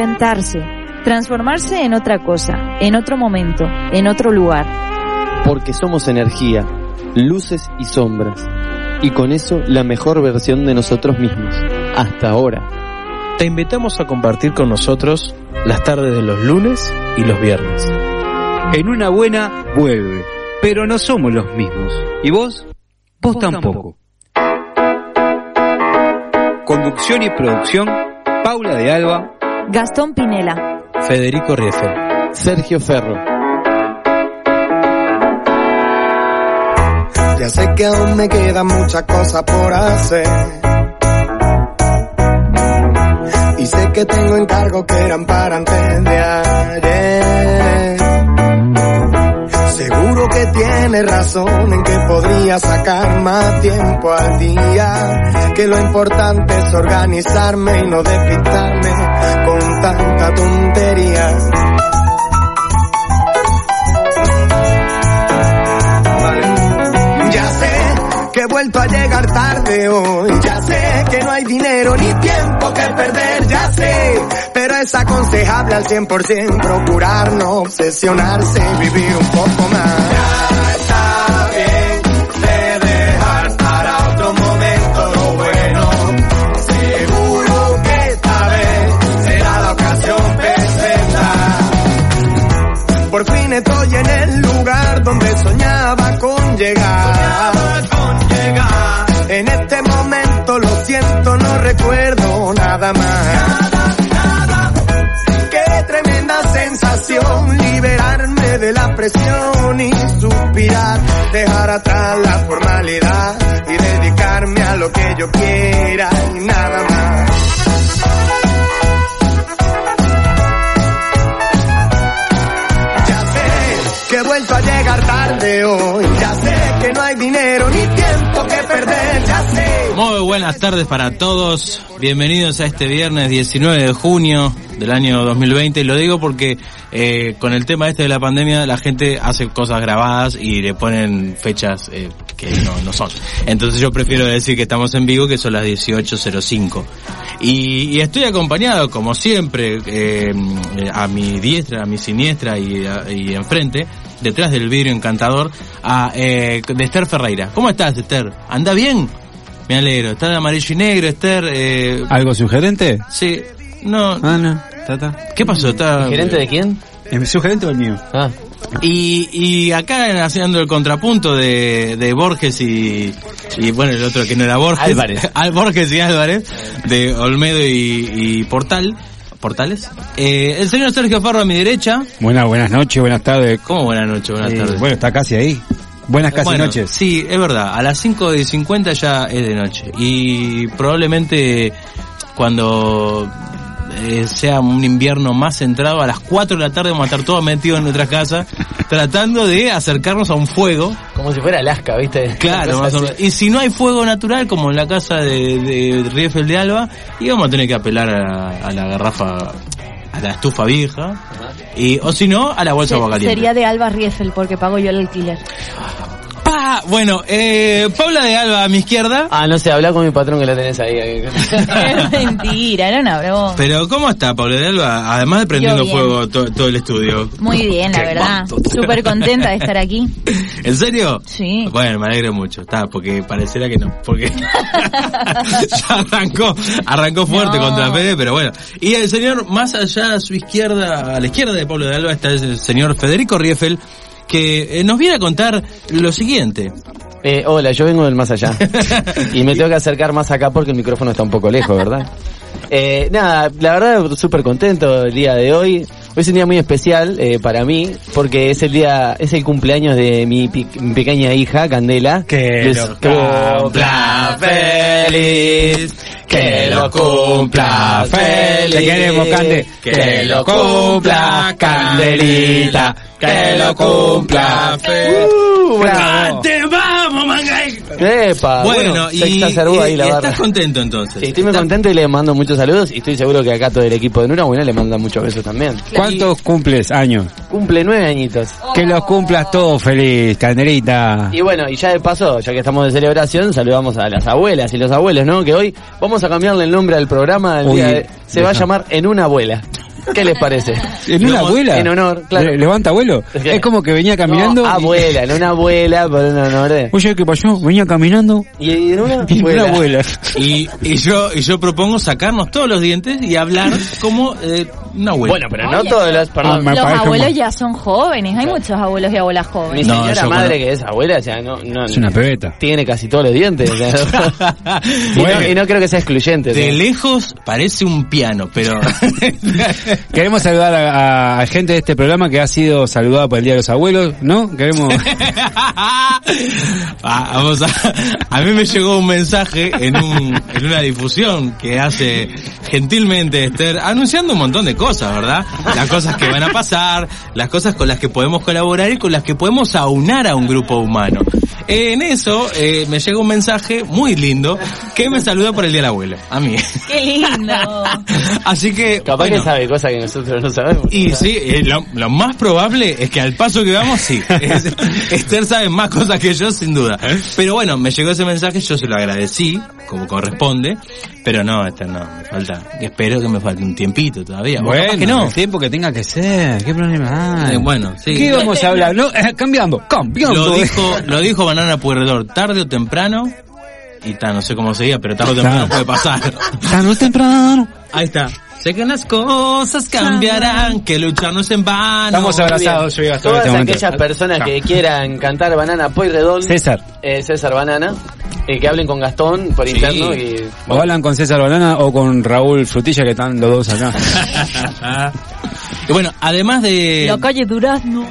reinventarse, transformarse en otra cosa, en otro momento, en otro lugar. Porque somos energía, luces y sombras, y con eso la mejor versión de nosotros mismos, hasta ahora. Te invitamos a compartir con nosotros las tardes de los lunes y los viernes. En una buena vuelve, pero no somos los mismos. ¿Y vos? Vos, tampoco. Conducción y producción, Paula de Alba, Gastón Pinela, Federico Rieffel, Sergio Ferro. Ya sé que aún me quedan muchas cosas por hacer. Y sé que tengo encargos que eran para antes de ayer. Seguro que tiene razón en que podría sacar más tiempo al día. Que lo importante es organizarme y no despistarme con tanta tontería. Vuelto a llegar tarde hoy. Ya sé que no hay dinero ni tiempo que perder, ya sé. Pero es aconsejable al 100% procurar no obsesionarse y vivir un poco más. Ya está bien de dejar para otro momento lo bueno. Seguro que esta vez será la ocasión perfecta. Por fin estoy en el lugar donde soñaba con llegar. No recuerdo nada más. Qué tremenda sensación liberarme de la presión y suspirar, dejar atrás la formalidad y dedicarme a lo que yo quiera y nada más. Ya sé que he vuelto a llegar tarde hoy. Ya sé que no hay dinero ni tiempo que perder. Ya sé. Muy buenas tardes para todos. Bienvenidos a este viernes 19 de junio del año 2020. Y lo digo porque eh, con el tema este de la pandemia la gente hace cosas grabadas y le ponen fechas eh, que no, son. Entonces yo prefiero decir que estamos en vivo que son las 18.05. Y, estoy acompañado, como siempre, eh, a mi diestra, a mi siniestra y enfrente, detrás del vidrio encantador, a eh, de Esther Ferreira. ¿Cómo estás, Esther? ¿Anda bien? Me alegro. Está de amarillo y negro, Esther. Eh, ¿Algo sugerente? sí. No. Ah, no. Ta, ta. ¿Qué pasó? Está, ¿Gerente de quién? ¿El sugerente o el mío? Ah, Y, y acá haciendo el contrapunto de, de Borges y, y bueno, el otro que no era Borges. Álvarez. Al Borges y Álvarez, de Olmedo y, y Portal. ¿Portales? Eh, el señor Sergio Farro a mi derecha. Buenas, buenas noches, buenas tardes. ¿Cómo buenas noches? Buenas Eh, tardes. bueno, está casi ahí. Buenas casi Bueno, noches. Sí, es verdad. A las 5 y 50 ya es de noche. Y probablemente cuando eh, sea un invierno más centrado, a las 4 de la tarde vamos a estar todos metidos en nuestras casas tratando de acercarnos a un fuego. como si fuera Alaska, ¿viste? Claro, más o menos. Y si no hay fuego natural, como en la casa de, de Rieffel de Alba, íbamos a tener que apelar a, la- a la garrafa, a la estufa vieja, y o si no, a la bolsa de agua caliente. Sería de Alba Rieffel porque pago yo el alquiler. Pa, bueno, eh, Paula de Alba a mi izquierda. Ah, no sé, habla con mi patrón que la tenés ahí. Es mentira, era una broma. Pero ¿cómo está Paula de Alba? Además de prendiendo fuego to- todo el estudio. Muy bien, la verdad. Súper contenta de estar aquí. ¿En serio? Sí. Bueno, me alegro mucho, está, porque pareciera que no, porque ya arrancó, arrancó fuerte No. contra Fede, pero bueno. Y el señor, más allá a su izquierda, a la izquierda de Pablo de Alba, está el señor Federico Rieffel, que eh, nos viene a contar lo siguiente. Eh, hola, yo vengo del más allá. y me tengo que acercar más acá porque el micrófono está un poco lejos, ¿verdad? Eh, nada, la verdad súper contento el día de hoy. Hoy es un día muy especial eh, para mí porque es el día, es el cumpleaños de mi, pe- mi pequeña hija, Candela. Que cumpla feliz, que lo cumpla feliz. Te queremos, Cande. Que lo cumpla Candelita, que lo cumpla feliz. Uh, vamos, manga! Epa, Bueno, se y, exacerbó ahí y la barra. estás contento entonces. Sí, estoy muy contento y le mando muchos saludos y estoy seguro que acá todo el equipo de Enhorabuena le manda muchos besos también. ¿Cuántos cumples años? Cumple nueve añitos. Que los cumplas todos feliz, Candelita. Y bueno, y ya de paso, ya que estamos de celebración, saludamos a las abuelas y los abuelos, ¿no? Que hoy vamos a cambiarle el nombre al programa. el Uy, día de- se va a llamar En una abuela. ¿Qué les parece? ¿En una abuela? En honor, claro. Le- ¿Levanta abuelo? Es como que venía caminando. No, y- abuela, en una abuela, por un honor de... Oye, ¿qué pasó? Venía caminando. Y en una Y una abuela. Y, y yo y yo propongo sacarnos todos los dientes y hablar como eh, una abuela. Bueno, pero no todos los... Perdón, me Los parece abuelos como- ya son jóvenes, hay muchos abuelos y abuelas mi jóvenes. No, señora yo madre conozco. que es abuela, o sea, no... no Es una pebeta. Tiene casi todos los dientes. o sea, y, Bueno. no, y no creo que sea excluyente. o sea. de lejos parece un piano, pero Queremos saludar a, a gente de este programa que ha sido saludada por el Día de los Abuelos, ¿no? Queremos... Ah, vamos a, a mí me llegó un mensaje en, un, en una difusión que hace gentilmente Esther, anunciando un montón de cosas, ¿verdad? Las cosas que van a pasar, las cosas con las que podemos colaborar y con las que podemos aunar a un grupo humano. En eso eh, me llega un mensaje muy lindo que me saluda por el Día del Abuelo, a mí. Qué lindo. Así que... Capaz bueno, que sabe cosas que nosotros no sabemos. y sí, eh, lo, lo más probable es que al paso que vamos, sí. Es- Esther sabe más cosas que yo, sin duda. Pero bueno, me llegó ese mensaje, yo se lo agradecí, como corresponde. Pero no, Esther, no, me falta. Espero que me falte un tiempito todavía. O capaz que no. el tiempo que tenga que ser. ¿Qué problema hay? Eh, bueno, sí. ¿Qué vamos a hablar? No, eh, cambiando, cambiando. Lo dijo, lo dijo Banana Puerredor, tarde o temprano. Y ta, no sé cómo seguía, pero tarde o temprano puede pasar. Tarde o temprano. Ahí está. Sé que las cosas cambiarán, que luchar no es en vano. Estamos abrazados, yo y Gastón en Todas este momento. aquellas personas que quieran cantar Banana Pueyrredón, César. eh, César Banana, eh, que hablen con Gastón por Sí. interno y... O hablan con César Banana o con Raúl Frutilla que están los dos acá. Y bueno, además de... La calle Durazno.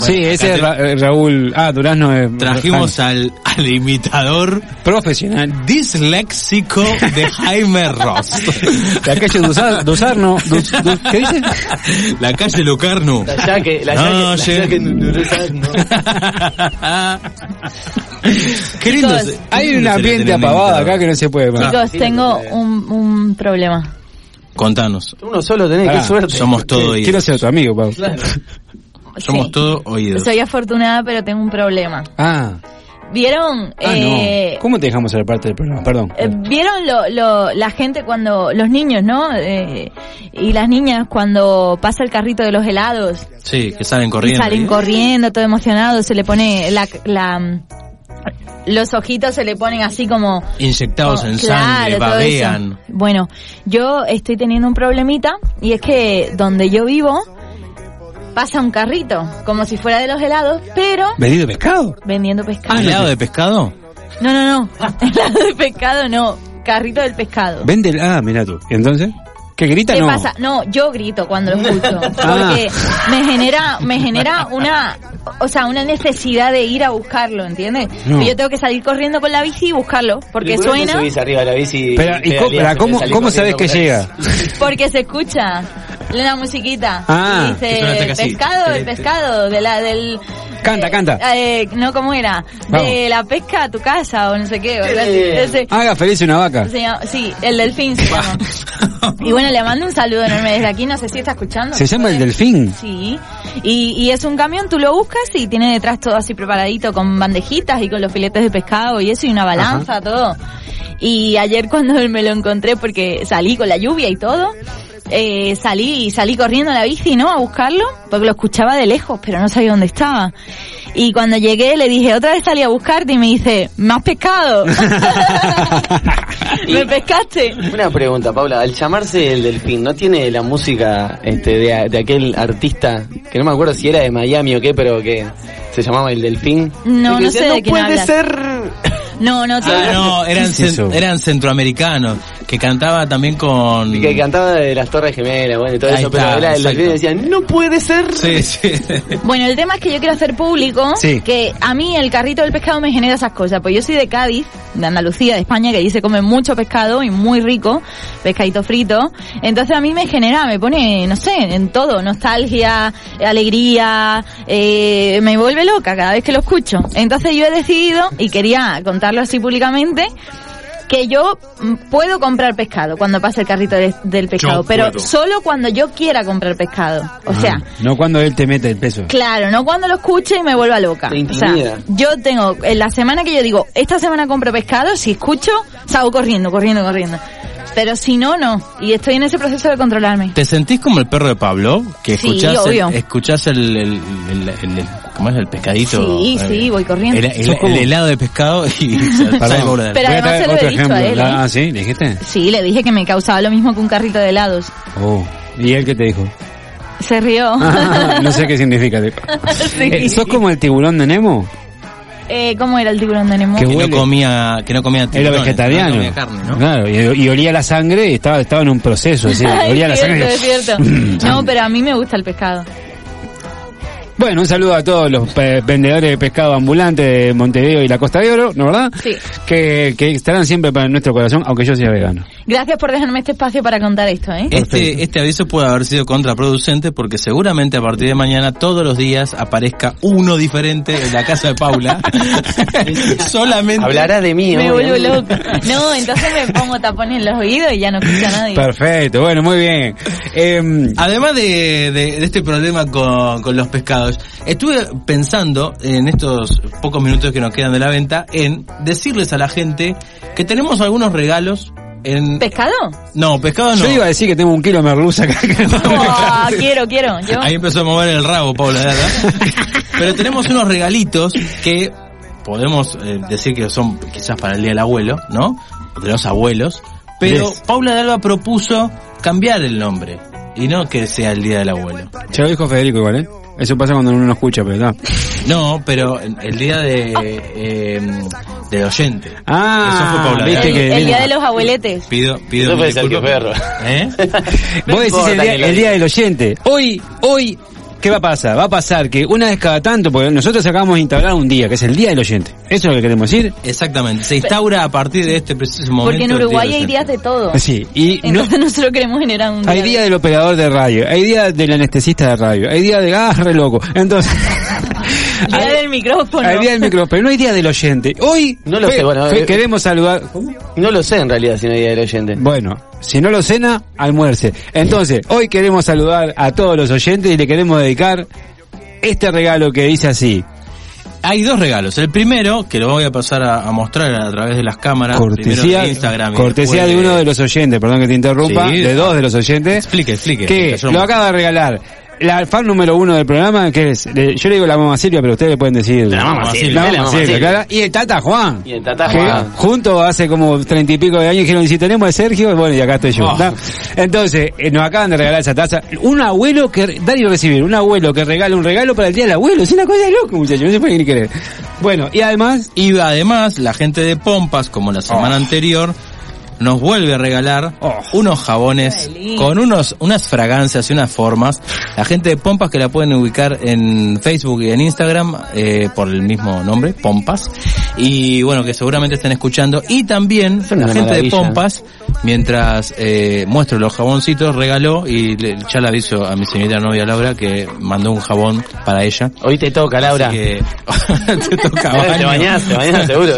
Sí, ese es Ra- eh, Raúl. Ah, Durazno es. Trajimos al, al imitador Profesional. disléxico de Jaime Ross. La calle Dus- ¿Qué dice? La calle Locarno. La yaque, la No, yaque, la. Qué lindo. Chicos, Hay un ambiente imitador. acá que no se puede más. Chicos, tengo un, un problema. Contanos. Uno solo tenés, Pará, qué suerte. Somos todo Quiero ser tu amigo, Pau. Somos Sí. todo oídos. Soy afortunada, pero tengo un problema. Ah, ¿Vieron? ah eh, no. ¿Cómo te dejamos ser parte del programa? Perdón. eh, ¿Vieron lo, lo, la gente cuando, los niños, ¿no? Eh, y las niñas cuando pasa el carrito de los helados Sí, que salen y corriendo. salen corriendo, todo emocionado, se le pone la, la, los ojitos se le ponen así como Inyectados en Claro, sangre, babean. Bueno, yo estoy teniendo un problemita y es que donde yo vivo pasa un carrito, como si fuera de los helados, pero ¿Vendido pescado? vendiendo pescado. ¿Ah, helado de pescado? No, no, no. helado de pescado no. Carrito del pescado. Vende el... Ah, mira tú. ¿Y entonces? ¿Qué grita? ¿Qué no. pasa? No, yo grito cuando lo escucho. Ah. Porque me genera, me genera una, o sea, una necesidad de ir a buscarlo, ¿entiendes? No. Que Yo tengo que salir corriendo con la bici y buscarlo, porque ¿Y por qué no te suena, subís arriba de la bici Pero, ¿y cómo, pero ¿cómo, sabes que llega? porque se escucha una musiquita. Ah. Dice, hasta casi. pescado, el pescado, de la, del... Canta, eh, canta. eh, no, ¿cómo era? Vamos. De la pesca a tu casa, o no sé qué. Ese- Haga feliz una vaca. sí, el delfín se llama. Y bueno, le mando un saludo enorme desde aquí, no sé si está escuchando. Se llama el delfín. Sí, y, y es un camión, tú lo buscas y tiene detrás todo así preparadito con bandejitas y con los filetes de pescado y eso y una balanza, todo. Y ayer cuando me lo encontré porque salí con la lluvia y todo, eh, salí y salí corriendo a la bici, ¿no? A buscarlo, porque lo escuchaba de lejos, pero no sabía dónde estaba. Y cuando llegué le dije, otra vez salí a buscarte y me dice, ¿más pescado? ¿Me pescaste? Una pregunta, Paula. Al llamarse el delfín, ¿no tiene la música este, de, de aquel artista que no me acuerdo si era de Miami o qué, pero que se llamaba el delfín? No, no decía, sé de no quién puede hablas". ser. No, no, Ah, no, eran, ¿Qué es cen- eran centroamericanos, que cantaba también con... Y que cantaba de las Torres Gemelas, bueno, y todo Ahí eso, está, pero era el delfín y exacto. decía, no puede ser. Sí, sí. Bueno, el tema es que yo quiero hacer público Sí. que a mí el carrito del pescado me genera esas cosas. Pues yo soy de Cádiz, de Andalucía, de España, que allí se come mucho pescado y muy rico, pescadito frito. Entonces a mí me genera, me pone, no sé, en todo, nostalgia, alegría, eh, me vuelve loca cada vez que lo escucho. Entonces yo he decidido, y quería contarlo así públicamente, que yo mm, puedo comprar pescado cuando pase el carrito de- del pescado, pero solo cuando yo quiera comprar pescado. O sea, No cuando él te mete el peso. Claro, no cuando lo escuche y me vuelva loca. Te O sea, yo tengo, en la semana que yo digo, esta semana compro pescado, si escucho, salgo corriendo, corriendo, corriendo. Pero si no, no. Y estoy en ese proceso de controlarme. ¿Te sentís como el perro de Pablo? Que Sí, escuchás, obvio. el, escuchás el, el, el- el- el- ¿cómo es? El pescadito. Sí, Eh, sí, voy corriendo. El, helado de pescado y Pero Voy a además traer se lo he otro dicho a ejemplo. él, ¿eh? Ah, ¿sí? ¿Le dijiste? Sí, le dije que me causaba lo mismo que un carrito de helados. Oh. ¿Y él qué te dijo? Se rió. no sé qué significa. Sí. Eh, ¿Sos como el tiburón de Nemo? Eh, ¿Cómo era el tiburón de Nemo? Que huele. no comía, que no comía Era tiburones, vegetariano. No comía carne, ¿no? Claro, y, y olía la sangre y estaba, estaba en un proceso. así, Ay, olía la es cierto, sangre. es cierto. No, pero a mí me gusta el pescado. Bueno, un saludo a todos los pe- vendedores de pescado ambulante de Montevideo y la Costa de Oro, ¿no verdad? Sí. Que, que estarán siempre para nuestro corazón, aunque yo sea vegano. Gracias por dejarme este espacio para contar esto, ¿eh? Este, este aviso puede haber sido contraproducente porque seguramente a partir de mañana todos los días aparezca uno diferente en la casa de Paula. Solamente. Hablará de mí. Me vuelvo ¿no? loca. No, entonces me pongo tapones en los oídos y ya no escucha a nadie. Perfecto, bueno, muy bien. Em, Además de, de- de este problema con, con los pescados, estuve pensando en estos pocos minutos que nos quedan de la venta en decirles a la gente que tenemos algunos regalos en... ¿Pescado? No, pescado no. Yo iba a decir que tengo un kilo de merluza acá. que no- Oh, quiero, quiero. Yo. Ahí empezó a mover el rabo, Paula. Pero tenemos unos regalitos que podemos eh, decir que son quizás para el Día del Abuelo, ¿no? De los abuelos. Pero Yes. Paula de Alba propuso cambiar el nombre y no que sea el Día del Abuelo. Ya lo dijo Federico igual, ¿eh? Eso pasa cuando uno no escucha, pero no. No, pero el día de eh, del oyente. Ah, Eso fue Paula viste que... el, día de los abueletes. Pido, pido Eso fue Sergio. Ferro. ¿Eh? No Vos decís el día, el día del oyente. Hoy, hoy, ¿qué va a pasar? Va a pasar que una vez cada tanto, porque nosotros acabamos de instaurar un día, que es el día del oyente. Eso es lo que queremos decir. Exactamente. Se instaura a partir de este preciso momento. Porque en Uruguay hay Oyente. días de todo. Sí, y no, Entonces nosotros queremos generar un día. hay de- día del operador de radio, hay día del anestesista de radio, hay día de, ah, re loco. Entonces, día hay, del micrófono. hay día del micrófono, pero no hay día del oyente. Hoy, No lo Fe- sé, bueno, Fe, eh, queremos saludar. No lo sé en realidad si no hay día del oyente. Bueno, si no lo cena, almuerce. Entonces, hoy queremos saludar a todos los oyentes y le queremos dedicar este regalo que dice así. Hay dos regalos. El primero, que lo voy a pasar a, a mostrar a través de las cámaras. Cortesía, primero de Instagram. y cortesía de uno de los oyentes, perdón que te interrumpa, Sí. de dos de los oyentes, Explique, explique. que lo acaba de regalar. La fan número uno del programa, que es, le- yo le digo la mamá Silvia, pero ustedes le pueden decir La mamá Silvia, la mamá Silvia, claro. y el Tata Juan. Y el Tata Juan. Juntos hace como treinta y pico de años dijeron, si tenemos a Sergio, bueno, y acá estoy yo. Oh. Entonces, eh, nos acaban de regalar esa taza. Un abuelo que, dar y recibir, un abuelo que regala un regalo para el día del abuelo. Es una cosa de loco, muchachos, no se puede ni creer. Bueno, y además, Y además, la gente de Pompas, como la semana anterior, nos vuelve a regalar Oh. unos jabones con unos unas fragancias y unas formas. La gente de Pompas que la pueden ubicar en Facebook y en Instagram eh, por el mismo nombre, Pompas. Y bueno, que seguramente están escuchando. Y también la gente de. Pompas, mientras eh, muestro los jaboncitos, regaló y le- ya le aviso a mi señorita novia Laura que mandó un jabón para ella. Hoy te toca, Laura. Así que te toca te baño. bañás, te bañás seguro.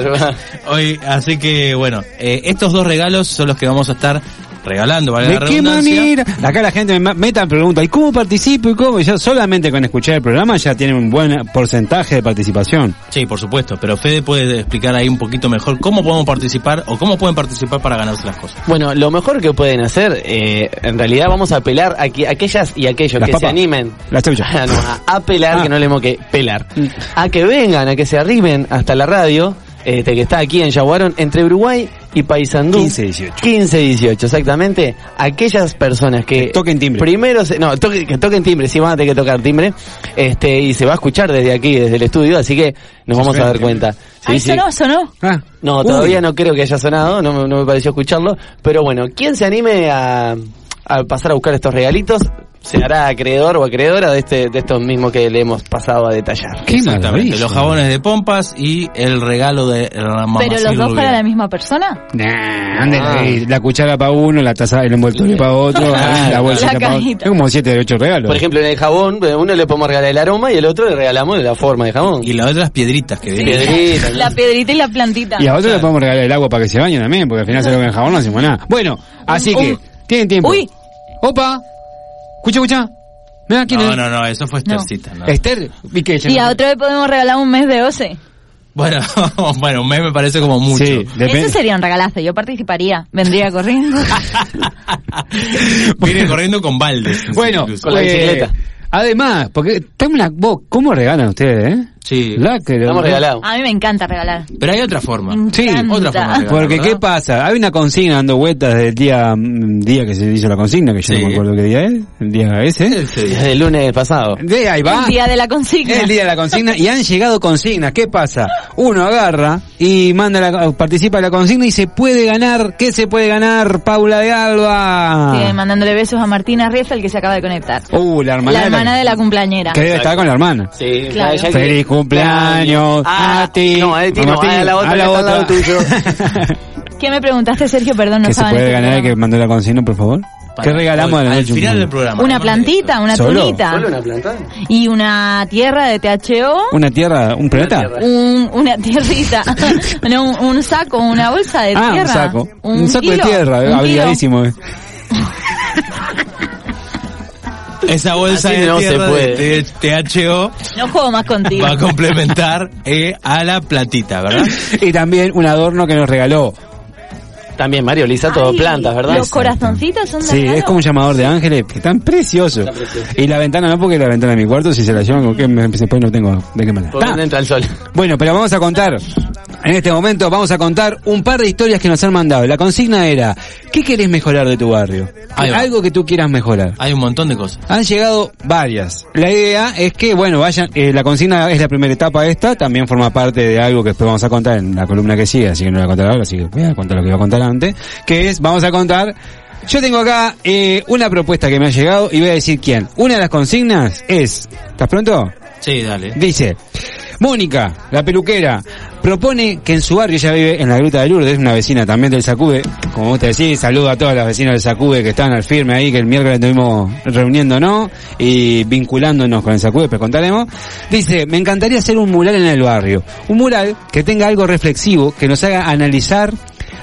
Hoy, así que bueno, eh, estos dos regalos son los que vamos a estar regalando, ¿vale? ¿de qué manera? Acá la gente me meta pregunta, ¿y cómo participo y cómo? Y ya solamente con escuchar el programa ya tiene un buen porcentaje de participación. Sí, por supuesto, pero Fede puede explicar ahí un poquito mejor cómo podemos participar o cómo pueden participar para ganarse las cosas. Bueno, lo mejor que pueden hacer, eh, en realidad vamos a apelar a que aquellas y aquellos Las que papas. se animen. Las. Ah, no, a apelar, Ah. que no le hemos que pelar. Mm. A que vengan, a que se arriben hasta la radio, este, que está aquí en Yaguarón, entre Uruguay y Paysandú. 15, 18. 15, 18, exactamente. Aquellas personas que... Que toquen timbre. Primero, se- no, toque- que toquen timbre, sí van a tener que tocar timbre. Este, y se va a escuchar desde aquí, desde el estudio, así que nos vamos a dar cuenta. Sí, Ay, sí. sonó, sonó. Ah. No, Uy. todavía no creo que haya sonado, no, me- no me pareció escucharlo. Pero bueno, quien se anime a, a pasar a buscar estos regalitos se hará acreedor o acreedora de este de estos mismos que le hemos pasado a detallar. Qué Exactamente, maravilla. los jabones de pompas y el regalo de la mamá Pero los dos para la misma persona. Nah, ande, Ah. la cuchara para uno, la taza, el envoltorio para otro, la bolsita La para otro. cajita. Es como siete de ocho regalos. Por ejemplo, en el jabón, eh, uno le podemos regalar el aroma y el otro le regalamos la forma de jabón. Y las otras piedritas que vienen. Piedrita, ¿no? La piedrita y la plantita. Y a otro le podemos regalar el agua para que se bañe también, porque al final se lo ven el jabón no hacemos nada. Bueno, así que, tienen tiempo. Uy. Opa. Escucha, escucha. Mira, ¿quién No, es? no, no, eso fue Estercita. No. Esther. ¿Y qué? Y a otro le podemos regalar un mes de OCE. Bueno, bueno, un mes me parece como mucho. Sí, depende. Eso sería un regalazo, yo participaría, vendría corriendo. Viene corriendo con baldes. Bueno, incluso. Con la eh, bicicleta. Además, porque tengo una vos, ¿cómo regalan ustedes, eh? Sí. La que lo- Estamos regalados. A mí me encanta regalar. Pero hay otra forma. Sí, otra forma de regalar. Porque ¿verdad? qué pasa, hay una consigna dando vueltas del día mm, día que se hizo la consigna, que yo Sí. no me acuerdo qué día es, el día ese. Desde el lunes pasado. De ahí va. El día de la consigna. Es el día de la consigna y han llegado consignas. ¿Qué pasa? Uno agarra y manda la, participa de la consigna y se puede ganar. ¿Qué se puede ganar, Paula de Alba? Sí, mandándole besos a Martina Rieffel que se acaba de conectar. Uh, la hermana, la hermana de la cumpleañera. Que debe estar con la hermana. Sí, Claro. Feliz cumpleaños Ah, a ti. No, a ti no, a la otra a que la está al lado otra. tuyo. ¿Qué me preguntaste, Sergio? Perdón, no ¿Qué se puede este ganar el que mandó la consigna, por favor? ¿Qué regalamos hoy, a la al noche? final del programa? Una plantita, una ¿Solo? tunita. ¿Solo una planta? Y una tierra de THO. ¿Una tierra, un planeta? tierra. Un, una tierrita. no, un, un saco, una bolsa de Ah, tierra. un saco. Un, saco kilo, de tierra, un abrigadísimo. Esa bolsa Así de no se puede. de THO No juego más contigo. va a complementar eh, a la platita, ¿verdad? Y también un adorno que nos regaló. También, Mario, Lisa, todo Ay, plantas, ¿verdad? Los corazoncitos son de Sí, regalo. es como un llamador de ángeles, que están preciosos. Y la ventana no, porque la ventana de mi cuarto, si se la llevan, ¿con qué? Me- después no tengo de qué manera. ¿Por dónde entra el sol? Bueno, pero vamos a contar, en este momento vamos a contar un par de historias que nos han mandado. La consigna era, ¿qué querés mejorar de tu barrio? Va. Algo que tú quieras mejorar. Hay un montón de cosas. Han llegado varias. La idea es que, bueno, vayan, eh, la consigna es la primera etapa esta, también forma parte de algo que después vamos a contar en la columna que sigue, así que no la voy a contar ahora, así que voy a contar lo que iba a contar antes, que es, vamos a contar, yo tengo acá eh, una propuesta que me ha llegado y voy a decir quién. Una de las consignas es, ¿estás pronto? Sí, dale. Dice, Mónica, la peluquera, propone que en su barrio, ella vive en la Gruta de Lourdes, es una vecina también del Sacude, como vos te decís, saludo a todas las vecinas del Sacude que están al firme ahí, que el miércoles estuvimos reuniéndonos y vinculándonos con el Sacude, pero contaremos. Dice, me encantaría hacer un mural en el barrio, un mural que tenga algo reflexivo, que nos haga analizar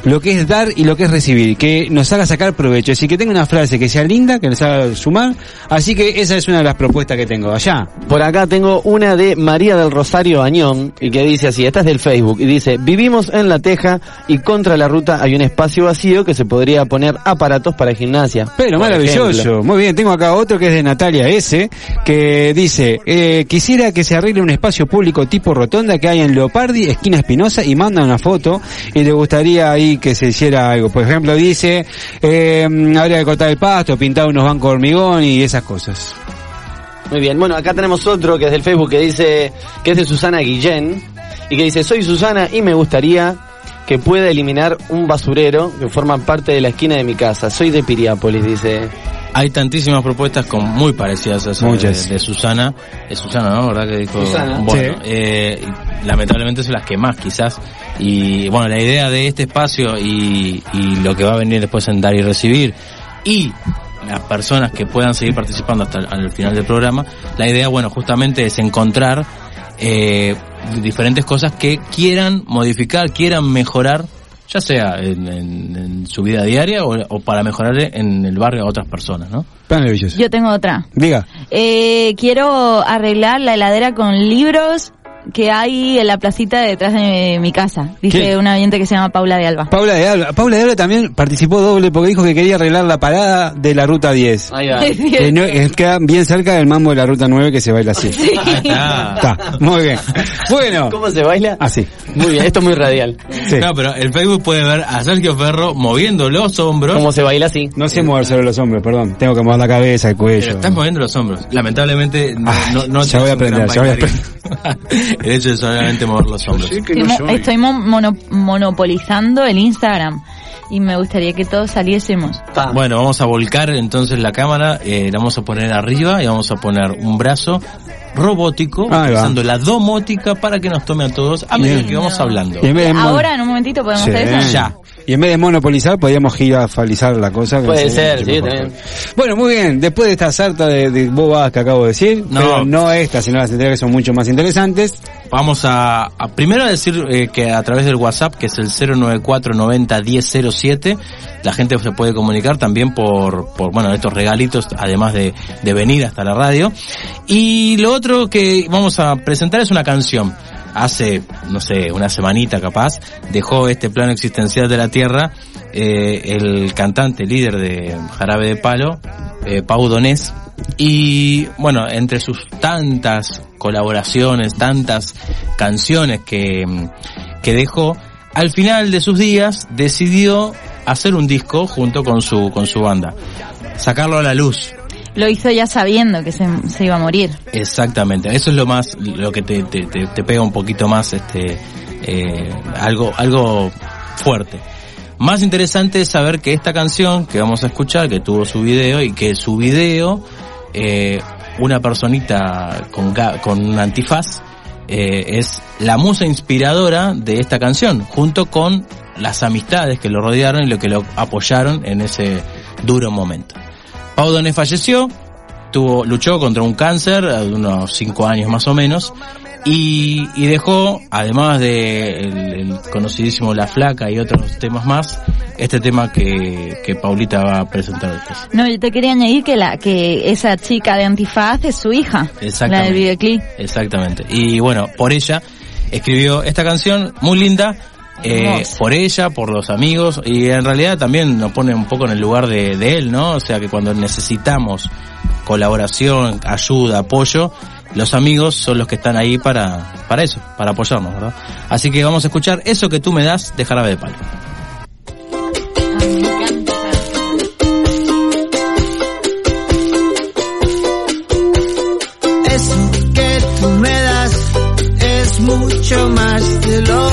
lo que es dar y lo que es recibir, que nos haga sacar provecho, así que tenga una frase que sea linda, que nos haga sumar, así que esa es una de las propuestas que tengo allá. Por acá tengo una de María del Rosario Añón y que dice así, esta es del Facebook y dice, vivimos en La Teja y contra la ruta hay un espacio vacío que se podría poner aparatos para gimnasia. Pero maravilloso, ejemplo. muy bien, tengo acá otro que es de Natalia S, que dice, eh, quisiera que se arregle un espacio público tipo rotonda que hay en Leopardi, esquina Espinosa, y manda una foto, y le gustaría ahí que se hiciera algo. Por ejemplo, dice, eh, habría que cortar el pasto, pintar unos bancos de hormigón y esas cosas. Muy bien, bueno, acá tenemos otro que es del Facebook que dice, que es de Susana Guillén y que dice, soy Susana y me gustaría que pueda eliminar un basurero que forma parte de la esquina de mi casa. Soy de Piriápolis, dice. Hay tantísimas propuestas con muy parecidas a esa de, Susana. Es Susana, ¿no? ¿Verdad que dijo? Susana. Bueno, Sí. eh, lamentablemente son las que más quizás. Y bueno, la idea de este espacio y, y lo que va a venir después en dar y recibir y las personas que puedan seguir participando hasta el, al final del programa, la idea, bueno, justamente es encontrar eh, diferentes cosas que quieran modificar, quieran mejorar, ya sea en, en- en su vida diaria o, o para mejorarle en el barrio a otras personas, ¿no? Yo tengo otra. Diga. Eh, quiero arreglar la heladera con libros que hay en la placita detrás de mi casa. Dice una oyente que se llama Paula de Alba. Paula de Alba. Paula de Alba también participó doble porque dijo que quería arreglar la parada de la ruta 10. Ahí va. Que no- queda bien cerca del mambo de la ruta 9 que se baila así. Ah, Está, muy bien. Bueno, ¿Cómo se baila? así. Muy bien, esto es muy radial. Sí. No, pero el Facebook puede ver a Sergio Ferro moviendo los hombros. ¿Cómo se baila así? No sé mover sobre los hombros, perdón. Tengo que mover la cabeza, el Pero cuello. estás moviendo los hombros. Lamentablemente no, Ah, no, no ya voy a aprender, ya voy a bailarín. El hecho de solamente mover los hombros. Estoy, mo- estoy mo- mono- monopolizando el Instagram y me gustaría que todos saliésemos. Bueno, vamos a volcar entonces la cámara, eh, la vamos a poner arriba y vamos a poner un brazo robótico Ahí va. usando la domótica para que nos tome a todos a medida que vamos hablando. Ahora, en un momentito, podemos Sí. hacer eso. Ya. Y en vez de monopolizar, podríamos girafalizar la cosa. que Puede ser, sí, mejor. también. Bueno, muy bien. Después de esta sarta de, de bobadas que acabo de decir, No. pero no esta, sino las anteriores que son mucho más interesantes. Vamos a, a primero a decir eh, que a través del WhatsApp, que es el 094 90 1007, la gente se puede comunicar también por, por bueno, estos regalitos, además de, de venir hasta la radio. Y lo otro que vamos a presentar es una canción. Hace, no sé, una semanita capaz, dejó este plano existencial de la Tierra eh, el cantante líder de Jarabe de Palo, eh, Pau Donés, y bueno, entre sus tantas colaboraciones, tantas canciones que, que dejó, al final de sus días decidió hacer un disco junto con su, con su banda, sacarlo a la luz. Lo hizo ya sabiendo que se, se iba a morir. Exactamente, eso es lo más, lo que te, te, te, pega un poquito más, este, eh, algo, algo fuerte. Más interesante es saber que esta canción que vamos a escuchar, que tuvo su video y que su video, eh, una personita con, con un antifaz, eh, es la musa inspiradora de esta canción, junto con las amistades que lo rodearon y lo que lo apoyaron en ese duro momento. Pau Donés falleció, tuvo, luchó contra un cáncer de unos 5 años más o menos y, y dejó, además de el, el conocidísimo La Flaca y otros temas más, este tema que, que Paulita va a presentar después. No, yo te quería añadir que la que esa chica de antifaz es su hija, la del videoclip. Exactamente. Y bueno, por ella escribió esta canción muy linda. Eh, por ella, por los amigos y en realidad también nos pone un poco en el lugar de, de él, ¿no? O sea que cuando necesitamos colaboración, ayuda, apoyo, los amigos son los que están ahí para, para eso, para apoyarnos, ¿verdad? Así que vamos a escuchar eso que tú me das de Jarabe de Palo.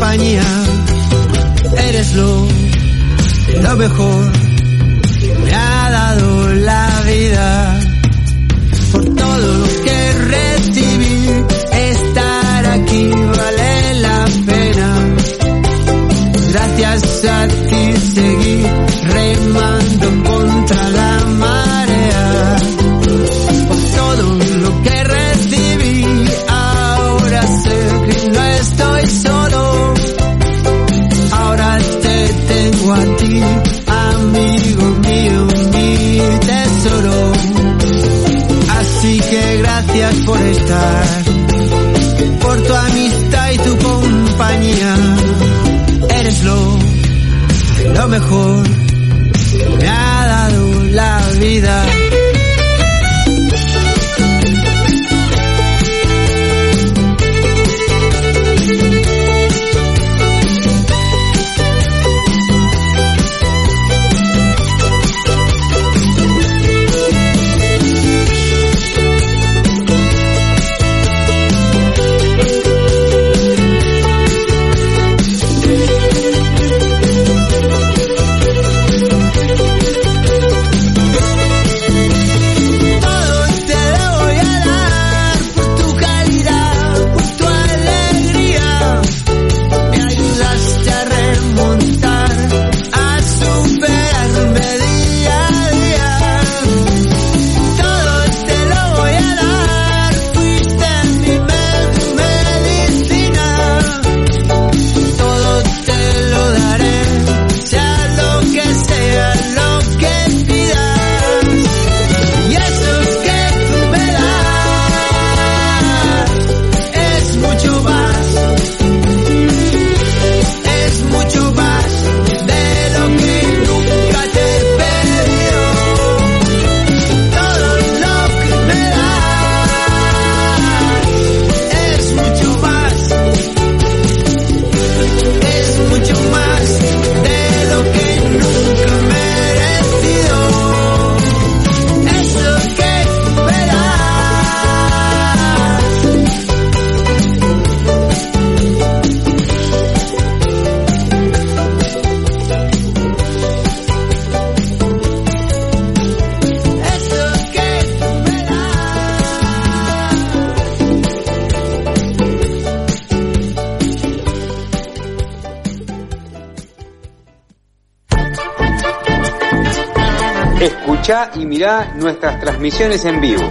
compañía. Eres lo, lo mejor que me ha dado la vida. Por tu amistad y tu compañía. Eres lo, lo mejor Nuestras transmisiones en vivo.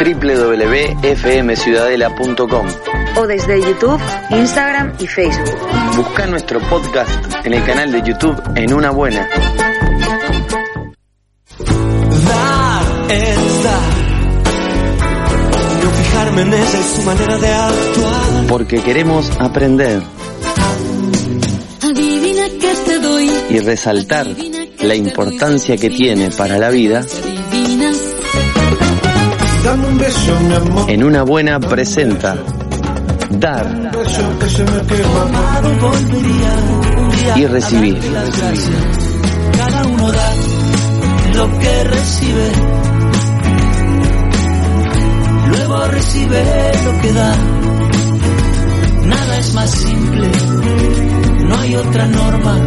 www.fmciudadela.com o desde YouTube, Instagram y Facebook. Busca nuestro podcast en el canal de YouTube En Una Buena. Dar es dar. No fijarme en esa es su manera de actuar. Porque queremos aprender Adivina que te doy. y resaltar la importancia que tiene para la vida. Dame un beso, mi amor. En Una Buena presenta Dar Un beso que se me quema. y recibir. Cada uno da lo que recibe. Luego recibe lo que da. Nada es más simple. No hay otra norma.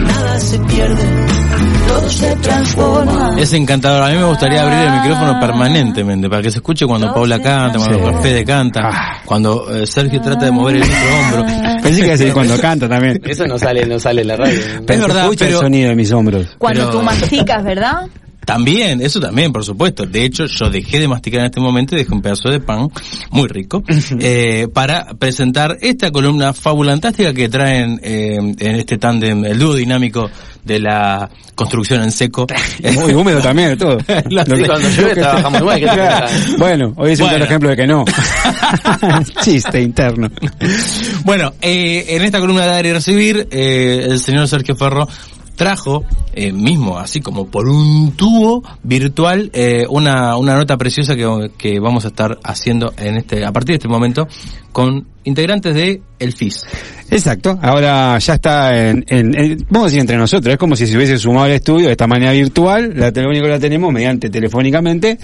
Nada se pierde. Todo se transforma. Es encantador. A mí me gustaría abrir el micrófono permanentemente para que se escuche cuando Paula canta, cuando Sí. Fede canta, cuando eh, Sergio trata de mover el otro hombro. Pensé que decir cuando canta también. Eso no sale, no sale en la radio. Pero verdad, escucha pero- el sonido de mis hombros. Cuando Pero- tú masticas, ¿verdad? También, eso también, por supuesto. De hecho, yo dejé de masticar en este momento y dejé un pedazo de pan muy rico eh, para presentar esta columna fabulantástica que traen eh, en este tándem, el dúo dinámico de la construcción en seco. Muy húmedo también, todo. Que- cuando llueve que- trabajamos igual, ¿qué te Claro. pasa? Bueno, hoy es un Bueno. ejemplo de que no. Chiste interno. Bueno, eh, en esta columna de dar y recibir, eh, el señor Sergio Ferro trajo eh, mismo, así como por un tubo virtual, eh, una, una nota preciosa que, que vamos a estar haciendo en este, a partir de este momento con integrantes de El FIS. Exacto, ahora ya está en, en- en- vamos a decir entre nosotros, es como si se hubiese sumado al estudio de esta manera virtual, la que la tenemos mediante telefónicamente,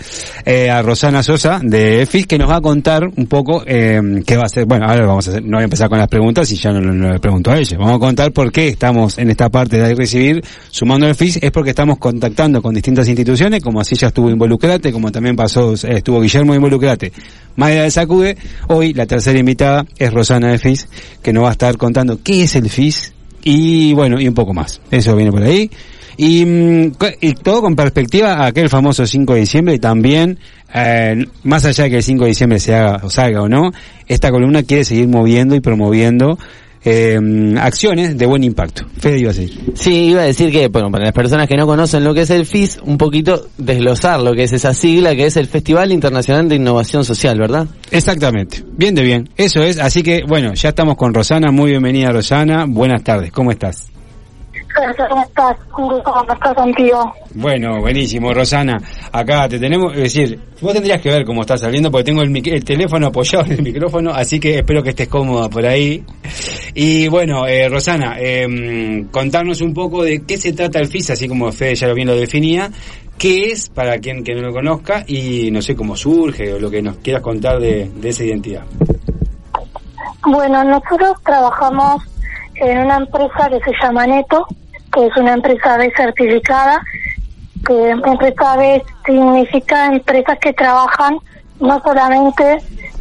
eh, a Rosana Sosa de EFIS que nos va a contar un poco eh, qué va a hacer, bueno, ahora vamos a hacer, no voy a empezar con las preguntas y ya no, no- le pregunto a ella, vamos a contar por qué estamos en esta parte de recibir, sumando el FIS, es porque estamos contactando con distintas instituciones, como así ya estuvo Involucrate, como también pasó, eh, estuvo Guillermo Involucrate, Mayra de Sacude, hoy la tercera invitada es Rosana de FIS, que nos va a estar contando qué es el FIS y bueno, y un poco más. Eso viene por ahí. Y, mm, y todo con perspectiva a aquel famoso 5 de diciembre y también, eh, más allá de que el 5 de diciembre se haga o salga o no, esta columna quiere seguir moviendo y promoviendo eh, acciones de buen impacto. Fede iba a decir. Sí, iba a decir que, bueno, para las personas que no conocen lo que es el FIS, un poquito desglosar lo que es esa sigla, que es el Festival Internacional de Innovación Social, ¿verdad? Exactamente. Bien de bien. Eso es. Así que, bueno, ya estamos con Rosana. Muy bienvenida, Rosana. Buenas tardes. ¿Cómo estás? ¿Cómo estás? Gusto conversar contigo. Bueno, buenísimo, Rosana. Acá te tenemos, es decir, vos tendrías que ver cómo estás saliendo porque tengo el, el teléfono apoyado en el micrófono, así que espero que estés cómoda por ahí. Y bueno, eh, Rosana, eh, contarnos un poco de qué se trata el FIS, así como Fede ya bien lo definía, qué es para quien que no lo conozca y no sé cómo surge o lo que nos quieras contar de, de esa identidad. Bueno, nosotros trabajamos en una empresa que se llama Neto, que es una empresa B certificada, que empresa B significa empresas que trabajan no solamente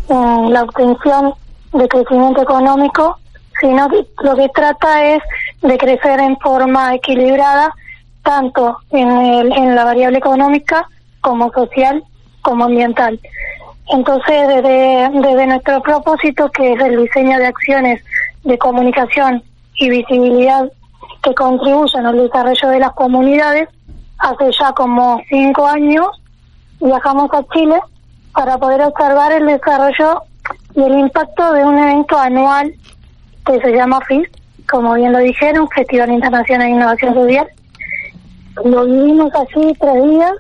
en la obtención de crecimiento económico, sino que lo que trata es de crecer en forma equilibrada, tanto en, el- en la variable económica como social como ambiental. Entonces, desde, desde nuestro propósito, que es el diseño de acciones de comunicación y visibilidad que contribuyen al desarrollo de las comunidades, hace ya como cinco años viajamos a Chile para poder observar el desarrollo y el impacto de un evento anual que se llama FIS, como bien lo dijeron, Festival Internacional de Innovación Social. Lo vivimos allí tres días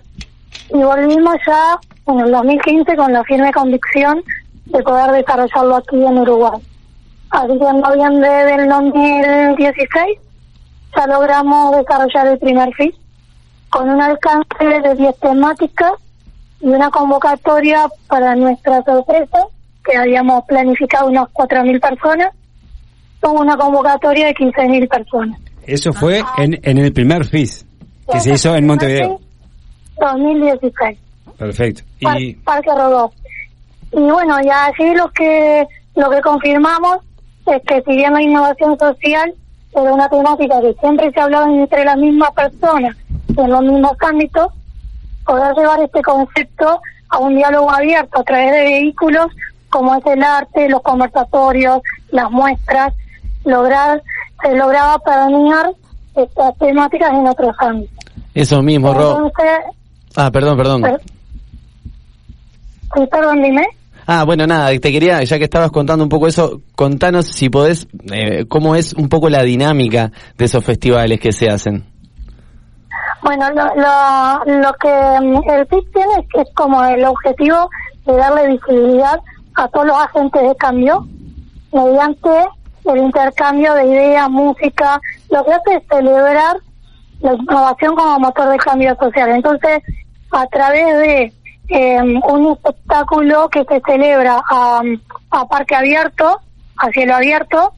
y volvimos ya en el 2015 con la firme convicción de poder desarrollarlo aquí en Uruguay. Así que en noviembre del 2016 ya logramos desarrollar el primer FIS con un alcance de 10 temáticas y una convocatoria para nuestra sorpresa, que habíamos planificado unos 4.000 personas, con una convocatoria de 15.000 personas. Eso fue en, en el primer FIS, que se hizo en Montevideo. 2016. Perfecto. Y Parque Rodó. Y bueno, ya allí lo que lo que confirmamos es que si bien la innovación social era una temática que siempre se hablaba entre las mismas personas en los mismos ámbitos, poder llevar este concepto a un diálogo abierto a través de vehículos como es el arte, los conversatorios, las muestras, lograr, se lograba permear estas temáticas en otros ámbitos. Eso mismo, Ro. Entonces, Ah, perdón, perdón. per- sí, perdón, dime. Ah, bueno, nada, te quería, ya que estabas contando un poco eso, contanos si podés, eh, cómo es un poco la dinámica de esos festivales que se hacen. Bueno, lo, lo, lo que mm, el PIC tiene es, es como el objetivo de darle visibilidad a todos los agentes de cambio mediante el intercambio de ideas, música, lo que hace es celebrar la innovación como motor de cambio social. Entonces, a través de eh, un espectáculo que se celebra a, a parque abierto, a cielo abierto,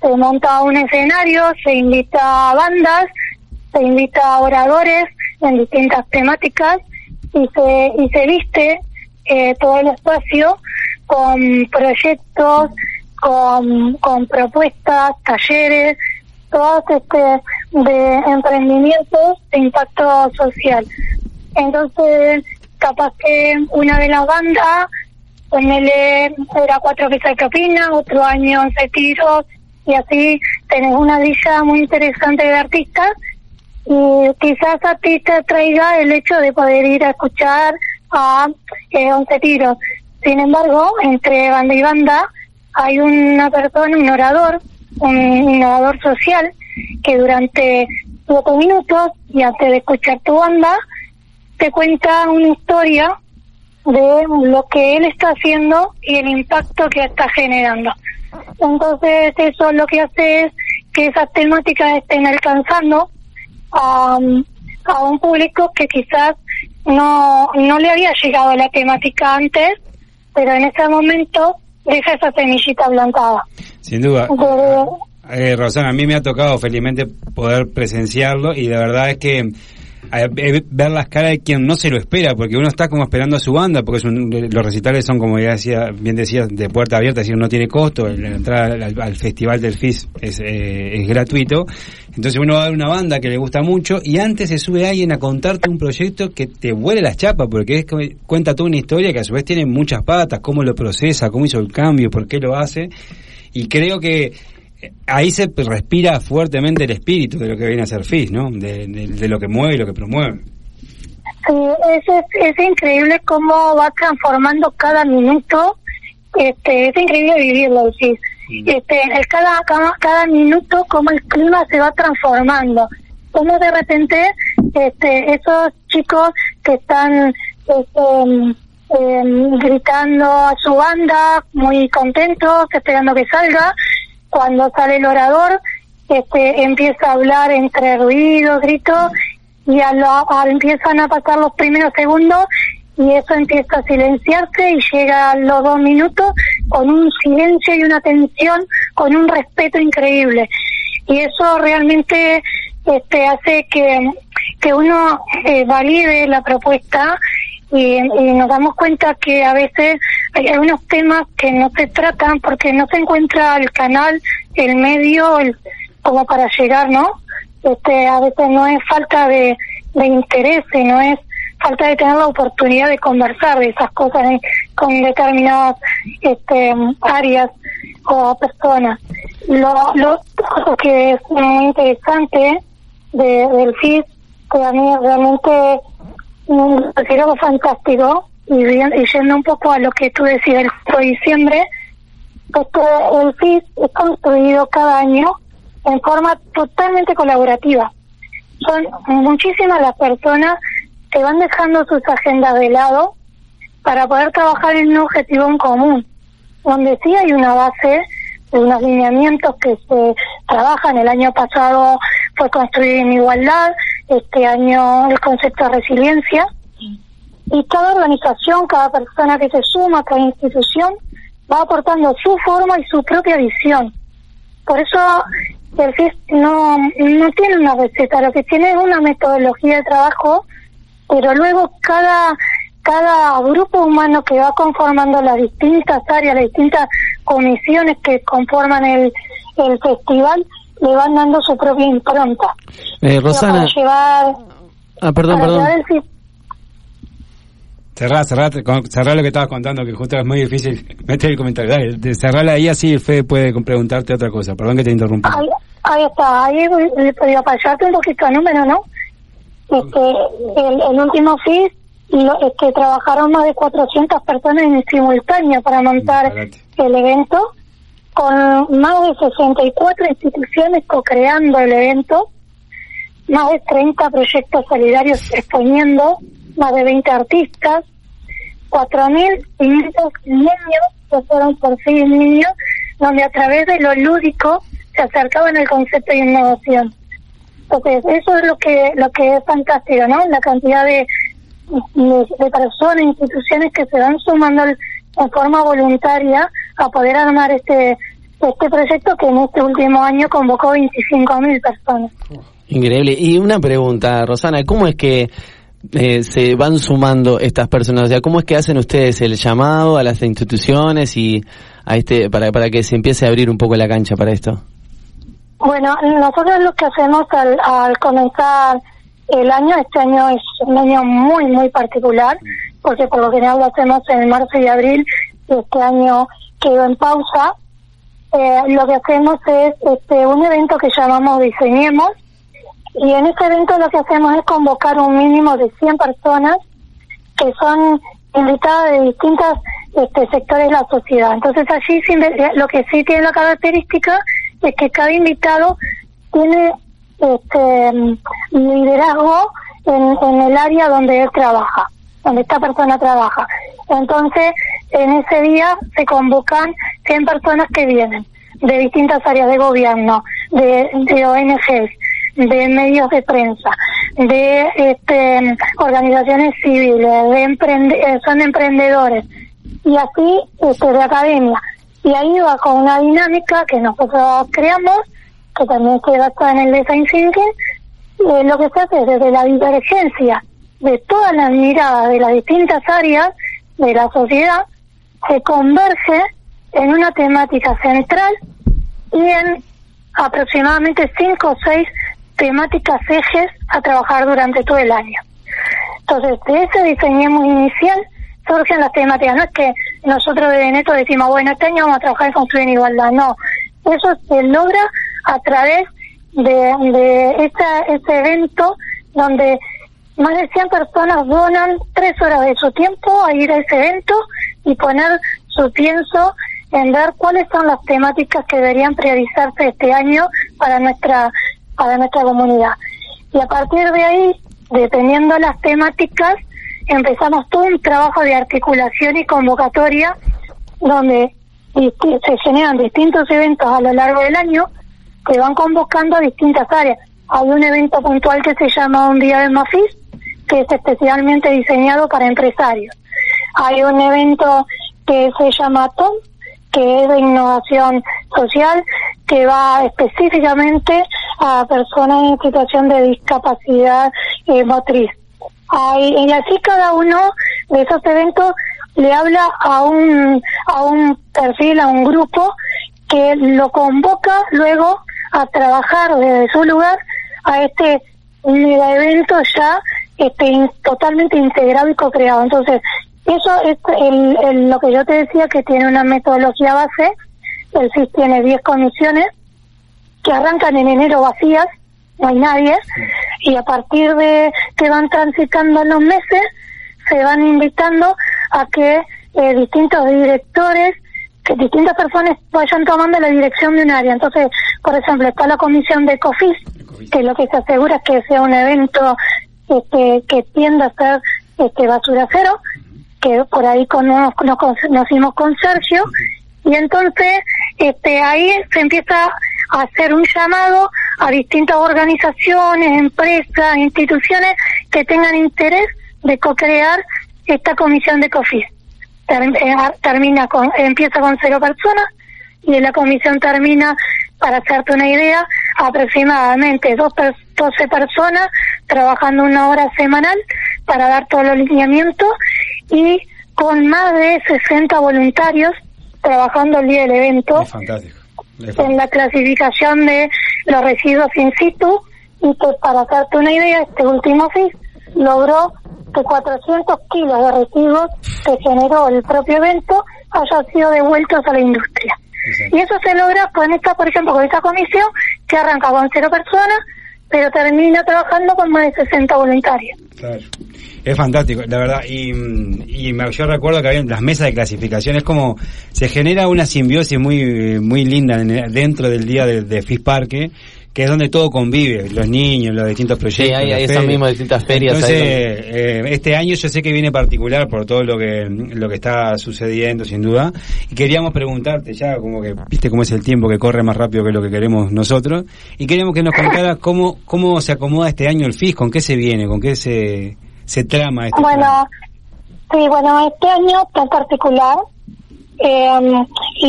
se monta un escenario, se invita a bandas, se invita a oradores en distintas temáticas y se, y se viste eh, todo el espacio con proyectos, con, con propuestas, talleres, todos este de emprendimientos de impacto social. Entonces, capaz que una de las bandas, ponele, era cuatro de propina, otro año once tiros, y así tenés una lista muy interesante de artistas, y quizás a ti te traiga el hecho de poder ir a escuchar a eh, once tiros. Sin embargo, entre banda y banda hay una persona, un orador, un innovador social, que durante siete minutos y antes de escuchar tu banda, te cuenta una historia de lo que él está haciendo y el impacto que está generando. Entonces eso lo que hace es que esas temáticas estén alcanzando a, a un público que quizás no, no le había llegado la temática antes, pero en ese momento deja esa semillita plantada. Sin duda. De- Eh, Rosana, a mí me ha tocado felizmente poder presenciarlo y la verdad es que ver las caras de quien no se lo espera, porque uno está como esperando a su banda, porque es un- los recitales son, como ya decía, bien decías, de puerta abierta, es decir, no tiene costo, la entrada al, al festival del FIS es, eh, es gratuito, entonces uno va a ver una banda que le gusta mucho y antes se sube alguien a contarte un proyecto que te vuele las chapas, porque es cuenta toda una historia que a su vez tiene muchas patas, cómo lo procesa, cómo hizo el cambio, por qué lo hace, y creo que ahí se respira fuertemente el espíritu de lo que viene a ser FIS, ¿no? De, de- de lo que mueve y lo que promueve. Sí, es, es, es increíble cómo va transformando cada minuto. Este, es increíble vivirlo, sí. Este, el cada, cada, cada minuto cómo el clima se va transformando. Cómo de repente este, esos chicos que están este, em, em, gritando a su banda, muy contentos, esperando que salga, cuando sale el orador, este, empieza a hablar entre ruidos, gritos, y a lo- a- empiezan a pasar los primeros segundos y eso empieza a silenciarse y llega a los dos minutos con un silencio y una tensión, con un respeto increíble. Y eso realmente este, hace que, que uno eh, valide la propuesta y, y nos damos cuenta que a veces hay algunos temas que no se tratan porque no se encuentra el canal, el medio, el, como para llegar, ¿no? Este, a veces no es falta de, de interés, no es falta de tener la oportunidad de conversar de esas cosas en- con determinadas este, áreas o personas. Lo, lo lo que es muy interesante de, del FIS, que a mí realmente mm, lo considero fantástico, y, bien- yendo un poco a lo que tú decías del 4 de diciembre, es que el FIS es construido cada año en forma totalmente colaborativa. Son muchísimas las personas que van dejando sus agendas de lado para poder trabajar en un objetivo en común, donde sí hay una base de unos lineamientos que se trabajan. El año pasado fue construir en igualdad, este año el concepto de resiliencia, y cada organización, cada persona que se suma, cada institución, va aportando su forma y su propia visión. Por eso el FIS no, no tiene una receta, lo que tiene es una metodología de trabajo, pero luego cada, cada grupo humano que va conformando las distintas áreas, las distintas comisiones que conforman el, el festival, le van dando su propia impronta. Eh, Rosana, Para llevar Ah, perdón, para perdón. llevar el Cerrá, cerrá, con- cerrá lo que estabas contando, que justo es muy difícil meter el comentario. Dale, cerrala ahí así Fede puede preguntarte otra cosa. Perdón que te interrumpa. Ahí, ahí está, ahí voy- voy- voy a pasarte un poquito de número, ¿no? Este, el, el último FIS, lo, este, trabajaron más de 400 personas en simultáneo para montar el evento, con más de 64 instituciones co-creando el evento, más de 30 proyectos solidarios exponiendo, más de 20 artistas, 4.500 niños que fueron por fin niños, donde a través de lo lúdico se acercaban al concepto de innovación. Entonces, eso es lo que lo que es fantástico, ¿no? La cantidad de, de, de personas, instituciones que se van sumando en forma voluntaria a poder armar este este proyecto que en este último año convocó 25.000 personas. Increíble. Y una pregunta, Rosana, ¿cómo es que eh, se van sumando estas personas? O sea, ¿cómo es que hacen ustedes el llamado a las instituciones y a este para para que se empiece a abrir un poco la cancha para esto? Bueno, nosotros lo que hacemos al, al comenzar el año, este año es un año muy, muy particular, porque por lo general lo hacemos en marzo y abril, y este año quedó en pausa. Eh, lo que hacemos es este un evento que llamamos Diseñemos, y en ese evento lo que hacemos es convocar un mínimo de 100 personas que son invitadas de distintos este, sectores de la sociedad. Entonces allí me- lo que sí tiene la característica es que cada invitado tiene este liderazgo en, en el área donde él trabaja, donde esta persona trabaja. Entonces, en ese día se convocan 100 personas que vienen de distintas áreas de gobierno, de, ONGs, de medios de prensa, de este, organizaciones civiles, de emprende- eh, son emprendedores y así este, de academia. Y ahí va con una dinámica que nosotros creamos, que también se basa en el design thinking, eh, lo que se hace es desde la divergencia de todas las miradas de las distintas áreas de la sociedad, se converge en una temática central y en aproximadamente cinco o seis temáticas ejes a trabajar durante todo el año. Entonces, de ese diseñemos inicial surgen las temáticas. No es que nosotros de Neto decimos, bueno, este año vamos a trabajar en construir en igualdad. No, eso se logra a través de, de esta, este evento donde más de 100 personas donan tres horas de su tiempo a ir a ese evento y poner su pienso en ver cuáles son las temáticas que deberían priorizarse este año para nuestra para nuestra comunidad. Y a partir de ahí, dependiendo las temáticas, empezamos todo un trabajo de articulación y convocatoria donde se generan distintos eventos a lo largo del año que van convocando a distintas áreas. Hay un evento puntual que se llama Un Día de Mafis, que es especialmente diseñado para empresarios. Hay un evento que se llama TOM, que es de innovación social, que va específicamente a personas en situación de discapacidad eh, motriz. Hay, y así cada uno de esos eventos le habla a un, a un perfil, a un grupo que lo convoca luego a trabajar desde su lugar a este evento ya este, in- totalmente integrado y co-creado. Entonces, eso es el, lo que yo te decía que tiene una metodología base. El CIS tiene 10 comisiones que arrancan en enero vacías, no hay nadie, y a partir de que van transitando los meses, se van invitando a que eh, distintos directores, que distintas personas vayan tomando la dirección de un área. Entonces, por ejemplo, está la comisión de COFIS, que lo que se asegura es que sea un evento este, que tienda a ser este, basura cero, que por ahí con- nos, nos conocimos con Sergio, y entonces este, ahí se empieza a hacer un llamado a distintas organizaciones, empresas, instituciones que tengan interés de co-crear esta comisión de COFIS. Eh, termina con, empieza con cero personas y la comisión termina, para hacerte una idea, aproximadamente dos per- 12 personas trabajando una hora semanal para dar todos los lineamientos y con más de 60 voluntarios trabajando el día del evento Fantástico. en la clasificación de los residuos in situ y que para hacerte una idea, este último FIS logró que 400 kilos de residuos que generó el propio evento hayan sido devueltos a la industria. Y eso se logra con esta, por ejemplo, con esta comisión que arranca con cero personas, pero termina trabajando con más de 60 voluntarios. Claro. Es fantástico, la verdad. Y, y me- yo recuerdo que había las mesas de clasificación. Es como se genera una simbiosis muy muy linda dentro del día de, de FIS Parque, que es donde todo convive, los niños, los distintos proyectos. Sí, hay, hay esas mismas distintas ferias. Entonces, ahí eh, este año yo sé que viene particular por todo lo que lo que está sucediendo, sin duda. Y queríamos preguntarte ya, como que viste cómo es el tiempo que corre más rápido que lo que queremos nosotros. Y queríamos que nos contaras cómo cómo se acomoda este año el FIS, con qué se viene, con qué se se trama este plan. Bueno, sí, bueno, este año en particular, eh,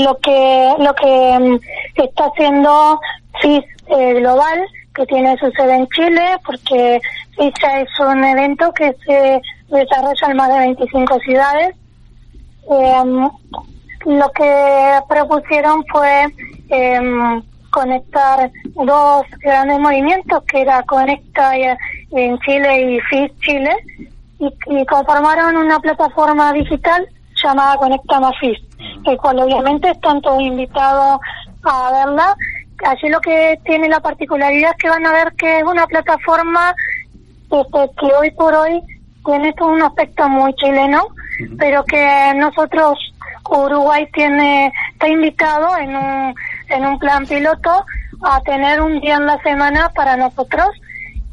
lo que lo que em, está haciendo FIS eh, Global, que tiene su sede en Chile, porque FIS ya es un evento que se desarrolla en más de 25 ciudades. Eh, lo que propusieron fue em, conectar dos grandes movimientos, que era Conecta eh, en Chile y FIS Chile, y, conformaron una plataforma digital llamada Conecta más FIS, el cual obviamente están todos invitados a verla. Allí lo que tiene la particularidad es que van a ver que es una plataforma este, que hoy por hoy tiene todo un aspecto muy chileno, pero que nosotros, Uruguay tiene, está invitado en un, en un plan piloto a tener un día en la semana para nosotros.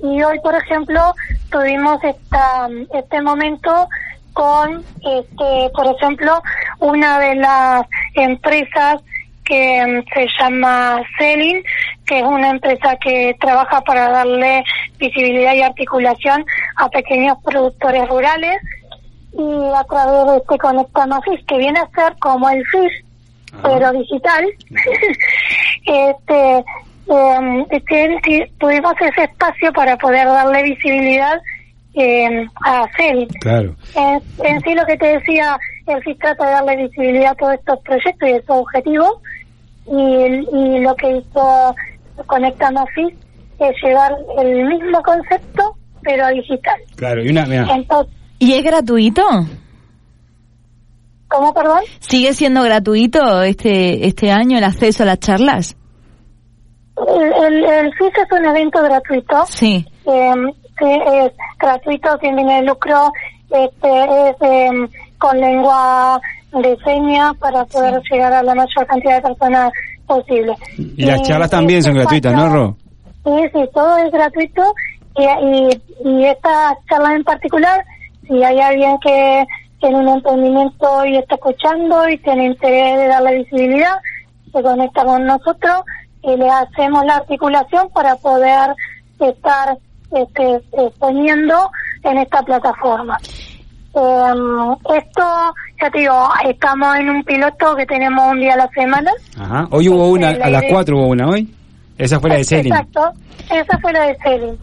Y hoy, por ejemplo, tuvimos esta, este momento con, este, por ejemplo, una de las empresas que mm, se llama Selin, que es una empresa que trabaja para darle visibilidad y articulación a pequeños productores rurales y a través de este Conecta FIS, que viene a ser como el FIS, pero digital, este, eh, este, tuvimos ese espacio para poder darle visibilidad eh, a Selin. Claro. En, en sí lo que te decía, el FIS trata de darle visibilidad a todos estos proyectos y esos objetivos y, y lo que hizo Conecta Más FIS es llevar el mismo concepto pero a digital. Claro, y una mira, Entonces, ¿Y es gratuito? ¿Cómo, perdón? ¿Sigue siendo gratuito este este año el acceso a las charlas? El, el, el FIS es un evento gratuito. Sí. Eh, que es gratuito, sin fines de lucro, este, es em, con lengua de señas para poder llegar a la mayor cantidad de personas posible. y las Y charlas también son gratuitas, ¿no, Ro? Sí, sí, todo es gratuito y, y, y esta charla en particular, si hay alguien que tiene un emprendimiento y está escuchando y tiene interés de darle visibilidad, se conecta con nosotros y le hacemos la articulación para poder estar este, eh, poniendo en esta plataforma. Eh, esto, ya te digo, estamos en un piloto que tenemos un día a la semana. Ajá. Hoy hubo una, a las idea- 4 hubo una hoy. Esa fue la de Selin. Exacto, esa fue la de Selin.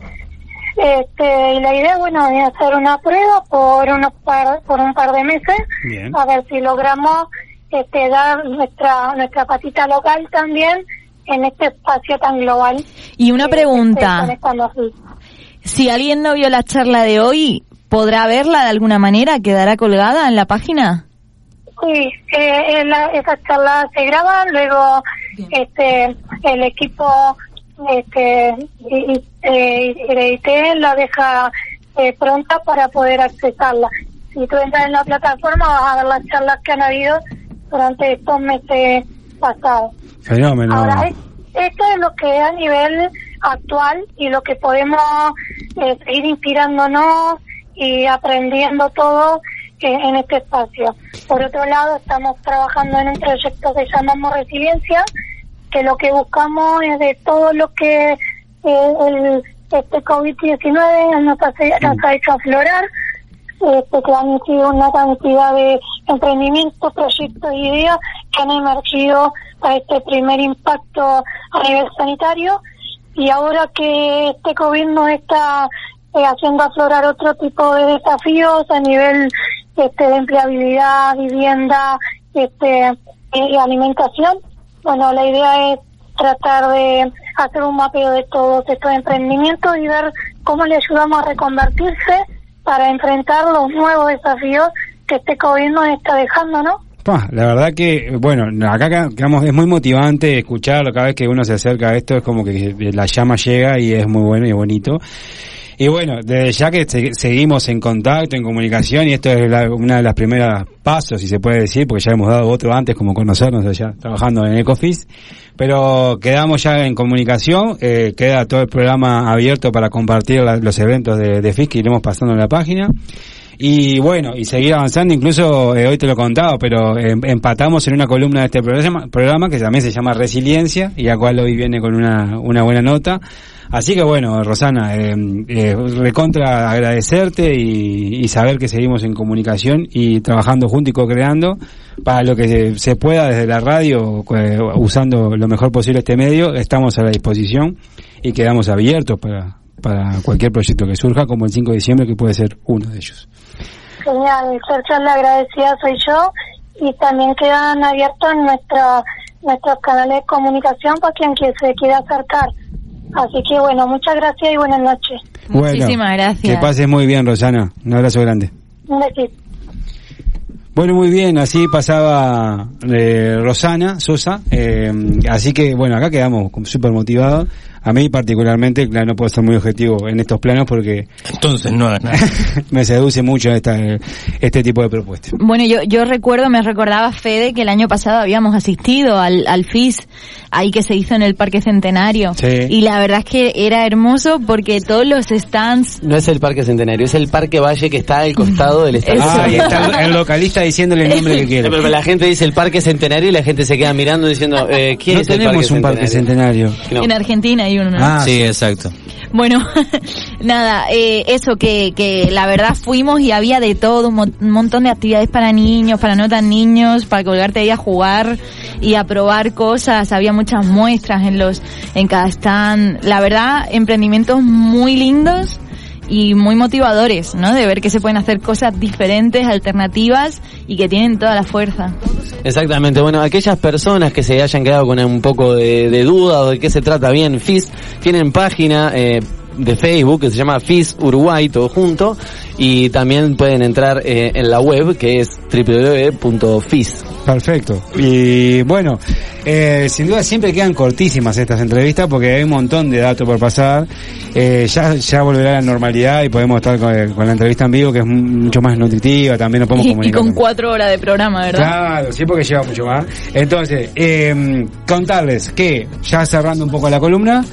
Este, y la idea, bueno, es hacer una prueba por unos par, por un par de meses, Bien. a ver si logramos este, dar nuestra nuestra patita local también en este espacio tan global. Y una que pregunta. Si alguien no vio la charla de hoy, ¿podrá verla de alguna manera? ¿Quedará colgada en la página? Sí, eh, la- esas charlas se graban, luego este el equipo este eh, IT la deja eh, pronta para poder accesarla. Si tú entras en la plataforma vas a ver las charlas que han habido durante estos meses pasados. Fenómeno. Ahora, es- esto es lo que a nivel actual y lo que podemos eh, seguir inspirándonos y aprendiendo todo en este espacio. Por otro lado, estamos trabajando en un proyecto que llamamos Resiliencia, que lo que buscamos es de todo lo que eh, el, este COVID-19 nos, hace- nos ha hecho aflorar, este, que han sido una cantidad de emprendimientos, proyectos y ideas que han emergido a este primer impacto a nivel sanitario y ahora que este COVID nos está eh, haciendo aflorar otro tipo de desafíos a nivel este, de empleabilidad, vivienda este, y alimentación, bueno, la idea es tratar de hacer un mapeo de todos estos emprendimientos y ver cómo le ayudamos a reconvertirse para enfrentar los nuevos desafíos que este nos está dejando, ¿no? La verdad que, bueno, acá quedamos, es muy motivante escucharlo cada vez que uno se acerca a esto, es como que la llama llega y es muy bueno y bonito. Y bueno, desde ya que se- seguimos en contacto, en comunicación, y esto es la- una de las primeras pasos, si se puede decir, porque ya hemos dado otro antes, como conocernos allá, trabajando en Ecofis, pero quedamos ya en comunicación, eh, queda todo el programa abierto para compartir la- los eventos de, FIS que iremos pasando en la página. Y bueno, y seguir avanzando, incluso eh, hoy te lo contaba, pero em- empatamos en una columna de este programa, programa que también se llama Resiliencia y a cual hoy viene con una, una buena nota. Así que bueno, Rosana, eh, eh, recontra agradecerte y, y saber que seguimos en comunicación y trabajando juntos y co-creando para lo que se, pueda desde la radio, eh, usando lo mejor posible este medio, estamos a la disposición y quedamos abiertos para, para cualquier proyecto que surja, como el 5 de diciembre, que puede ser uno de ellos. Genial, Sergio, la agradecida soy yo y también quedan abiertos nuestra, nuestros canales de comunicación para quien se quiera acercar. Así que bueno, muchas gracias y buenas noches. Bueno, Muchísimas gracias. Que pases muy bien, Rosana. Un abrazo grande. Un besito. Bueno, muy bien, así pasaba eh, Rosana Sosa, eh, así que bueno, acá quedamos súper motivados. A mí particularmente, claro, no puedo ser muy objetivo en estos planos porque Entonces no hagas nada. me seduce mucho esta, este tipo de propuestas. Bueno, yo, yo recuerdo, me recordaba Fede que el año pasado habíamos asistido al, al FIS, ahí que se hizo en el Parque Centenario. Sí. Y la verdad es que era hermoso porque todos los stands... No es el Parque Centenario, es el Parque Valle que está al costado del estadio. Ah, ahí está el- localista diciéndole el nombre que quiere. Pero la gente dice el Parque Centenario y la gente se queda mirando diciendo, eh, ¿quién No es el tenemos un parque centenario. No. En Argentina Ah, sí, exacto. Bueno, nada, eh, eso que, que la verdad fuimos y había de todo, un, mon- un montón de actividades para niños, para no tan niños, para colgarte ahí a jugar y a probar cosas, había muchas muestras en los, en cada stand, la verdad, emprendimientos muy lindos y muy motivadores, ¿no? De ver que se pueden hacer cosas diferentes, alternativas y que tienen toda la fuerza. Exactamente, bueno, aquellas personas que se hayan quedado con un poco de, de duda o de qué se trata bien FIS, tienen página eh, de Facebook que se llama FIS Uruguay, todo junto, y también pueden entrar eh, en la web que es www.fis. Perfecto. Y bueno, eh, sin duda siempre quedan cortísimas estas entrevistas porque hay un montón de datos por pasar. Eh, ya, ya volverá a la normalidad y podemos estar con, con la entrevista en vivo que es mucho más nutritiva, también nos podemos Y, y comunicar. con cuatro horas de programa, ¿verdad? Claro, sí, porque lleva mucho más. Entonces, eh, contarles que, ya cerrando un poco la columna,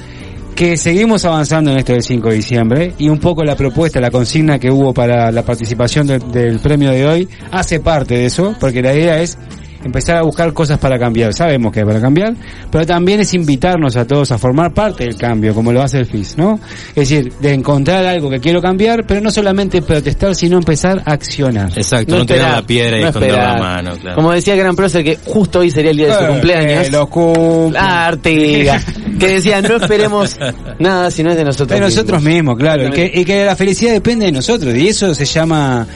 que seguimos avanzando en esto del 5 de diciembre y un poco la propuesta, la consigna que hubo para la participación de- del premio de hoy hace parte de eso, porque la idea es empezar a buscar cosas para cambiar. Sabemos que hay para cambiar, pero también es invitarnos a todos a formar parte del cambio, como lo hace el FIS, ¿no? Es decir, de encontrar algo que quiero cambiar, pero no solamente protestar, sino empezar a accionar. Exacto, no, tirar esperar, la piedra y no esconder esperar. la mano, claro. Como decía el gran prócer que justo hoy sería el día de su Eh, cumpleaños. eh, los cum- Artiga, que decía, no esperemos nada si no es de nosotros De nosotros mismos, claro. Y que, y que la felicidad depende de nosotros. Y eso se llama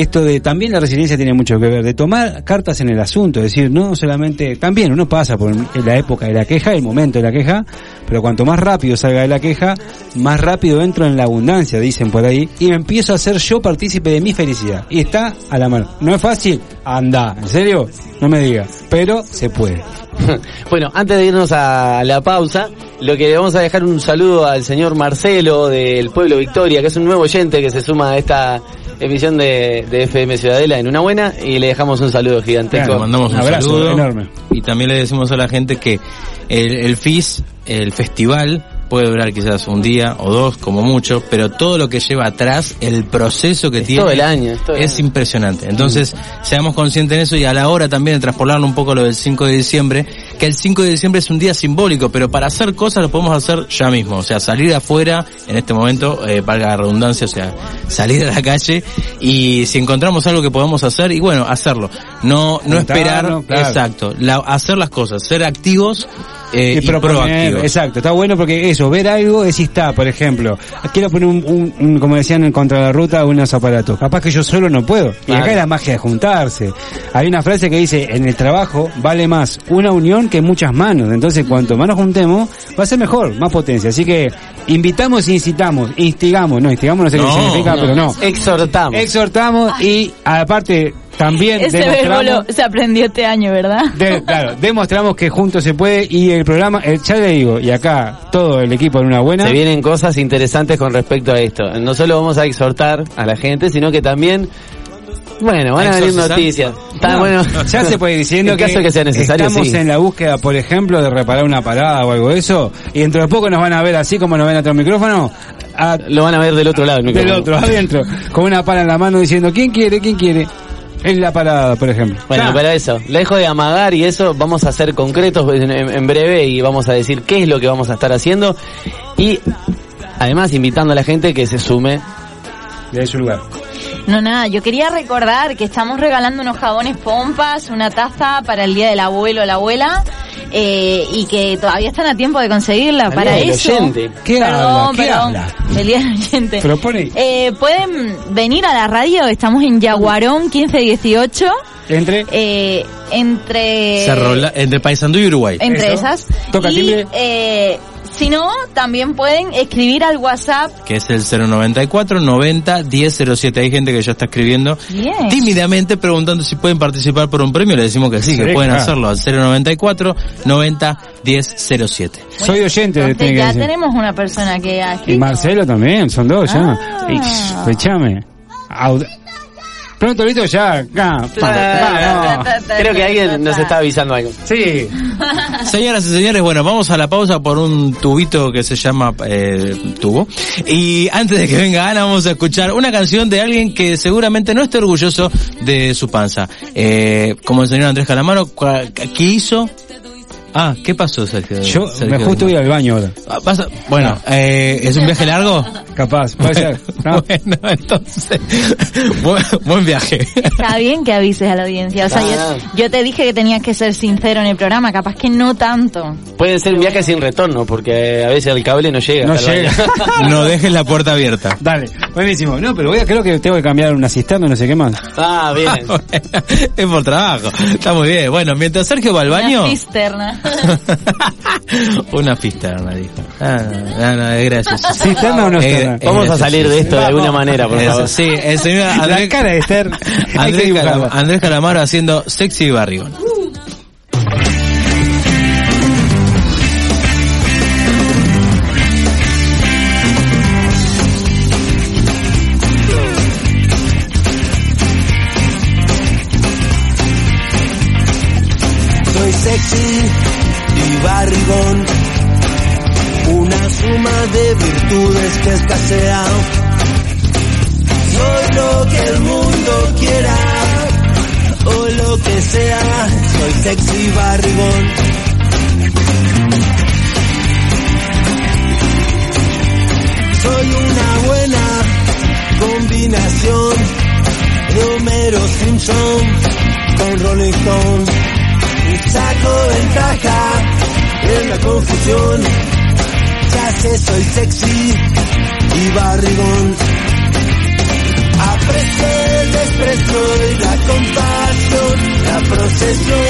esto de, también la resiliencia tiene mucho que ver, de tomar cartas en el asunto. Es decir, no solamente, también uno pasa por la época de la queja, el momento de la queja, pero cuanto más rápido salga de la queja, más rápido entro en la abundancia, dicen por ahí, y empiezo a ser yo partícipe de mi felicidad. Y está a la mano. ¿No es fácil? Anda, ¿en serio? No me digas. Pero se puede. Bueno, antes de irnos a la pausa, lo que le vamos a dejar un saludo al señor Marcelo del Pueblo Victoria, que es un nuevo oyente que se suma a esta emisión de, de FM Ciudadela en una buena y le dejamos un saludo gigantesco. Le mandamos un Abrazo saludo. enorme. Y también le decimos a la gente que el, el FIS, el festival, puede durar quizás un día o dos como mucho, pero todo lo que lleva atrás, el proceso que Es tiene todo el año, es todo el es año. impresionante. Entonces, seamos conscientes en eso y a la hora también de traspolarlo un poco lo del 5 de diciembre, que el 5 de diciembre es un día simbólico, pero para hacer cosas lo podemos hacer ya mismo, o sea, salir afuera en este momento, eh, valga la redundancia, o sea, salir a la calle y si encontramos algo que podamos hacer, y bueno, hacerlo. No, no esperar, claro. exacto, la- hacer las cosas, ser activos eh, y, proponer, proactivo. Exacto, está bueno porque eso, ver algo es si está, por ejemplo, quiero poner un, un- un, como decían en contra la ruta, unos aparatos. Capaz que yo solo no puedo. Y Claro. acá es la magia de juntarse. Hay una frase que dice, en el trabajo vale más una unión que muchas manos. Entonces, cuanto más nos juntemos, va a ser mejor, más potencia. Así que invitamos incitamos, instigamos, no, instigamos no sé qué significa, no. pero no. Exhortamos. Exhortamos y aparte también Ese verbo demostramos... lo- se aprendió este año, ¿verdad? De- claro, demostramos que juntos se puede y el programa, eh, ya le digo, y acá todo el equipo en una buena. Se vienen cosas interesantes con respecto a esto. No solo vamos a exhortar a la gente, sino que también, bueno, van a venir noticias. Está No, bueno. Ya se puede ir diciendo en caso de que sea necesario, estamos sí. en la búsqueda, por ejemplo, de reparar una parada o algo de eso, y dentro de poco nos van a ver así como nos ven atrás del micrófono, a- Lo van a ver del otro lado. el del micrófono. otro, adentro, con una pala en la mano diciendo, ¿quién quiere? ¿quién quiere? En la parada, por ejemplo. Bueno, pero eso, lejos de amagar y eso, vamos a ser concretos en, en- en breve y vamos a decir qué es lo que vamos a estar haciendo y además invitando a la gente que se sume. De su lugar. No, nada, yo quería recordar que estamos regalando unos jabones pompas, una taza para el día del abuelo o la abuela, eh, y que todavía están a tiempo de conseguirla. Para eso. oyente. ¿Qué perdón, habla? ¿Qué perdón. habla? El día del oyente. Propone. Eh, pueden venir a la radio, estamos en Yaguarón 1518, Entre. eh, entre... Cerro La- entre Paysandú y Uruguay. entre Eso. esas. Toca y, timbre. eh, si no, también pueden escribir al WhatsApp. que es el 094 90 1007. Hay gente que ya está escribiendo Bien. tímidamente preguntando si pueden participar por un premio. Le decimos que sí, Sí, que pueden claro. hacerlo al 094 90 1007. Soy oyente, que ya decir. tenemos una persona que ha Y. Marcelo también, son dos ya. Ah. Y, Escuchame. Pronto, listo, ya. Vamos. Creo que alguien nos está avisando algo. Sí. Señoras y señores, bueno, vamos a la pausa por un tubito que se llama eh, tubo. Y antes de que venga Ana, vamos a escuchar una canción de alguien que seguramente no esté orgulloso de su panza. Eh, como el señor Andrés Calamaro, ¿qué hizo? Ah, ¿qué pasó, Sergio? Yo Sergio me justo voy al baño ahora. Ah, pasa- Bueno, eh, ¿es un viaje largo? Capaz, puede ser. ¿no? Bueno, entonces, buen, buen viaje. Está bien que avises a la audiencia. O sea, Ah. yo, yo te dije que tenías que ser sincero en el programa, capaz que no tanto. Pueden ser viajes sin retorno porque a veces el cable no llega. No llega. No dejes la puerta abierta. Dale, buenísimo. No, pero voy a, creo que tengo que cambiar una cisterna, no sé qué más. ah, bien. es por trabajo. Está muy bien. Bueno, mientras Sergio va al baño. Una cisterna. Una cisterna, dijo. Ah, no, no, es gracioso. ¿Cisterna o no cisterna? es Vamos a salir de esto de alguna manera, por favor. sí, el señor La Andrés, Andrés Calamaro haciendo sexy barrigón. Escasea. Soy lo que el mundo quiera o lo que sea. Soy sexy barrigón. Soy una buena combinación de Homero Simpson con Rolling Stone. Y saco ventaja en la confusión. Ya sé, soy sexy y barrigón. Aprecio el desprecio y la compasión. La procesión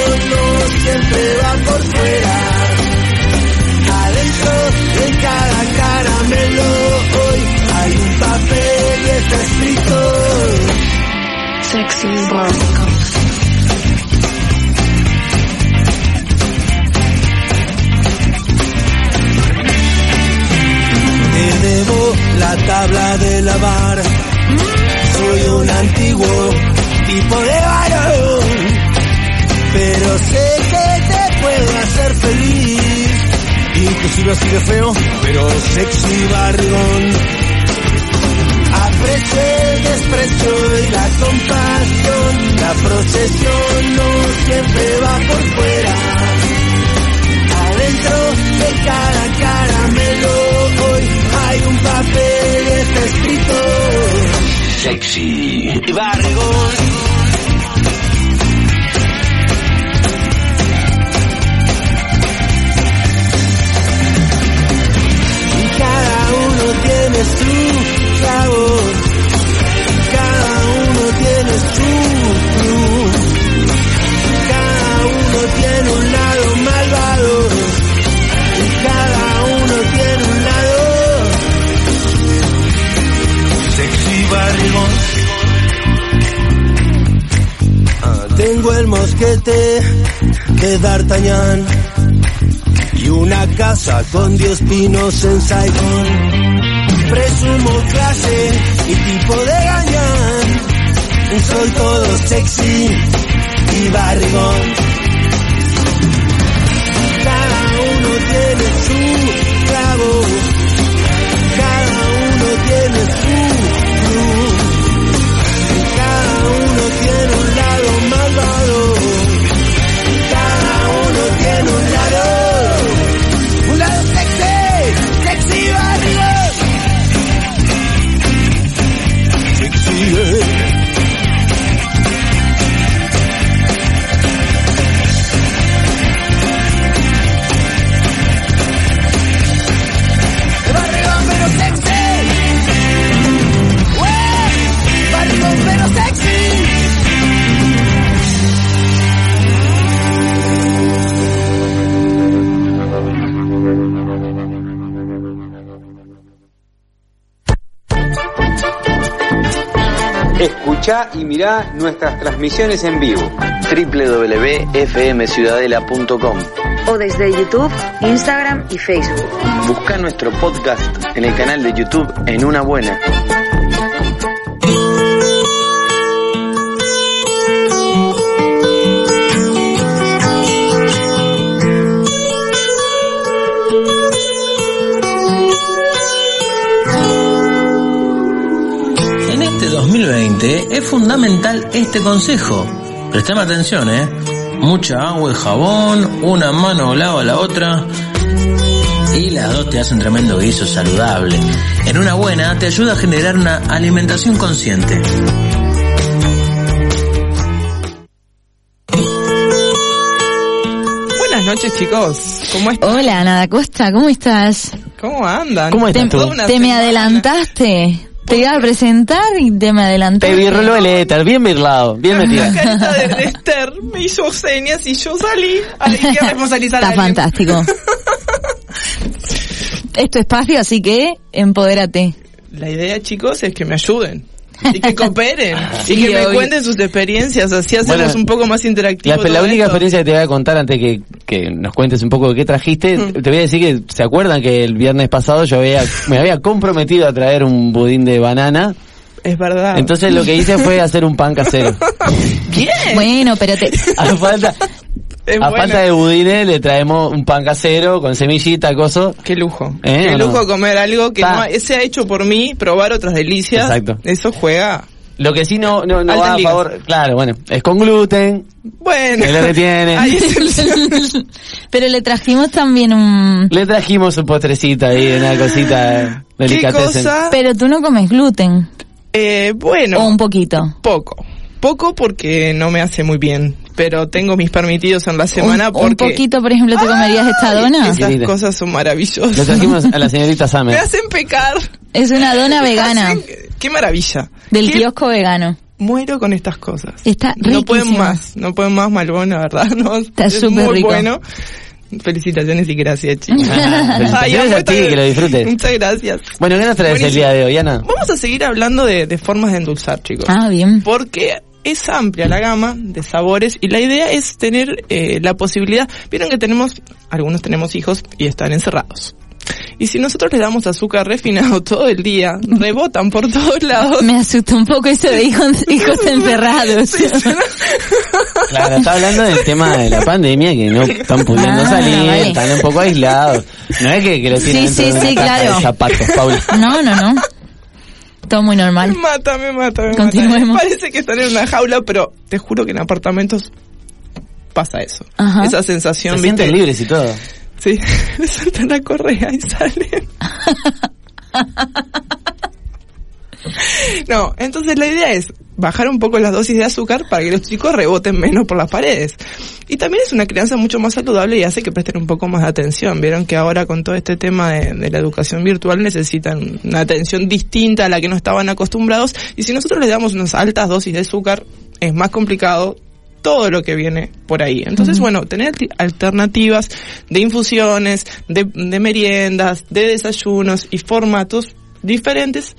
con diez pinos en Saigón. Presumo clase y tipo de gañán. Soy todo sexy y barrigón. Cada uno tiene su clavo. Escucha y mirá nuestras transmisiones en vivo. www.fmciudadela.com o desde YouTube, Instagram y Facebook. Busca nuestro podcast en el canal de YouTube En Una Buena. Es fundamental este consejo. Prestame atención, ¿eh? Mucha agua y jabón, una mano lava la otra. Y las dos te hacen tremendo guiso saludable. En una buena te ayuda a generar una alimentación consciente. Buenas noches, chicos. ¿Cómo están? Hola, Ana Costa, ¿cómo estás? ¿Cómo andan? ¿Cómo estás Te, tú? Te me semana. adelantaste. Te iba a presentar y te me adelantaste. Te virló el éter, bien virlado, bien La metida. carita de, de Esther me hizo señas y yo salí. Que responsabilizar a Está fantástico. es tu espacio, así que empodérate. La idea, chicos, es que me ayuden. Y que cooperen. Sí, y que me cuenten sus experiencias. Así hacemos Bueno, un poco más interactivo. La, única esto. experiencia que te voy a contar antes que, que nos cuentes un poco de qué trajiste, Mm. te voy a decir que se acuerdan que el viernes pasado yo había, me había comprometido a traer un budín de banana, Es verdad. entonces lo que hice fue hacer un pan casero. ¿Quién? Bueno, pero te... A falta, Es a buena. falta de budines le traemos un pan casero con semillita, coso. Qué lujo. ¿Eh, Qué o no? lujo comer algo que no se ha hecho por mí, probar otras delicias. Exacto. Eso juega. Lo que sí no, no, no va a favor, claro, bueno, es con gluten, Bueno. es lo que tiene. Ahí es el- pero le trajimos también un... Le trajimos un postrecito ahí, una cosita ¿Qué delicatessen. cosa? Pero tú no comes gluten. Eh, bueno. O un poquito. Poco. Poco porque no me hace muy bien. Pero tengo mis permitidos en la semana un, un porque... poquito, por ejemplo, ¿te comerías esta dona? Esas Querida. cosas son maravillosas. Le trajimos a la señorita Me Summer. hacen pecar. Es una dona vegana. Hacen- Qué maravilla. Del Qué- kiosco vegano. Muero con estas cosas. Está No pueden riquísimo. más. No pueden más Malbón, la verdad. No, Está es súper muy rico. bueno. Felicitaciones y gracias, chicos. Felicitaciones amo a ti, que lo disfrutes. Muchas gracias. Bueno, ¿qué nos traes el Buenísimo. día de hoy, Ana? Vamos a seguir hablando de, de formas de endulzar, chicos. Ah, bien. Porque es amplia la gama de sabores y la idea es tener eh, la posibilidad. Vieron que tenemos, algunos tenemos hijos y están encerrados. Y si nosotros les damos azúcar refinado todo el día, rebotan por todos lados. Me asustó un poco eso de hijos, hijos encerrados. Claro, está hablando del tema de la pandemia, que no están pudiendo Ah, salir, vale. están un poco aislados. No es que, que lo tienen Sí, dentro sí, de sí, una caja claro. de zapatos, Paula. No, no, no. Todo muy Me normal. mata, me mata, me Continuemos. mata. Parece que están en una jaula, pero te juro que en apartamentos pasa eso. Ajá. Esa sensación, Se ¿viste? sienten libres y todo. Sí, le saltan la correa y salen. No, entonces la idea es bajar un poco las dosis de azúcar para que los chicos reboten menos por las paredes. Y también es una crianza mucho más saludable y hace que presten un poco más de atención. Vieron que ahora con todo este tema de, de la educación virtual necesitan una atención distinta a la que no estaban acostumbrados. Y si nosotros les damos unas altas dosis de azúcar, es más complicado todo lo que viene por ahí. Entonces, bueno, tener alternativas de infusiones, de, de meriendas, de desayunos y formatos diferentes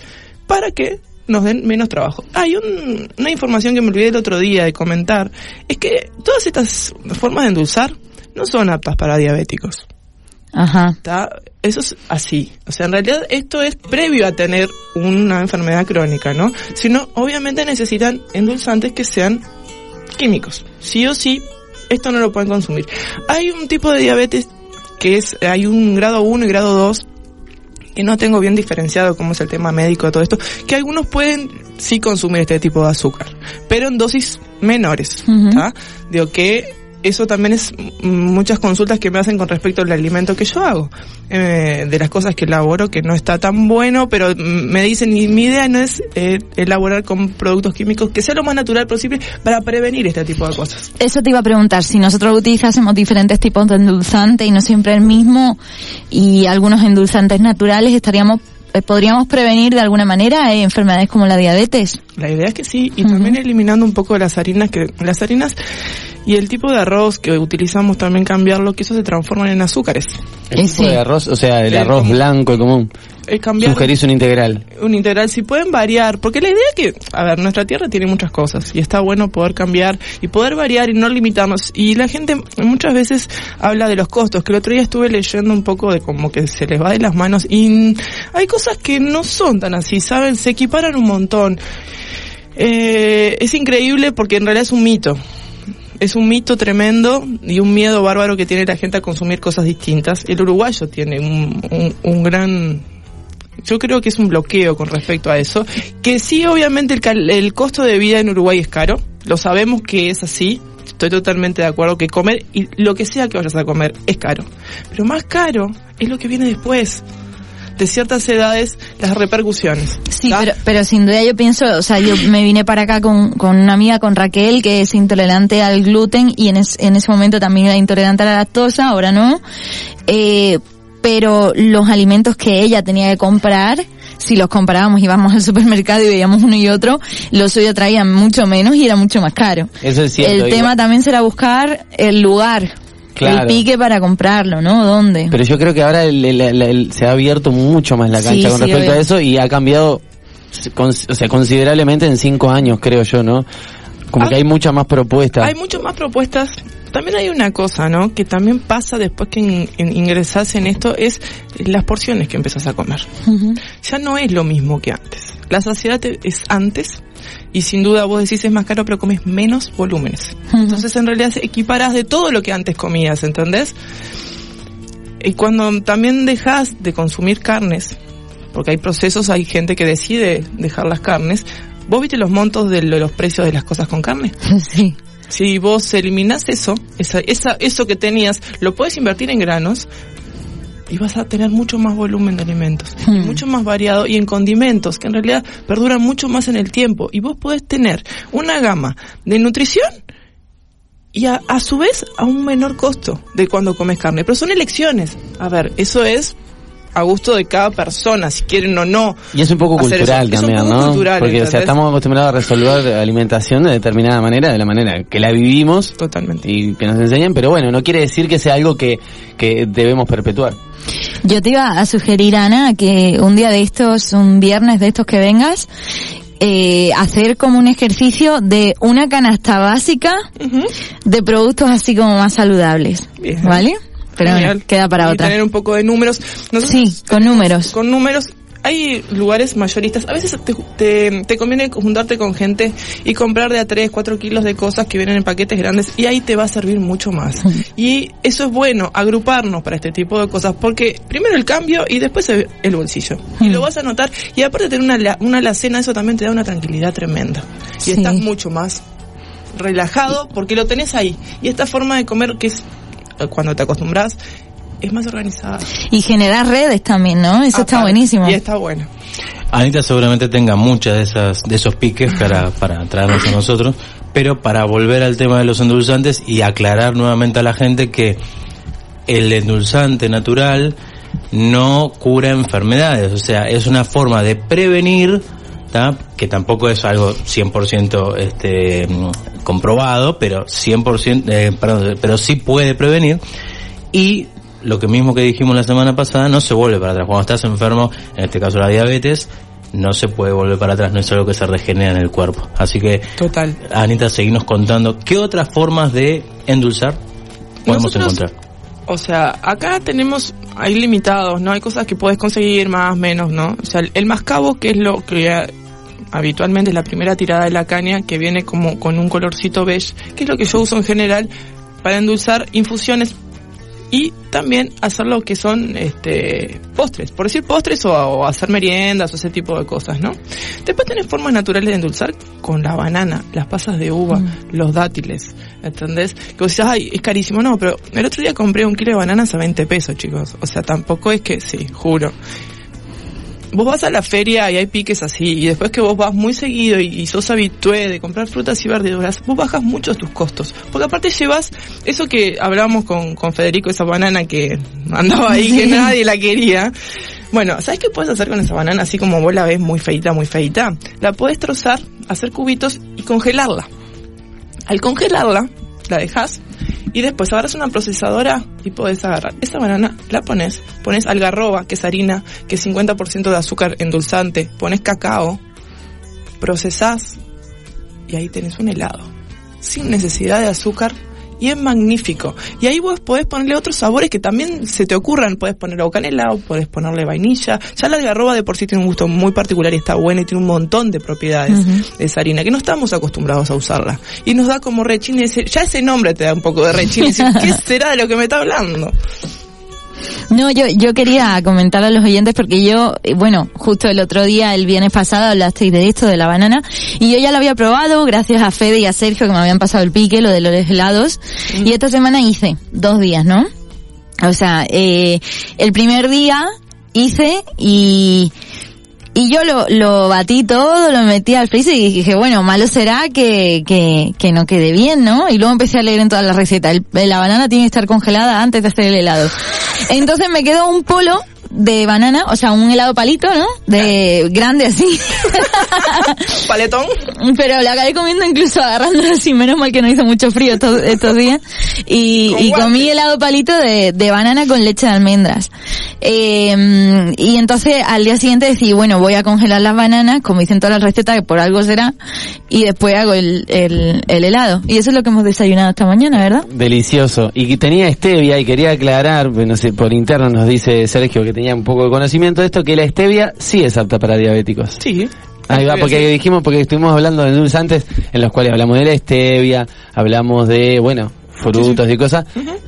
para que nos den menos trabajo. Hay un- una información que me olvidé el otro día de comentar, es que todas estas formas de endulzar no son aptas para diabéticos. Ajá. ¿Está? Eso es así. O sea, en realidad esto es previo a tener una enfermedad crónica, ¿no? Sino, obviamente necesitan endulzantes que sean químicos. Sí o sí, esto no lo pueden consumir. Hay un tipo de diabetes que es, hay un grado 1 y grado 2 que no tengo bien diferenciado cómo es el tema médico de todo esto, que algunos pueden sí consumir este tipo de azúcar, pero en dosis menores. ¿tá? Digo que eso también es muchas consultas que me hacen con respecto al alimento que yo hago, eh, de las cosas que elaboro que no está tan bueno, pero me dicen, y mi idea no es eh, elaborar con productos químicos que sea lo más natural posible para prevenir este tipo de cosas. Eso te iba a preguntar, si nosotros utilizásemos diferentes tipos de endulzante y no siempre el mismo, y algunos endulzantes naturales, estaríamos eh, podríamos prevenir de alguna manera eh, enfermedades como la diabetes. La idea es que sí, y también eliminando un poco las harinas, que las harinas y el tipo de arroz que utilizamos también cambiarlo, que eso se transforman en azúcares. El tipo de arroz, o sea, el Eh, arroz como- blanco y común. Es cambiar Sugerís un integral. un integral, si pueden variar, porque la idea es que, a ver, nuestra tierra tiene muchas cosas y está bueno poder cambiar y poder variar y no limitarnos. Y la gente muchas veces habla de los costos, que el otro día estuve leyendo un poco de como que se les va de las manos y hay cosas que no son tan así, ¿saben? Se equiparan un montón. Eh, es increíble porque en realidad es un mito. Es un mito tremendo y un miedo bárbaro que tiene la gente a consumir cosas distintas. El uruguayo tiene un, un- gran yo creo que es un bloqueo con respecto a eso. Que sí, obviamente el, cal- el costo de vida en Uruguay es caro. Lo sabemos que es así. Estoy totalmente de acuerdo que comer y lo que sea que vayas a comer es caro. Pero más caro es lo que viene después. De ciertas edades, las repercusiones. Sí, pero, pero sin duda yo pienso, o sea, yo me vine para acá con, con una amiga, con Raquel, que es intolerante al gluten y en, es- en ese momento también era intolerante a la lactosa, ahora no. Eh, pero los alimentos que ella tenía que comprar, si los comparábamos, íbamos al supermercado y veíamos uno y otro, los suyos traían mucho menos y era mucho más caro. Eso es cierto. el igual. tema también será buscar el lugar, Claro. el pique para comprarlo, ¿no? ¿Dónde? Pero yo creo que ahora el- el- el- el- se ha abierto mucho más la Sí, cancha con sí, respecto obvio. a eso y ha cambiado, con- o sea, considerablemente en cinco años, creo yo, ¿no? Como que hay mucha más propuesta. Hay muchas más propuestas. También hay una cosa, ¿no? Que también pasa después que in- in- ingresás en esto, es las porciones que empezás a comer. Ya no es lo mismo que antes. La saciedad es antes y sin duda vos decís es más caro pero comes menos volúmenes. Entonces en realidad equiparas de todo lo que antes comías, ¿entendés? Y cuando también dejas de consumir carnes, porque hay procesos, hay gente que decide dejar las carnes, ¿vos viste los montos de lo- los precios de las cosas con carne? Sí. Si vos eliminás eso, esa, esa, eso que tenías, lo puedes invertir en granos y vas a tener mucho más volumen de alimentos, y mucho más variado y en condimentos, que en realidad perduran mucho más en el tiempo. Y vos podés tener una gama de nutrición y a, a su vez a un menor costo de cuando comes carne. Pero son elecciones. A ver, eso es a gusto de cada persona, si quieren o no. Y es un poco eso. cultural Es un también, poco ¿no? cultural, Porque, o sea, estamos acostumbrados a resolver alimentación de determinada manera, de la manera que la vivimos. Totalmente. Y que nos enseñan, pero bueno, no quiere decir que sea algo que, que debemos perpetuar. Yo te iba a sugerir, Ana, que un día de estos, un viernes de estos que vengas, eh, hacer como un ejercicio de una canasta básica de productos así como más saludables. Bien. ¿Vale? Pero bueno, queda para y otra. tener un poco de números. Nosotros Sí, con números. Con números. Hay lugares mayoristas. A veces te, te, te conviene juntarte con gente y comprar de a 3, 4 kilos de cosas que vienen en paquetes grandes y ahí te va a servir mucho más. Y eso es bueno, agruparnos para este tipo de cosas porque primero el cambio y después el, bolsillo. Y lo vas a notar. Y aparte de tener una, una alacena, eso también te da una tranquilidad tremenda. Y Sí. estás mucho más relajado porque lo tenés ahí. Y esta forma de comer que es cuando te acostumbras es más organizada. Y generar redes también, ¿no? Eso está buenísimo. Y está bueno. Anita seguramente tenga muchas de esas de esos piques para, para traernos a nosotros, pero para volver al tema de los endulzantes y aclarar nuevamente a la gente que el endulzante natural no cura enfermedades, o sea, es una forma de prevenir, ¿tá? que tampoco es algo 100% este, comprobado, pero 100%, eh, perdón, pero sí puede prevenir y lo que mismo que dijimos la semana pasada no se vuelve para atrás. Cuando estás enfermo, en este caso la diabetes, no se puede volver para atrás, no es algo que se regenera en el cuerpo. Así que, Total. Anita, seguimos contando qué otras formas de endulzar podemos Nosotros- encontrar. O sea, acá tenemos, hay limitados, ¿no? Hay cosas que puedes conseguir más, menos, ¿no? O sea, el, mascabo, que es lo que habitualmente es la primera tirada de la caña, que viene como con un colorcito beige, que es lo que yo uso en general para endulzar infusiones y también hacer lo que son este postres, por decir postres o, o hacer meriendas o ese tipo de cosas, ¿no? Después tenés formas naturales de endulzar con la banana, las pasas de uva, los dátiles, ¿entendés? Que vos decís, ay, es carísimo, no, pero el otro día compré un kilo de bananas a 20 pesos, chicos, o sea, tampoco es que, sí, juro. Vos vas a la feria y hay piques así, y después que vos vas muy seguido y, y sos habitué de comprar frutas y verduras, vos bajas mucho tus costos. Porque aparte llevas eso que hablábamos con, con Federico, esa banana que andaba ahí, que nadie la quería. Bueno, ¿sabes qué puedes hacer con esa banana así como vos la ves muy feita, muy feita? La puedes trozar, hacer cubitos y congelarla. Al congelarla, la dejas y después agarras una procesadora y podés agarrar esa banana, la pones, pones algarroba, que es harina, que es 50% de azúcar endulzante, pones cacao, procesás y ahí tenés un helado. Sin necesidad de azúcar y es magnífico. Y ahí vos podés ponerle otros sabores que también se te ocurran. Podés ponerle o canela o podés ponerle vainilla. Ya la algarroba de por sí tiene un gusto muy particular y está buena y tiene un montón de propiedades Ujú. de esa harina que no estamos acostumbrados a usarla. Y nos da como rechine. ese- Ya ese nombre te da un poco de rechine. Decís, ¿Qué será de lo que me está hablando? No, yo, yo quería comentar a los oyentes porque yo, eh, bueno, justo el otro día, el viernes pasado, hablasteis de esto, de la banana, y yo ya lo había probado gracias a Fede y a Sergio que me habían pasado el pique, lo de los helados, y esta semana hice dos días, ¿no? O sea, eh, el primer día hice y, y yo lo, lo batí todo, lo metí al freezer y dije, bueno, malo será que, que, que no quede bien, ¿no? Y luego empecé a leer en todas las recetas. El- la banana tiene que estar congelada antes de hacer el helado. Entonces me quedó un polo de banana, o sea, un helado palito, ¿no? De grande así. Paletón. Pero la acabé comiendo incluso agarrándolo así, menos mal que no hizo mucho frío estos, estos días. Y, y comí helado palito de, de banana con leche de almendras. Eh, y entonces al día siguiente decidí, bueno, voy a congelar las bananas, como dicen todas las recetas, que por algo será, y después hago el, el, el helado. Y eso es lo que hemos desayunado esta mañana, ¿verdad? Delicioso. Y que tenía stevia y quería aclarar, pues, no sé, por interno nos dice Sergio que tenía un poco de conocimiento de esto, que la stevia sí es apta para diabéticos. Sí. Ahí va, porque dijimos, porque estuvimos hablando de endulzantes en los cuales hablamos de la stevia, hablamos de, bueno, frutos y cosas,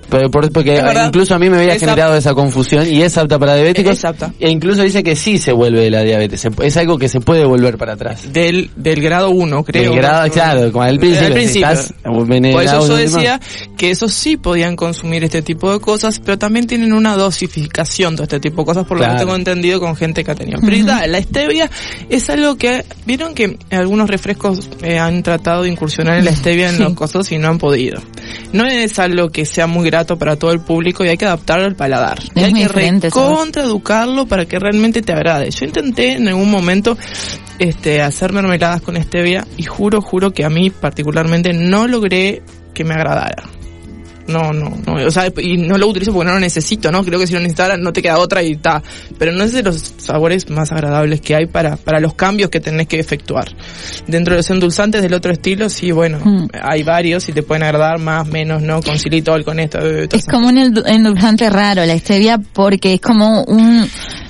pero por- porque incluso a mí me había Es generado esa confusión y es apta para diabéticos. Es apta. E incluso dice que sí se vuelve de la diabetes, es algo que se puede volver para atrás. Del, del grado 1, creo. Del grado, claro, como al principio, si principio. estás Por eso yo decía que esos sí podían consumir este tipo de cosas, pero también tienen una dosificación de este tipo de cosas, por lo que tengo entendido con gente que ha tenido. Pero da, la stevia es algo que, vieron que algunos refrescos eh, han tratado de incursionar en la stevia en Sí. los cosas y no han podido. No es algo que sea muy grato para todo el público y hay que adaptarlo al paladar. Y hay que recontraeducarlo para que realmente te agrade. Yo intenté en algún momento este hacer mermeladas con stevia y juro, juro que a mí particularmente no logré que me agradara. No, no, no, o sea, y no lo utilizo porque no lo necesito, ¿no? Creo que si lo necesitara no te queda otra y está. Pero no es de los sabores más agradables que hay para, para los cambios que tenés que efectuar. Dentro de los endulzantes del otro estilo, sí, bueno, Mm. hay varios y te pueden agradar más, menos, ¿no? Con xilitol, con esto, eh, Es como un endu- endulzante raro la stevia porque es como un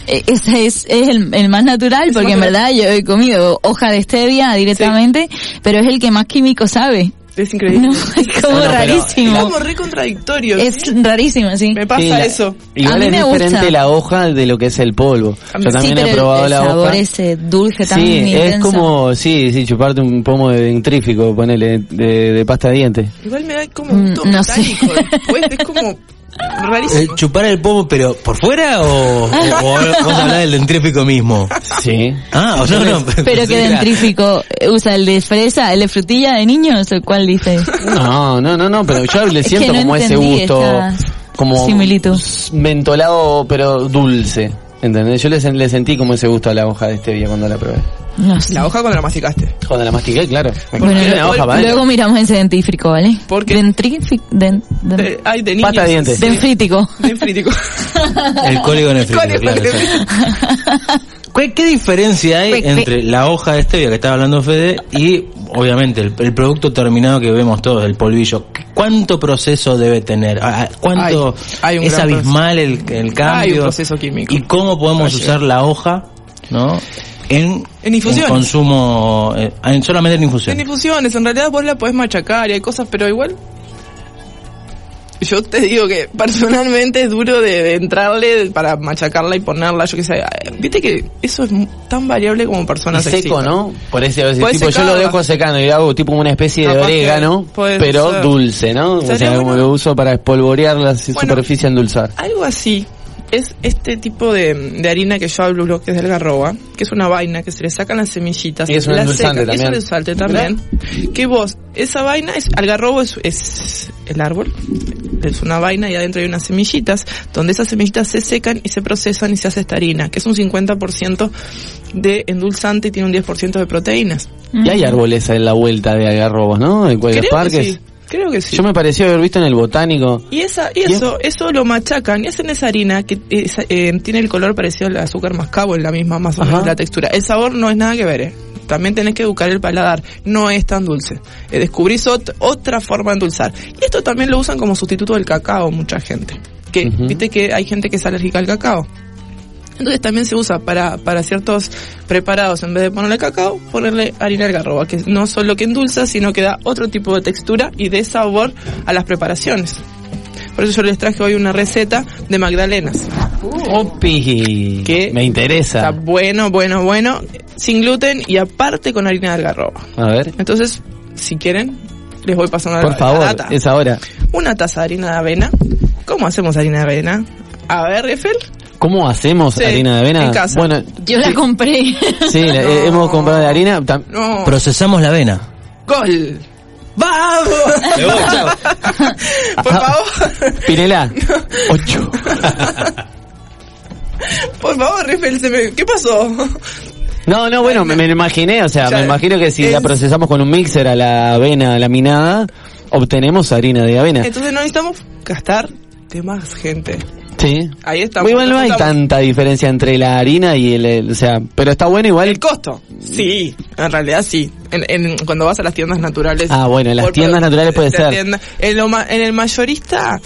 ese es, es el, el más natural porque en verdad yo he comido hoja de stevia directamente pero es el que más químico sabe Es increíble. no es como No, no, pero- Es rarísimo como re contradictorio. es ¿sí? rarísimo sí Me pasa Sí, la- eso. Igual A mí es me diferente gusta. la hoja de lo que es el polvo. Yo sí, también pero he el- probado el, la sabor hoja. ese dulce tan Sí, intenso es como, sí, sí, chuparte un pomo de dentrífico, ponele, de, de pasta de dientes. Igual me da como Mm, un gusto no sé. después, es como rarísimo. ¿Chupar el pomo, pero por fuera o, o, o vos hablás del dentrífico mismo? Sí. Ah, o no, no. pero era- dentrífico eh, usa el de fresa el de frutilla de niños o cuál dice No, no, no, no, pero yo le Es siento que no como ese gusto, como similitud. mentolado pero dulce. ¿Entendés? Yo le, le sentí como ese gusto a la hoja de stevia cuando la probé. No sé La hoja cuando la masticaste. Cuando la mastiqué, claro. Bueno, hoja para luego miramos ese dentífrico, ¿vale? ¿Por qué? Dentrífico, den, den- De, ay, de niños. Pasta de dientes. denfrítico. Denfrítico. El código nefrítico, Código claro. ¿Qué, qué diferencia hay pe- entre la hoja de stevia que estaba hablando Fede y obviamente el, el producto terminado que vemos todos, el polvillo? ¿Cuánto proceso debe tener? Ah, ¿Cuánto Hay- hay un es abismal el, el cambio? Hay un proceso químico. ¿Y cómo podemos usar la hoja, no? En, En infusiones. consumo, eh, en- solamente en infusión. En infusiones, en realidad vos la podés machacar y hay cosas, pero igual. Yo te digo que personalmente es duro de, de entrarle para machacarla y ponerla, yo qué sé. Viste que eso es mu- tan variable como Y personas seco. ¿no? Por eso, Puede tipo, yo lo dejo secando y hago tipo una especie de Capaz orégano, pero ser. dulce, ¿no? O sea, como bueno. lo uso para espolvorear la superficie, endulzar. Algo así es este tipo de, de harina que yo hablo, que es del garroba, que es una vaina que se le sacan las semillitas. Y es un la endulzante secan, también. Es un endulzante también. Que vos, esa vaina, es algarrobo es, es el árbol, es una vaina y adentro hay unas semillitas, donde esas semillitas se secan y se procesan y se hace esta harina, que es un 50% de endulzante y tiene un 10% de proteínas. Y hay árboles en la vuelta de algarrobos, ¿no? En cualquier parques. sí, creo que sí. Yo me pareció haber visto en el botánico. Y esa, y eso, eso lo machacan y hacen esa harina que es- eh, tiene el color parecido al azúcar mascabo en la misma más o menos la textura. El sabor no es nada que ver, eh. También tenés que educar el paladar, no es tan dulce. Eh, descubrís ot- otra forma de endulzar. Y esto también lo usan como sustituto del cacao mucha gente. Que, viste que hay gente que es alérgica al cacao. Entonces también se usa para, para ciertos preparados, en vez de ponerle cacao, ponerle harina de algarroba, que no solo que endulza, sino que da otro tipo de textura y de sabor a las preparaciones. Por eso yo les traje hoy una receta de magdalenas. Opi, Que me interesa. Está bueno, bueno, bueno, sin gluten y aparte con harina de algarroba. A ver, Entonces, si quieren, les voy pasando la- por la favor, data. es ahora. Una taza de harina de avena. ¿Cómo hacemos harina de avena? A ver, Eiffel. ¿Cómo hacemos Sí, harina de avena? en casa. Bueno, Yo la compré. sí, la- No. eh, hemos comprado de harina. tam- No. Procesamos la avena. ¡Gol! ¡Vamos! Por favor, Pinela, ocho. por favor, se me... ¿qué pasó? No, no, bueno, me, me lo imaginé, o sea, Ya, me imagino que si es- la procesamos con un mixer a la avena laminada, obtenemos harina de avena. Entonces no necesitamos gastar de más gente. Sí. Ahí estamos. Igual no hay tanta diferencia entre la harina y el, el- o sea, pero está bueno igual. El costo, sí, en realidad sí. En, en- cuando vas a las tiendas naturales. Ah, bueno, en las tiendas naturales puede de ser. tienda- en, lo ma- en el mayorista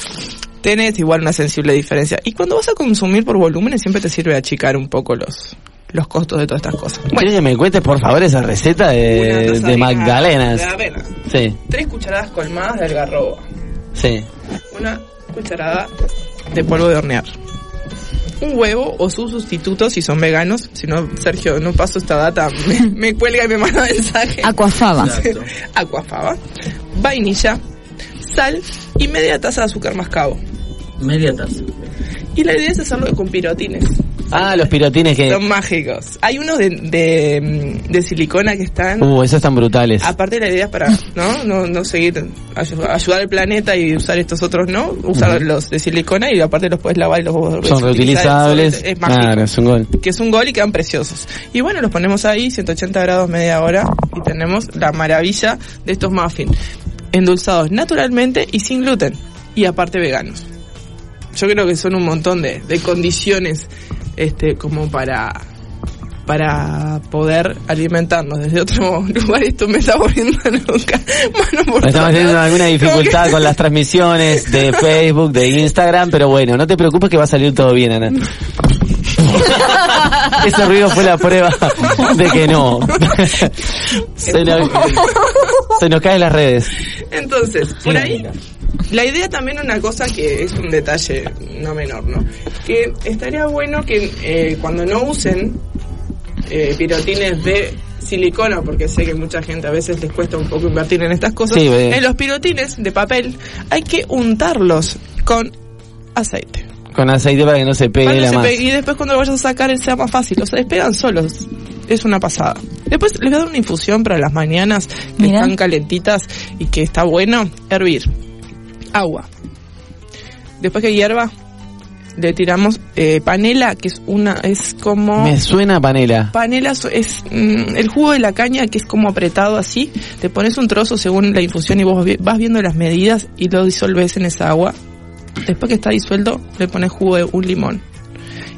tenés igual una sensible diferencia. Y cuando vas a consumir por volúmenes siempre te sirve achicar un poco los los costos de todas estas cosas. ¿Quieres que me cuentes por favor esa receta de, de magdalenas? De avena. Sí, Tres cucharadas colmadas de algarroba. sí. Una cucharada de polvo de hornear. Un huevo o su sustituto si son veganos. Si no, Sergio, no paso esta data. Me, me cuelga y me manda mensaje. Aquafaba. Aquafaba. Vainilla. Sal y media taza de azúcar mascabo. Media taza. Y la idea es hacerlo con pirotines. Ah, los pirotines que... Son mágicos. Hay unos de, de, de silicona que están... Uh, esos están brutales. Aparte la idea es para no no, no seguir ayu- ayudar al planeta y usar estos otros no usar los de silicona y aparte los puedes lavar y los a Son reutilizables. Es, es mágico. Claro, es un gol. que es un gol y quedan preciosos y bueno los ponemos ahí 180 grados media hora y tenemos la maravilla de estos muffins endulzados naturalmente y sin gluten y aparte veganos yo creo que son un montón de, de condiciones este como para para poder alimentarnos desde otro lugar esto me está Mano, por Estamos teniendo alguna dificultad que- con las transmisiones de Facebook, de Instagram, pero bueno, no te preocupes que va a salir todo bien, Ana. Ese ruido fue la prueba de que no. se, nos, se nos caen las redes. Entonces, por ahí, la idea también una cosa que es un detalle no menor, ¿no? Que estaría bueno que eh, cuando no usen eh, pirotines de silicona, porque sé que mucha gente a veces les cuesta un poco invertir en estas cosas, Sí, en los pirotines de papel hay que untarlos con aceite. Con aceite para que no se pegue la se masa. pegue, y después cuando lo vayas a sacar sea más fácil, o sea, despegan solos. Es una pasada. Después les voy a dar una infusión para las mañanas que están calentitas y que está bueno. Hervir. Agua. Después que hierva, le tiramos eh, panela, que es una, es como... Me suena panela. Panela es mm, el jugo de la caña que es como apretado así. Te pones un trozo según la infusión y vos vas viendo las medidas y lo disolves en esa agua. Después que está disuelto, le pones jugo de un limón.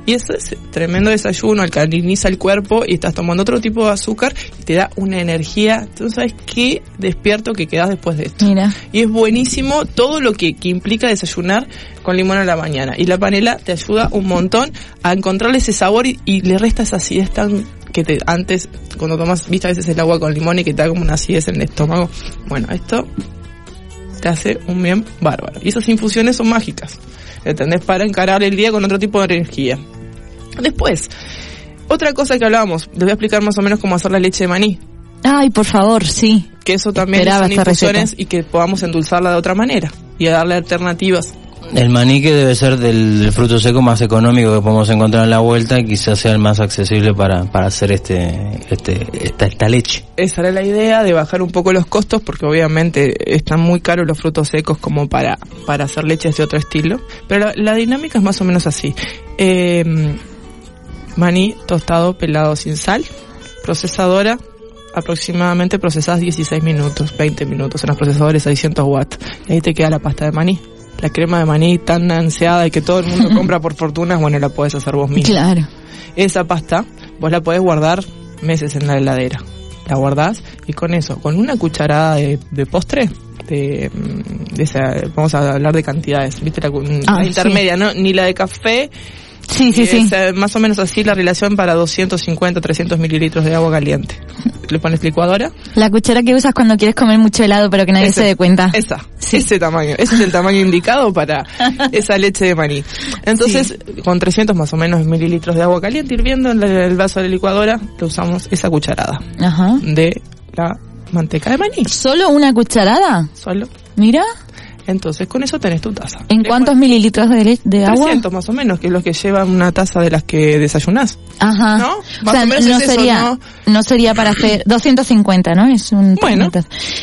Y eso es tremendo desayuno, alcaliniza el cuerpo y estás tomando otro tipo de azúcar y te da una energía. Tú sabes qué despierto que quedas después de esto. Mira. Y es buenísimo todo lo que, que implica desayunar con limón a la mañana. Y la panela te ayuda un montón a encontrarle ese sabor y, y le resta esa acidez tan que te antes cuando tomas viste a veces el agua con limón y que te da como una acidez en el estómago bueno esto te hace un bien bárbaro y esas infusiones son mágicas ¿entendés? para encarar el día con otro tipo de energía después otra cosa que hablábamos les voy a explicar más o menos cómo hacer la leche de maní Ay, por favor, sí. que eso también Esperaba son infusiones y que podamos endulzarla de otra manera y a darle alternativas El maní que debe ser del, fruto seco más económico que podemos encontrar en la vuelta y quizás sea el más accesible para, para hacer este, este, esta, esta leche. esa era la idea de bajar un poco los costos porque obviamente están muy caros los frutos secos como para, para hacer leches de otro estilo. Pero la, dinámica es más o menos así. Eh, maní tostado pelado sin sal, procesadora, aproximadamente procesadas 16 minutos, 20 minutos en los procesadores a 600 watts. Ahí te queda la pasta de maní. La crema de maní tan ansiada y que todo el mundo compra por fortuna, bueno, la puedes hacer vos mismo. Claro. Esa pasta vos la podés guardar meses en la heladera. La guardás y con eso, con una cucharada de, de postre, de, mm, de esa, vamos a hablar de cantidades, viste la, Ah, sí. intermedia, ¿no? Ni la de café. Sí, sí, y sí. es, eh, más o menos así la relación para 250, 300 mililitros de agua caliente. Le pones licuadora. La cuchara que usas cuando quieres comer mucho helado pero que nadie Ese- se dé cuenta. Esa, ese tamaño. Ese es el tamaño indicado para esa leche de maní. Entonces, con 300 más o menos mililitros de agua caliente hirviendo en el vaso de la licuadora, le usamos esa cucharada Ajá. de la manteca de maní. ¿Solo una cucharada? Solo. Mira. Entonces, con eso tenés tu taza. ¿En cuántos mililitros de, de agua? 300 más o menos, que es lo que lleva una taza de las que desayunás. Ajá. ¿No? O Más sea, o menos no es eso, sería, ¿no? ¿no? sería para hacer 250, ¿no? Es un Bueno.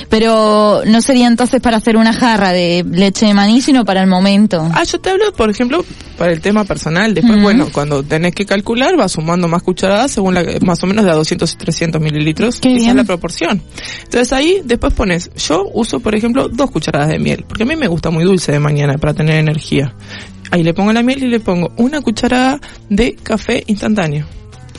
Pero no sería entonces para hacer una jarra de leche de maní, sino para el momento. Ah, yo te hablo, por ejemplo, para el tema personal. Después, bueno, cuando tenés que calcular, vas sumando más cucharadas según la, más o menos de a 200 300 mililitros. Qué Esa bien. es la proporción. Entonces ahí, después pones, yo uso, por ejemplo, dos cucharadas de miel, porque a mí me gusta muy dulce de mañana para tener energía. Ahí le pongo la miel y le pongo una cucharada de café instantáneo.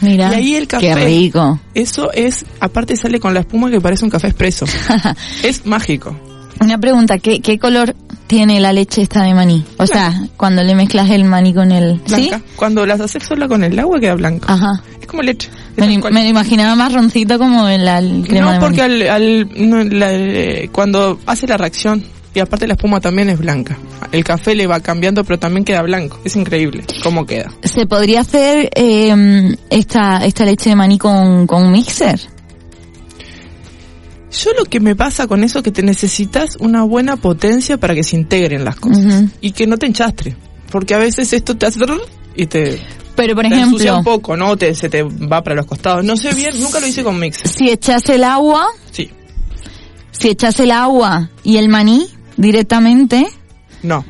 Mira. Y ahí el café. Qué rico. Eso es, aparte sale con la espuma que parece un café expreso. es mágico. Una pregunta, ¿qué, ¿qué color tiene la leche esta de maní? O sea, cuando le mezclas el maní con el... ¿Sí? Blanca. Cuando las haces sola con el agua queda blanca. Ajá. Es como leche. Me, lo- me lo imaginaba marroncito como en la el crema no, de maní. porque al, al- no, la- eh, cuando hace la reacción, y aparte la espuma también es blanca. El café le va cambiando, pero también queda blanco. Es increíble cómo queda. ¿Se podría hacer eh, esta, esta leche de maní con, con un mixer? Yo lo que me pasa con eso es que te necesitas una buena potencia para que se integren las cosas. Y que no te enchastre. Porque a veces esto te hace... y te... Pero, por te ensucia ejemplo, un poco, ¿no? Te, se te va para los costados. No sé bien, nunca lo hice con mix. si echas el agua, Sí. si echas el agua y el maní directamente No.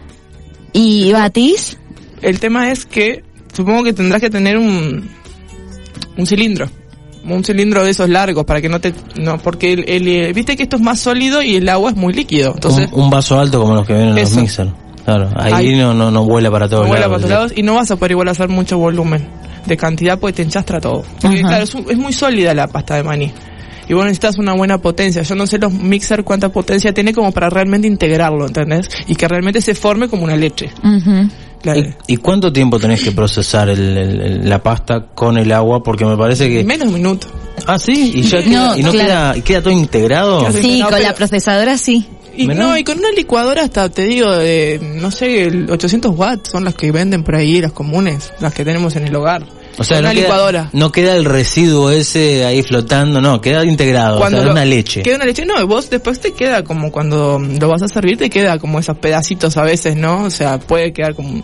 y batís, El tema es que supongo que tendrás que tener un, un cilindro. Un cilindro de esos largos para que no te... No, porque el, el, eh, viste que esto es más sólido y el agua es muy líquido. Entonces, un, un vaso alto como los que vienen en los Eso. mixers. Claro, ahí Ahí. no, no, no vuela para todos no vuela lados. para todos lados y no vas a poder igual hacer mucho volumen de cantidad porque te enchastra todo. Porque claro, es, un- es muy sólida la pasta de maní. Y vos necesitas una buena potencia. Yo no sé los mixer cuánta potencia tiene como para realmente integrarlo, ¿entendés? Y que realmente se forme como una leche. ¿Y, y cuánto tiempo tenés que procesar el- el- el- la pasta con el agua? Porque me parece que... Menos un minuto. Ah, sí, y ya No, queda, y no claro. queda, y queda todo integrado. Sí, No, con pero- la procesadora sí. Y no, y con una licuadora hasta, te digo, de, no sé, el 800 watts son las que venden por ahí, las comunes, las que tenemos en el hogar. O sea, una no queda, licuadora. no queda el residuo ese ahí flotando, no, queda integrado, o sea, lo- una leche. Queda una leche, no, vos después te queda como cuando lo vas a servir, te queda como esos pedacitos a veces, ¿no? O sea, puede quedar como un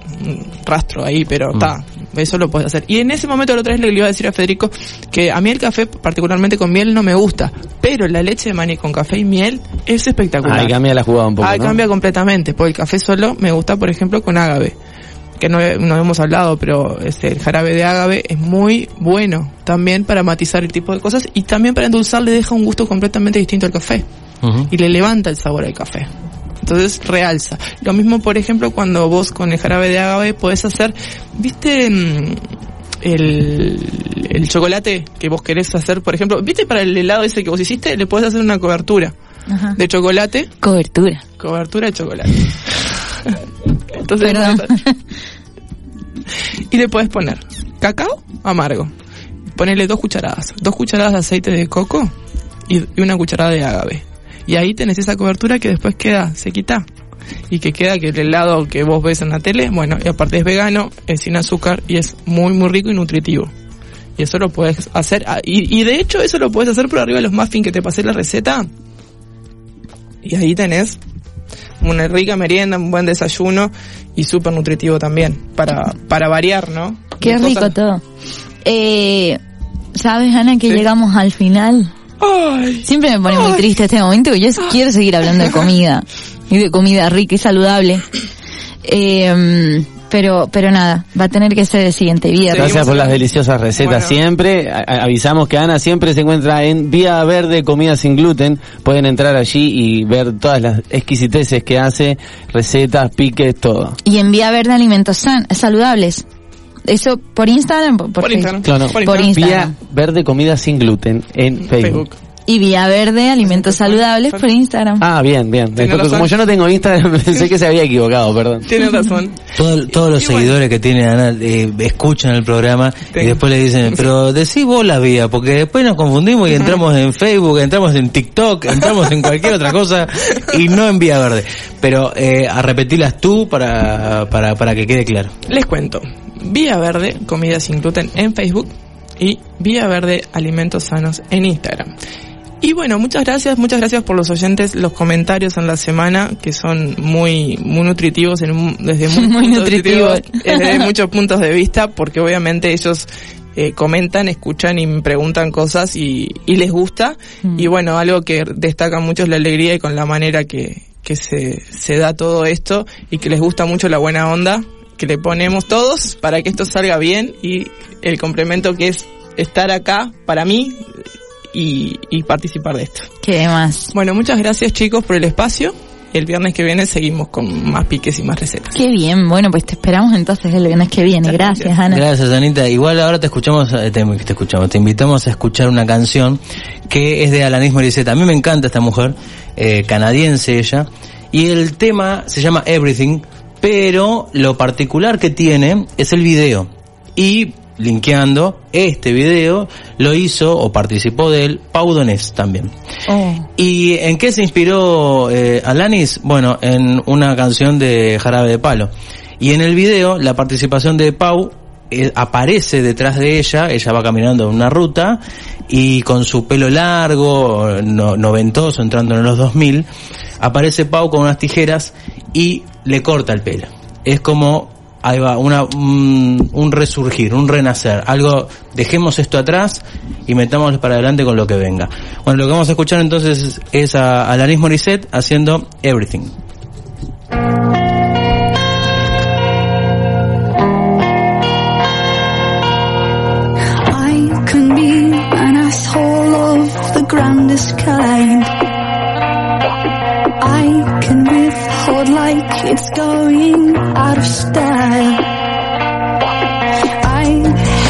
rastro ahí, pero Mm. está, eso lo puedes hacer. Y en ese momento la otra vez le iba a decir a Federico que a mí el café, particularmente con miel, no me gusta, pero la leche de maní con café y miel es espectacular. Ahí cambia la jugada un poco, Ah, ¿no? cambia completamente, porque el café solo me gusta, por ejemplo, con ágave. Que no, no hemos hablado, pero este, el jarabe de ágave es muy bueno también para matizar el tipo de cosas y también para endulzar le deja un gusto completamente distinto al café y le levanta el sabor al café. Entonces realza. Lo mismo, por ejemplo, cuando vos con el jarabe de agave podés hacer, ¿viste mm, el, el chocolate que vos querés hacer? Por ejemplo, ¿viste para el helado ese que vos hiciste? Le podés hacer una cobertura Ajá. de chocolate. Cobertura. Cobertura de chocolate. Entonces, Perdón. y le puedes poner cacao amargo. Ponerle dos cucharadas. Dos cucharadas de aceite de coco y, y una cucharada de agave. Y ahí tenés esa cobertura que después queda sequita. Y que queda que el helado que vos ves en la tele, bueno, y aparte es vegano, es sin azúcar y es muy, muy rico y nutritivo. Y eso lo puedes hacer. ah, Y, y de hecho eso lo puedes hacer por arriba de los muffins que te pasé la receta. Y ahí tenés una rica merienda, un buen desayuno y súper nutritivo también. Para, para variar, ¿no? Qué De rico cosas- todo. Eh, ¿Sabes, Ana, que llegamos al final? Siempre me pone muy triste este momento, yo quiero seguir hablando de comida. Y de comida rica y saludable. Eh, pero, pero nada, va a tener que ser el siguiente viernes. Gracias por las deliciosas recetas siempre. A- a- avisamos que Ana siempre se encuentra en Vía Verde Comida Sin Gluten. Pueden entrar allí y ver todas las exquisiteces que hace, recetas, piques, todo. Y envía verde alimentos san saludables. Eso por Instagram, por, por Facebook. Claro, Por Instagram. Vía Verde Comida Sin Gluten en Facebook. Y vía verde alimentos saludables por Instagram. Ah, bien, bien. Tiene Porque como yo no tengo Instagram, pensé que se había equivocado, perdón. Tienes razón. Todo- todos los seguidores que tiene Ana eh, escuchan el programa y después le dicen, pero decí vos la vía, porque después nos confundimos y entramos en Facebook, entramos en TikTok, entramos en cualquier otra cosa y no en Vía Verde. Pero eh, a repetirlas tú para, para, para que quede claro. Les cuento. Vía Verde, comida sin gluten en Facebook y Vía Verde, alimentos sanos en Instagram. Y bueno, muchas gracias, muchas gracias por los oyentes, los comentarios en la semana que son muy muy nutritivos en un- desde muy, Muy nutritivos. desde muchos puntos de vista, porque obviamente ellos eh, comentan, escuchan y me preguntan cosas y, y les gusta. Y bueno, algo que destaca mucho es la alegría y con la manera que, que se, se da todo esto y que les gusta mucho la buena onda que le ponemos todos para que esto salga bien y el complemento que es estar acá para mí y, y participar de esto. ¿Qué más? Bueno, muchas gracias chicos por el espacio. El viernes que viene seguimos con más piques y más recetas. Qué bien, bueno, pues te esperamos entonces el viernes que viene. Gracias, Ana. Gracias, Anita. Igual ahora te escuchamos, eh, te, te escuchamos, te invitamos a escuchar una canción que es de Alanis Morissette. A mí me encanta esta mujer, eh, canadiense ella, y el tema se llama Everything, pero lo particular que tiene es el video. Y linkeando este video lo hizo o participó de él Pau Donés también. Oh. ¿Y en qué se inspiró eh, Alanis? Bueno, en una canción de Jarabe de Palo. Y en el video, la participación de Pau eh, aparece detrás de ella, ella va caminando en una ruta y con su pelo largo, no- noventoso, entrando en los 2000, aparece Pau con unas tijeras y le corta el pelo. Es como, ahí va, una, un, un resurgir, un renacer, algo, dejemos esto atrás y metamos para adelante con lo que venga. Bueno, lo que vamos a escuchar entonces es a Alanis Morissette haciendo Everything. I can be an asshole of the grandest kind. It's going out of style. I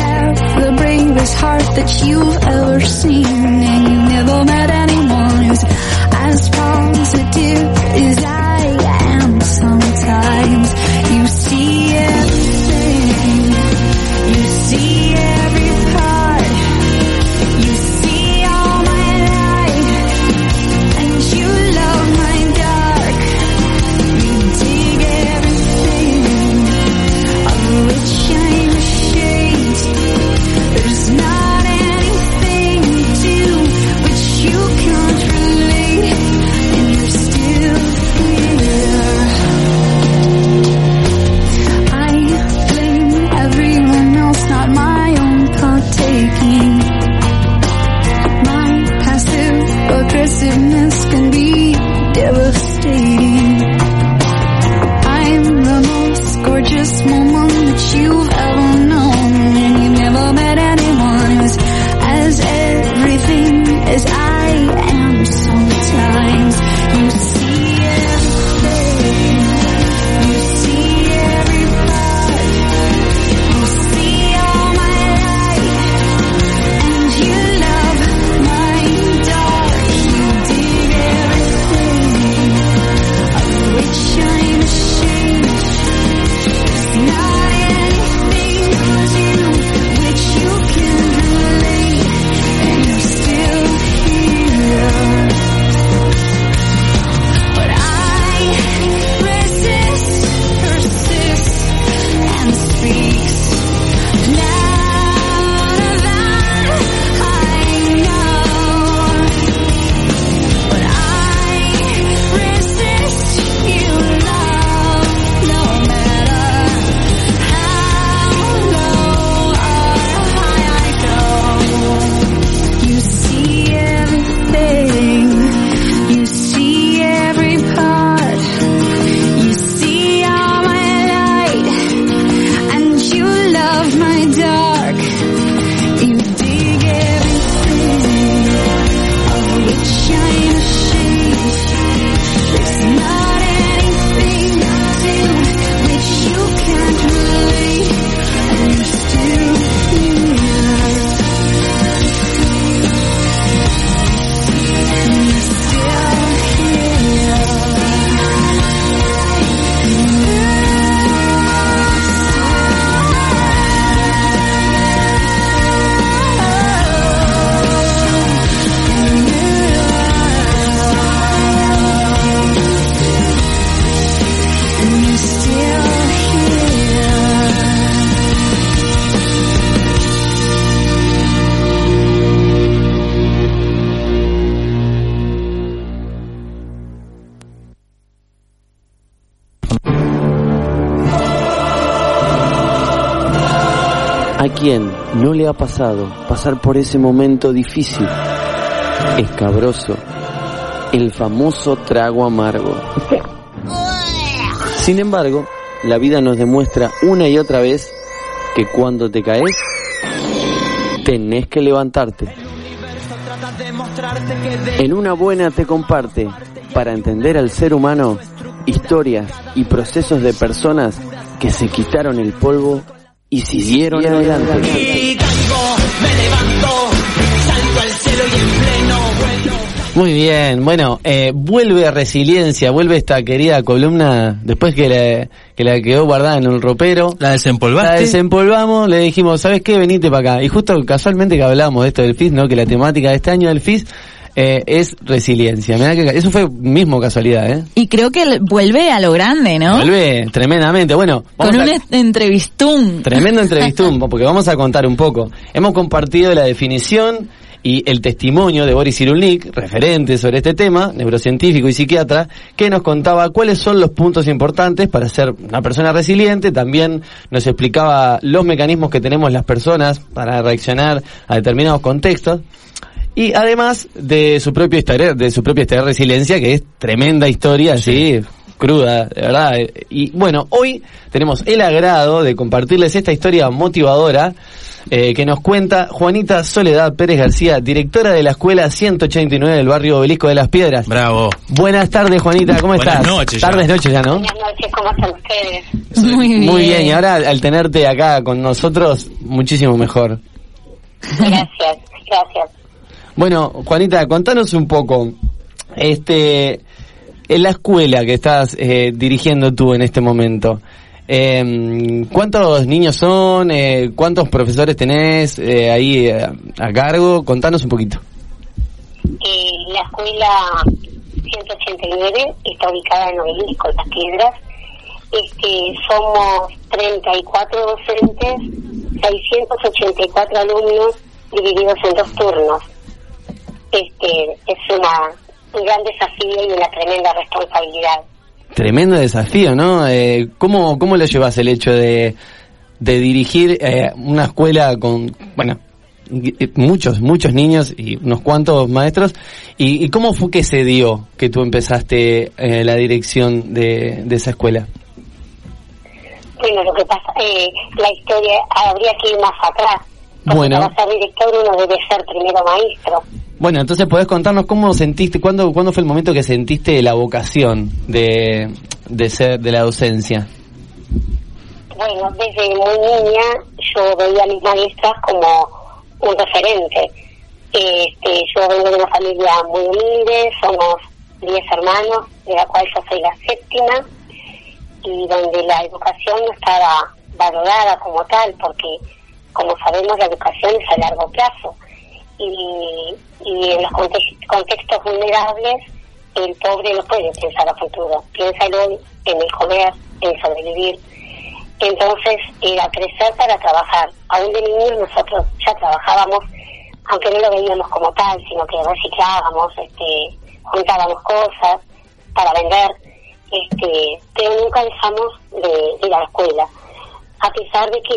have the bravest heart that you've ever seen, and you've never met anyone who's as positive as I am. Sometimes you see ha pasado pasar por ese momento difícil, escabroso, el famoso trago amargo? Sin embargo, la vida nos demuestra una y otra vez que cuando te caes, tenés que levantarte. En una buena te comparte, para entender al ser humano, historias y procesos de personas que se quitaron el polvo y siguieron adelante. Muy bien, bueno, eh, vuelve resiliencia, vuelve esta querida columna, después que la, que la quedó guardada en un ropero. ¿La desempolvaste? La desempolvamos, le dijimos, ¿sabes qué? Venite para acá. Y justo casualmente que hablábamos de esto del FIS, ¿no? Que la temática de este año del FIS eh, es resiliencia. Mirá que, eso fue mismo casualidad, ¿eh? Y creo que vuelve a lo grande, ¿no? Vuelve tremendamente. Bueno, vamos Con a- un est- entrevistún. Tremendo entrevistún, porque vamos a contar un poco. Hemos compartido la definición y el testimonio de Boris Cyrulnik, referente sobre este tema, neurocientífico y psiquiatra, que nos contaba cuáles son los puntos importantes para ser una persona resiliente, también nos explicaba los mecanismos que tenemos las personas para reaccionar a determinados contextos. Y además de su propia historia, de su propia historia de resiliencia, que es tremenda historia, así, cruda, de verdad. Y bueno, hoy tenemos el agrado de compartirles esta historia motivadora eh, que nos cuenta Juanita Soledad Pérez García, directora de la escuela 189 del barrio Obelisco de las Piedras. Bravo. Buenas tardes, Juanita, ¿cómo Buenas estás? noches ya. Tardes, noches ya, ¿no? Buenas noches, ¿cómo están ustedes? Muy bien. Muy bien, y ahora al tenerte acá con nosotros, muchísimo mejor. Gracias, gracias. Bueno, Juanita, contanos un poco, este, en la escuela que estás eh, dirigiendo tú en este momento, eh, ¿cuántos niños son? Eh, ¿Cuántos profesores tenés eh, ahí eh, a cargo? Contanos un poquito. Eh, la escuela 189 está ubicada en Obelisco, Las Piedras. Este, somos 34 docentes, 684 alumnos divididos en dos turnos. Este, es una, un gran desafío y una tremenda responsabilidad. Tremendo desafío, ¿no? Eh, ¿cómo, ¿Cómo lo llevas el hecho de, de dirigir eh, una escuela con, bueno, muchos, muchos niños y unos cuantos maestros? ¿Y, y cómo fue que se dio que tú empezaste eh, la dirección de, de esa escuela? Bueno, lo que pasa, eh, la historia habría que ir más atrás. Porque Bueno. Para ser director uno debe ser primero maestro. Bueno, entonces podés contarnos cómo sentiste, cuándo, cuándo fue el momento que sentiste la vocación de, de ser, de la docencia. Bueno, desde muy niña yo veía a mis maestras como un referente. Este, yo vengo de una familia muy humilde, somos 10 hermanos, de la cual yo soy la séptima, y donde la educación no estaba valorada como tal, porque como sabemos la educación es a largo plazo. Y, y en los conte- contextos vulnerables el pobre no puede pensar a futuro, piensa en hoy, en el comer, en sobrevivir. Entonces era crecer para trabajar. Aún de niños nosotros ya trabajábamos, aunque no lo veíamos como tal, sino que reciclábamos, este, juntábamos cosas para vender, este, pero nunca dejamos de ir a la escuela, a pesar de que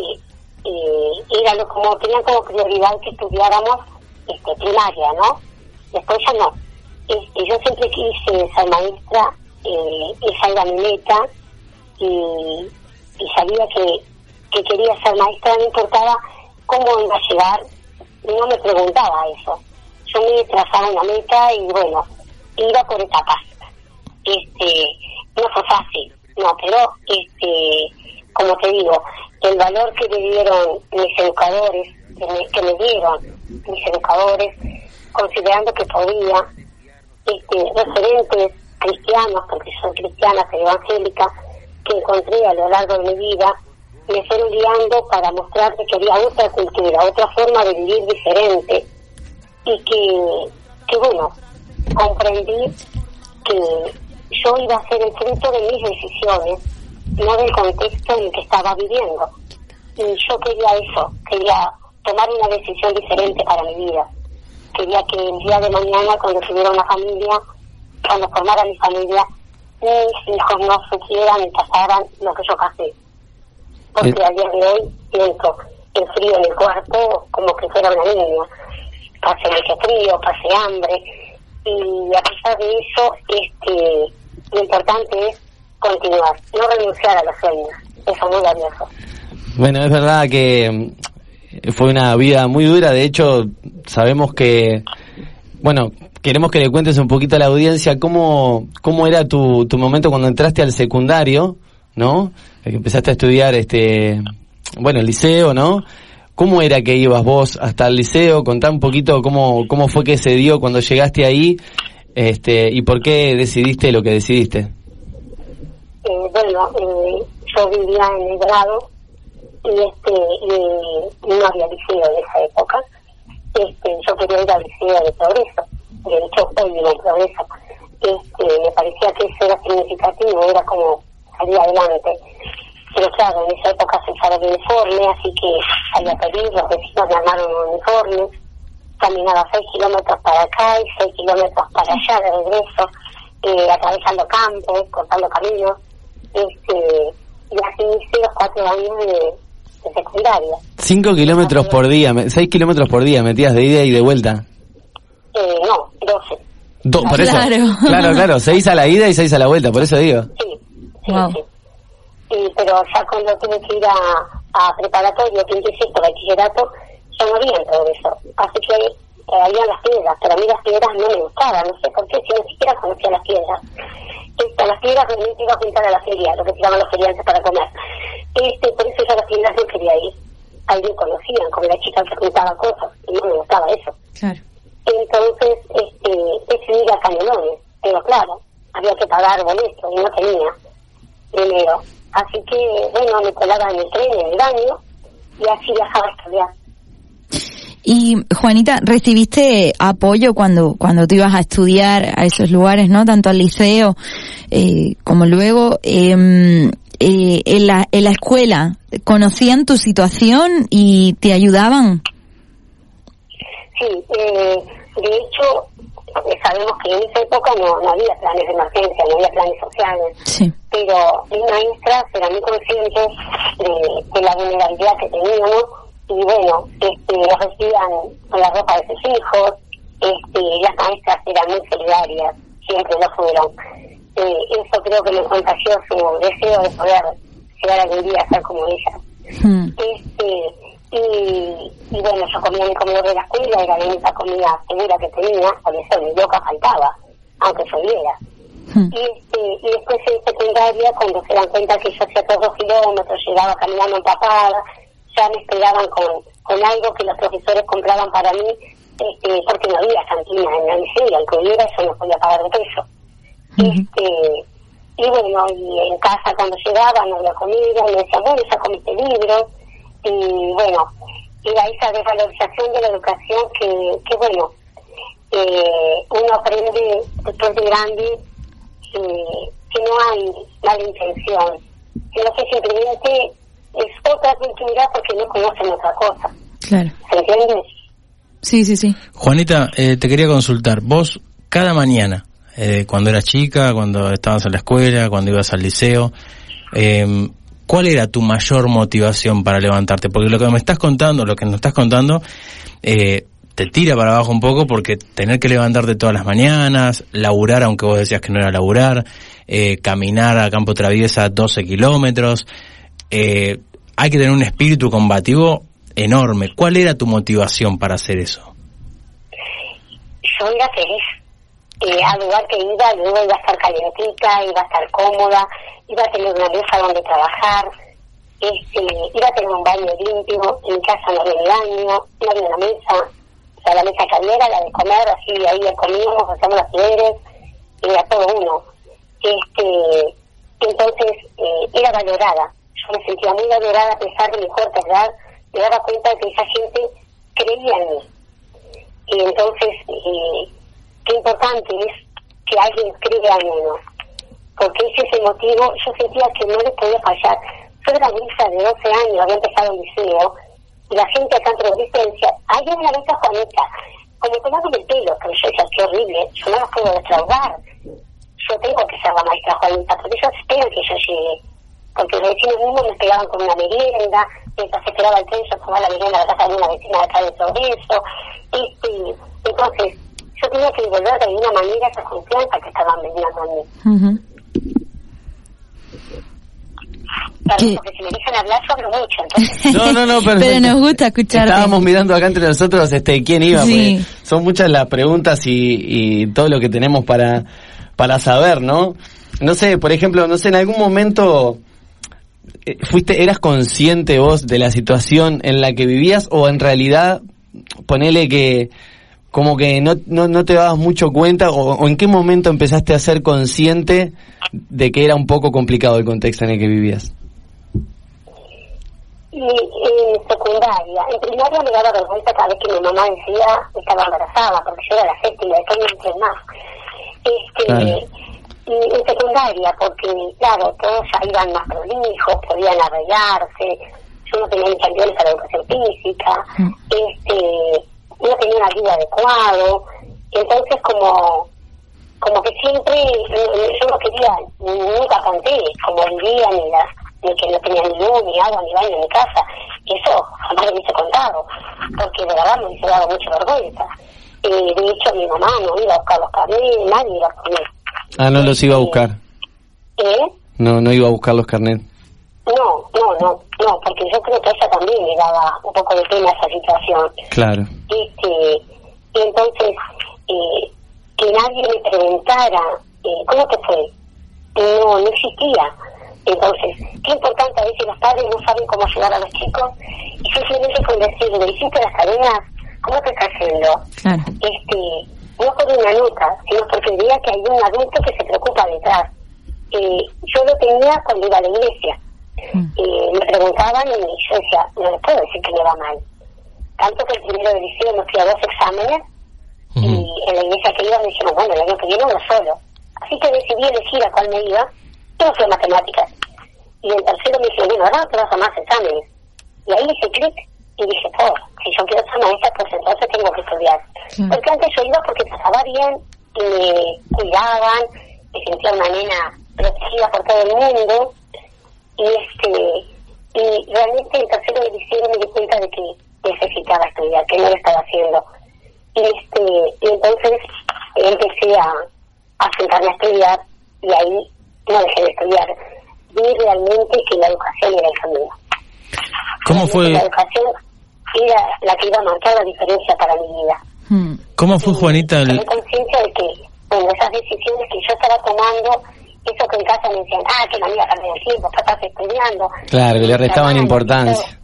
eh, era lo como tenían como prioridad que estudiáramos este, primaria, ¿no? Después ya no. Este, yo siempre quise ser maestra, eh, esa era mi meta y, y sabía que, que quería ser maestra, no importaba cómo iba a llegar, no me preguntaba eso. Yo me trazaba una meta y bueno, iba por etapas. Este, no fue fácil, no, pero este, como te digo, el valor que me dieron mis educadores, que me, que me dieron mis educadores, considerando que podía, este, referentes cristianos, porque soy cristiana, soy evangélica, que encontré a lo largo de mi vida, me fueron guiando para mostrarme que había otra cultura, otra forma de vivir diferente, y que, que bueno, comprendí que yo iba a ser el fruto de mis decisiones, no del contexto en el que estaba viviendo. Y yo quería eso, quería tomar una decisión diferente para mi vida. Quería que el día de mañana, cuando tuviera una familia, cuando formara mi familia, mis hijos no sufrieran y pasaran lo que yo pasé. Porque Eh. a día de hoy pienso el frío en el cuarto como que fuera una niña. Pasé mucho frío, pasé hambre y a pesar de eso, este, lo importante es continuar, no renunciar a los sueños. Eso es muy valioso. Bueno, es verdad que mm, fue una vida muy dura. De hecho, sabemos que, bueno, queremos que le cuentes un poquito a la audiencia cómo, cómo era tu, tu momento cuando entraste al secundario, ¿no? Que empezaste a estudiar, este, bueno, el liceo, ¿no? ¿Cómo era que ibas vos hasta el liceo? Contá un poquito cómo, cómo fue que se dio cuando llegaste ahí, este, y por qué decidiste lo que decidiste. Eh, bueno, eh, yo vivía en el grado y este y, no había liceo en esa época. Este, yo quería ir al liceo de progreso. De hecho, hoy en progreso. Este, me parecía que eso era significativo, era como salir adelante. Pero claro, en esa época se usaba el uniforme, así que había pedir, los vecinos me armaron un uniforme. Caminaba seis kilómetros para acá y seis kilómetros para allá de regreso, eh, atravesando campos, cortando caminos. Este, y así hice los cuatro años de, de secundaria. Cinco kilómetros por día, me- seis kilómetros por día metías de ida y de vuelta. Eh, no, doce. Do- por eso. Claro. claro, claro, seis a la ida y seis a la vuelta, por eso digo. Sí, sí. Y, pero ya cuando tuve que ir a, a preparatorio, quinto y sexto, bachillerato, yo no en progreso. Así que eh, había las piedras, pero a mí las piedras no me gustaban, no sé por qué, si ni siquiera conocía las piedras. A las piedras realmente iba a juntar a la feria, lo que tiraban los feriantes para comer. Este, por eso yo a las piedras no quería ir. Ahí me conocían, como la chica que juntaba cosas, y no me gustaba eso. Claro. Entonces, este, decidí ir a Canelones, pero claro, había que pagar boleto y no tenía dinero. Así que, bueno, me colaba en el tren, en el baño, y así viajaba a estudiar. Y Juanita, ¿recibiste apoyo cuando cuando tú ibas a estudiar a esos lugares, no? Tanto al liceo eh, como luego em, eh, en la en la escuela. ¿Conocían tu situación y te ayudaban? Sí, eh, de hecho, eh, sabemos que en esa época no, no había planes de emergencia, no había planes sociales. Sí. pero mis maestras eran muy conscientes de, de la vulnerabilidad que teníamos y bueno, este, los recibían con la ropa de sus hijos, este, las maestras eran muy solidarias, siempre lo fueron. Eh, eso creo que me contagió su deseo de poder llegar algún día a ser como ella. Este, y, y bueno, yo comía en el comedor de la escuela, era la única comida segura que tenía, por eso mi boca faltaba, aunque lloviera. Y, este, y después en secundaria, cuando se dan cuenta que yo hacía todos los kilómetros, llegaba caminando empapada, ya me esperaban con, con algo que los profesores compraban para mí, este, porque no había cantina en la liceo, aunque hubiera, yo no podía pagar de peso. Este, y bueno, y en casa cuando llegaba no había comida, me decían, bueno, ya comiste libros, y bueno, era esa desvalorización de la educación que, que bueno, eh, uno aprende después de grande eh, que no hay mala intención, que no sé simplemente es otra cultura porque no conocen otra cosa, Claro. ¿se entiende? Sí, sí, sí. Juanita, eh, te quería consultar. Vos, cada mañana, eh, cuando eras chica, cuando estabas en la escuela, cuando ibas al liceo, eh, ¿cuál era tu mayor motivación para levantarte? Porque lo que me estás contando, lo que nos estás contando, eh, te tira para abajo un poco porque tener que levantarte todas las mañanas, laburar, aunque vos decías que no era laburar, eh, caminar a campo traviesa 12 kilómetros, eh, hay que tener un espíritu combativo enorme. ¿Cuál era tu motivación para hacer eso? yo era feliz. Eh, al lugar que iba, luego iba a estar calientica, iba a estar cómoda, iba a tener una mesa donde trabajar, este, iba a tener un baño limpio, en casa no había baño, no había una mesa, o sea, la mesa que había era la de comer, así ahí comíamos, hacíamos las deberes, era todo uno. Este, entonces, eh, era valorada, yo me sentía muy valorada a pesar de mi corta edad, me daba cuenta de que esa gente creía en mí. Y entonces, eh, qué importante es que alguien crea en uno. Porque ese es el motivo, yo sentía que no le podía fallar. Yo era hija de 12 años, había empezado el liceo, y la gente acá en Progreso decía, ay, una maestra Juanita, como tomándome el pelo, pero yo decía, qué horrible, yo no la puedo defraudar. Yo tengo que ser la maestra Juanita, porque ellos esperan que yo llegue. Porque los vecinos mismos me pegaban con una merienda, mientras esperaba el tren, yo tomaba la vivienda a la casa de una vecina de acá de Progreso. Este, entonces, yo tenía que devolver de alguna manera esa confianza que estaban vendiendo a mí. Perdón, porque si me dejan hablar, yo hablo mucho. Entonces, No, no, no. Pero nos gusta escucharte. Estábamos mirando acá entre nosotros este quién iba, Sí. son muchas las preguntas y, y todo lo que tenemos para, para saber, ¿no? No sé, por ejemplo, no sé, en algún momento eh, fuiste, eras consciente vos de la situación en la que vivías o en realidad ponele que como que no, no, no te dabas mucho cuenta o, o en qué momento empezaste a ser consciente de que era un poco complicado el contexto en el que vivías. y en secundaria, en primaria me daba vergüenza cada vez que mi mamá decía que estaba embarazada, porque yo era la séptima, después no entré más. Este, Claro. Y en secundaria, porque claro, todos ya iban más prolijos, podían arreglarse, yo no tenía campeones para educación física, este, no tenía una vida adecuado, entonces como como que siempre yo no quería, nunca conté cómo vivía, ni, la, ni que no tenía ni luz, ni agua, ni baño en mi casa. Eso jamás lo hubiese contado, porque de verdad me hubiese dado mucha vergüenza. Eh, de hecho, mi mamá no iba a buscar los carnets, nadie iba por mí. Ah, no los iba a buscar. ¿Eh? No, no iba a buscar los carnets. No, no, no, no, porque yo creo que a ella también le daba un poco de pena esa situación. Claro. este y entonces eh, que nadie me preguntara eh, cómo te fue no no existía entonces qué importante a veces los padres no saben cómo ayudar a los chicos y simplemente con decirle hiciste las tareas cómo te está haciendo Claro. este no por una nota sino porque veía que hay un adulto que se preocupa detrás. Eh, yo lo tenía cuando iba a la iglesia. Eh, me preguntaban y yo decía no les puedo decir que me va mal tanto que el primero de liceo me fui a dos exámenes y en la iglesia que iba me dijeron, bueno, el año que viene uno solo. Así que decidí elegir a cuál me iba, fui a matemáticas. Y en tercero me dijeron, bueno, ahora te vas a más exámenes. Y ahí hice clic y dije, oh, si yo quiero ser maestra, pues entonces tengo que estudiar. Porque antes yo iba porque pasaba bien, y me cuidaban, me sentía una nena protegida por todo el mundo. Y este y realmente en tercero de liceo me di cuenta de que necesitaba estudiar, que no lo estaba haciendo. Y este y entonces empecé a, a sentarme a estudiar y ahí no dejé de estudiar. Vi realmente que la educación era el camino. ¿Cómo fue, La educación era la que iba a marcar la diferencia para mi vida. cómo fue Juanita? el- conciencia de que, bueno, esas decisiones que yo estaba tomando, eso que en casa me decían, ah, que manera perder el tiempo, estás estudiando. Claro, que le restaban importancia.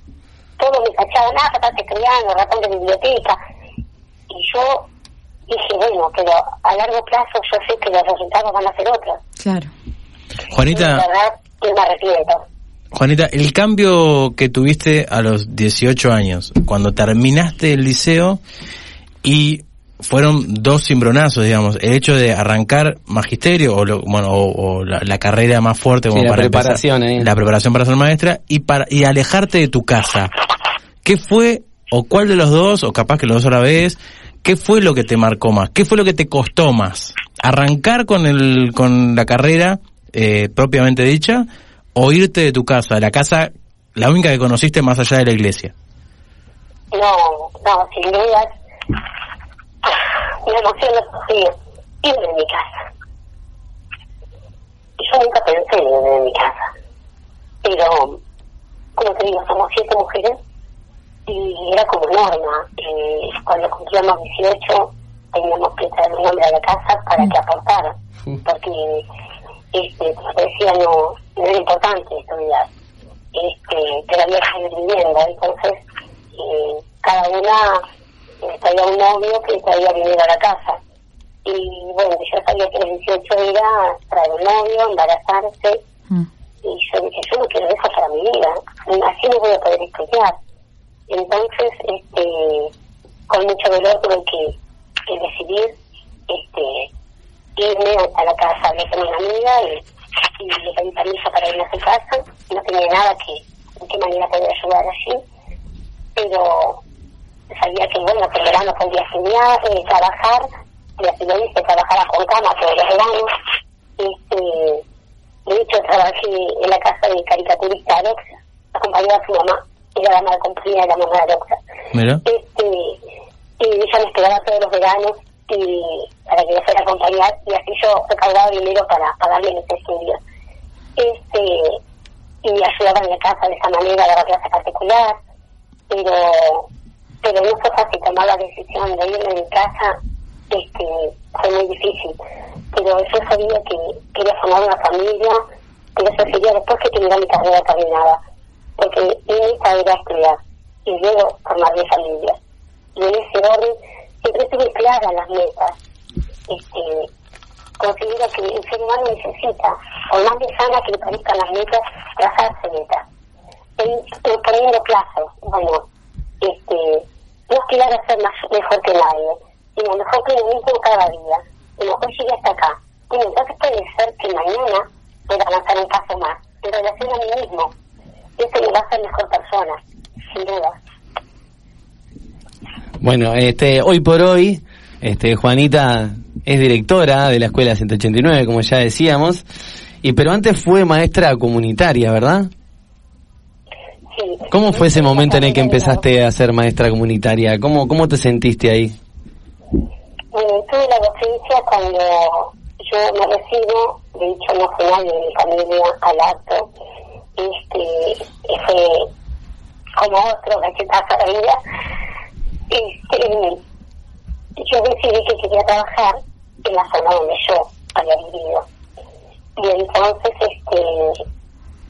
Todo me cachaban, ah, estás estudiando, ratón de biblioteca. Y yo dije, bueno, pero a largo plazo yo sé que los resultados van a ser otros. Claro. Y Juanita, la verdad, yo me arrepiento. Juanita, el cambio que tuviste a los 18 años, cuando terminaste el liceo y fueron dos cimbronazos, digamos, el hecho de arrancar magisterio o, lo- bueno, o, o la, la carrera más fuerte como Sí, la para empezar, preparación, eh. la preparación para ser maestra y para y alejarte de tu casa. ¿Qué fue o cuál de los dos o capaz que los dos a la vez? ¿Qué fue lo que te marcó más? ¿Qué fue lo que te costó más? ¿Arrancar con el con la carrera eh, propiamente dicha o irte de tu casa, la casa la única que conociste más allá de la iglesia? No, no, sin dudas. Me emociona sí, irme de mi casa. Yo nunca pensé en irme de mi casa. Pero, como te digo, somos siete mujeres y era como norma. Eh, cuando cumplíamos 18 teníamos que traer un hombre a la casa para que aportara. Porque, este, decía, no, no era importante estudiar. Este, que seguir viviendo. Entonces, eh, cada una eh, traía un novio que traía dinero a la casa. Y bueno, yo sabía que los 18 era traer un novio, embarazarse. Y yo dije, yo no quiero eso para mi vida. Así no voy a poder estudiar. Entonces, este, con mucho dolor tuve que, que decidir este, irme a, a la casa de una amiga y, y le pedí permiso para ir a su casa. No tenía nada que, de qué manera poder ayudar allí pero sabía que bueno que en verano podía estudiar, eh, trabajar, y así lo hice, trabajaba con cama todos los veranos. Este, de hecho trabajé en la casa de caricaturista Alex, acompañaba a su mamá era la madre compañía de la mamá de. Mira. Este, y ella me esperaba todos los veranos y para que yo fuera a acompañar y así yo recaudaba dinero para pagarle mis estudios. Este, y ayudaba en la casa de esa manera, daba clase particular, pero pero no fue fácil tomar la decisión de irme de casa, este, fue muy difícil. Pero yo sabía que quería formar una familia, que eso sería después que tuviera mi carrera terminada, porque mi meta era estudiar y luego formar mi familia. Y en ese orden siempre tuve claras las metas. Este, considero que el ser humano necesita, por más sana que le parezcan las metas, trazarse metas. Y- y poniendo plazos, bueno, este, no aspirar a ser más, mejor que nadie, sino mejor que uno mismo cada día. Bueno, hoy llegué hasta acá. Bueno, entonces puede ser que mañana pueda avanzar un paso más en relación a mí mismo. Y eso me va a hacer mejor persona, sin duda. Bueno, este, hoy por hoy, este, Juanita es directora de la Escuela 189, como ya decíamos, y pero antes fue maestra comunitaria, ¿verdad? Sí. ¿Cómo fue ese momento en el que empezaste a ser maestra comunitaria? ¿Cómo, cómo te sentiste ahí? Bueno, tuve la docencia cuando yo me recibo, de hecho no fue nadie de mi familia al acto, este, fue como otro cachetazo a la vida. Este, yo decidí que quería trabajar en la zona donde yo había vivido. Y entonces este,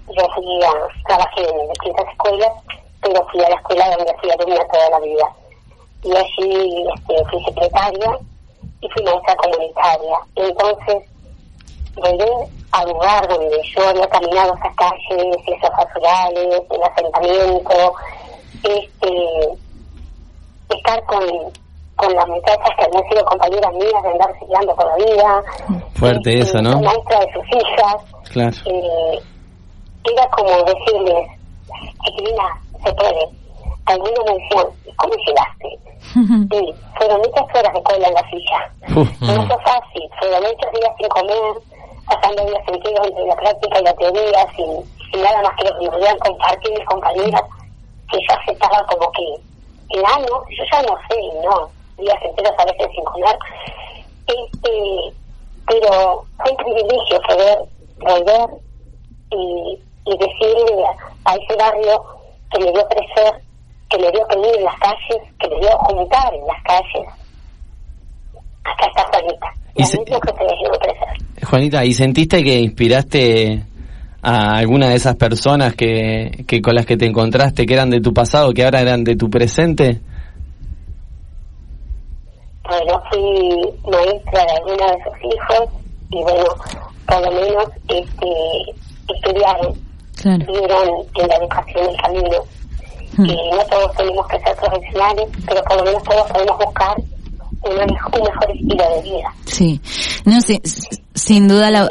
yo fui a, trabajé en distintas escuelas, pero fui a la escuela donde fui alumna toda la vida. Y allí este, fui secretaria y fui maestra comunitaria. Entonces, llegué al lugar donde yo había caminado esas calles, esos basurales, el asentamiento, este, estar con, con las muchachas que habían sido compañeras mías de andar ciclando por la vida, Fuerte eso, ¿no? maestra de sus hijas, Claro. eh, era como decirles, chiquilina, se puede. Algunos me decían, ¿cómo llegaste? Sí, fueron muchas horas de cola en la silla. Uf. No fue fácil, fueron muchos días sin comer, pasando días enteros entre la práctica y la teoría, sin, sin nada más que lo que me podían compartir mis compañeras, que yo aceptaba como que, ah, no, yo ya no sé, no, días enteros a veces sin comer. Este, pero fue un privilegio poder volver y, y decirle a, a ese barrio que me dio crecer, que me dio pedir en las calles, que me dio juntar en las calles. Acá está Juanita, Y lo se- que te crecer. Juanita, ¿y sentiste que inspiraste a alguna de esas personas que, que con las que te encontraste, que eran de tu pasado, que ahora eran de tu presente? Bueno, fui maestra de alguna de sus hijos y bueno, por lo menos este, estudiaron, Claro. vieron en la educación el camino. Y no todos tenemos que ser profesionales, pero por lo menos todos podemos buscar una mej- un mejor estilo de vida. Sí. No, sí, sin duda la,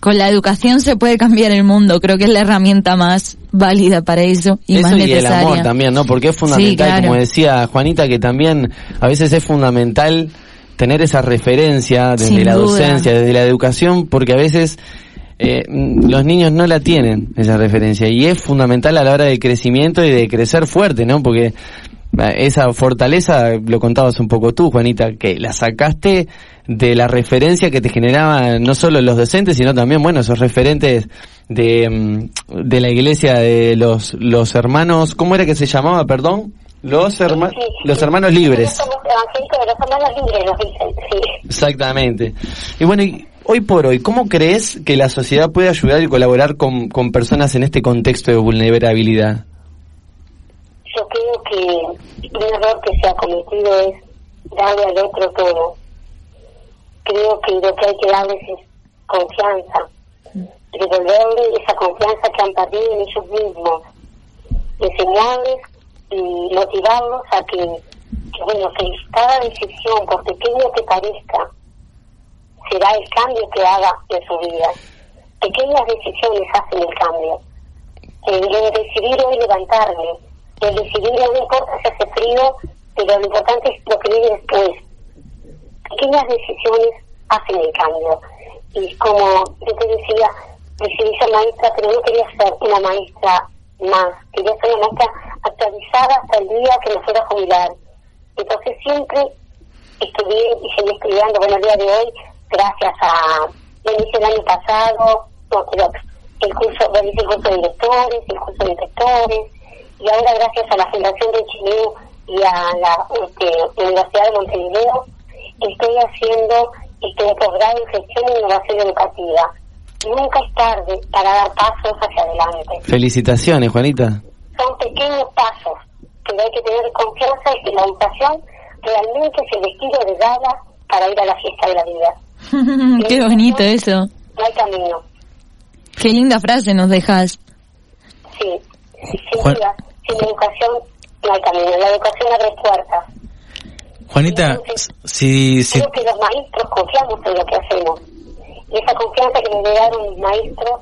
con la educación se puede cambiar el mundo. Creo que es la herramienta más válida para eso y más Eso y el amor también, ¿no? Porque es fundamental, claro. como decía Juanita, que también a veces es fundamental tener esa referencia desde Sin la duda. docencia, desde la educación, porque a veces eh, los niños no la tienen, esa referencia, y es fundamental a la hora del crecimiento y de crecer fuerte, ¿no? Porque esa fortaleza, lo contabas un poco tú, Juanita, que la sacaste de la referencia que te generaban no solo los docentes, sino también, bueno, esos referentes de, mm, de la iglesia de los, los hermanos, ¿cómo era que se llamaba, perdón? Los, herma- los hermanos libres. Somos evangélicos de los hermanos libres, nos dicen, sí. Exactamente. Y bueno, y hoy por hoy, ¿cómo crees que la sociedad puede ayudar y colaborar con, con personas en este contexto de vulnerabilidad? Yo creo que un error que se ha cometido es darle al otro todo. Creo que lo que hay que darles es confianza, devolverle esa confianza que han perdido en ellos mismos, enseñarles y motivarlos a que, bueno, que cada decisión, por pequeño que parezca, será el cambio que haga en su vida. Pequeñas decisiones hacen el cambio. El, el decidir hoy levantarme, el decidir no importa si hace frío, pero lo importante es lo que viene después. Pequeñas decisiones hacen el cambio. Y como yo te decía, decidí ser maestra, pero no quería ser una maestra más, quería ser una maestra actualizada hasta el día que me fuera a jubilar. Entonces siempre estudié y seguí estudiando. Bueno, el día de hoy, gracias a, lo hice el año pasado, no, pero el curso, hice el curso de directores, el curso de inspectores, y ahora gracias a la Fundación de Chile y a la este, Universidad de Montevideo, estoy haciendo este posgrado en gestión e innovación educativa. Nunca es tarde para dar pasos hacia adelante. Felicitaciones, Juanita. Son pequeños pasos, pero hay que tener confianza en que la educación realmente es el vestido de gala para ir a la fiesta de la vida. Qué bonito eso. No hay camino. Qué linda frase nos dejas. Sí, sin sin educación no hay camino. La educación abre puertas. Juanita, si, si, Creo que los maestros confiamos en lo que hacemos. Y esa confianza que me dieron mis maestros,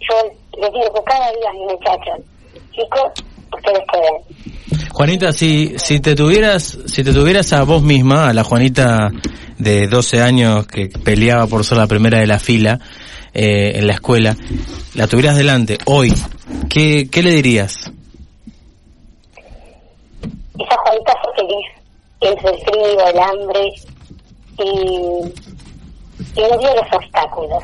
yo les digo que cada día a mis muchachos, chicos, ustedes pueden. Juanita, si, si te tuvieras, si te tuvieras a vos misma, a la Juanita de 12 años que peleaba por ser la primera de la fila eh, en la escuela, la tuvieras delante hoy, ¿qué, qué le dirías? Esa Juanita fue feliz entre el frío, el hambre y, y no vio los obstáculos,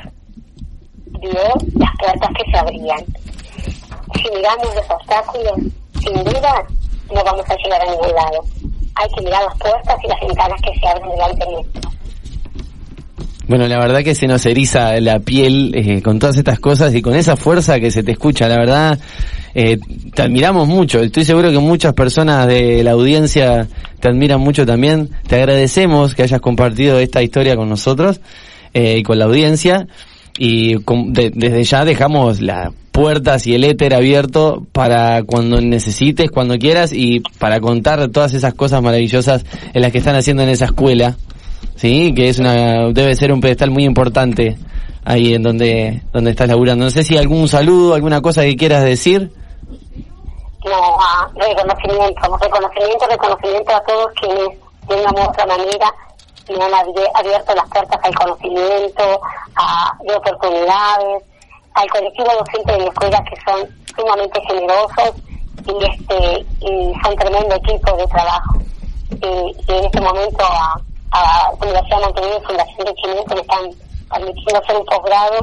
vio las puertas que se abrían. Si miramos los obstáculos, sin duda no vamos a llegar a ningún lado. Hay que mirar las puertas y las ventanas que se abren delante nuestro. Bueno, la verdad que se nos eriza la piel eh, con todas estas cosas y con esa fuerza que se te escucha. La verdad, eh, te admiramos mucho. Estoy seguro que muchas personas de la audiencia te admiran mucho también. Te agradecemos que hayas compartido esta historia con nosotros eh, y con la audiencia. Y de- desde ya dejamos las puertas y el éter abierto para cuando necesites, cuando quieras y para contar todas esas cosas maravillosas en las que están haciendo en esa escuela. Sí, que es una, debe ser un pedestal muy importante ahí en donde, donde estás laburando. No sé si algún saludo, alguna cosa que quieras decir. No, a reconocimiento, reconocimiento, reconocimiento a todos quienes de una u otra manera me han abie- abierto las puertas al conocimiento, a, de oportunidades, al colectivo docente de mi escuela que son sumamente generosos y este y son tremendo equipo de trabajo. Y, y en este momento a, a Universidad de Montevideo y Fundación de Chile que me están permitiendo hacer un posgrado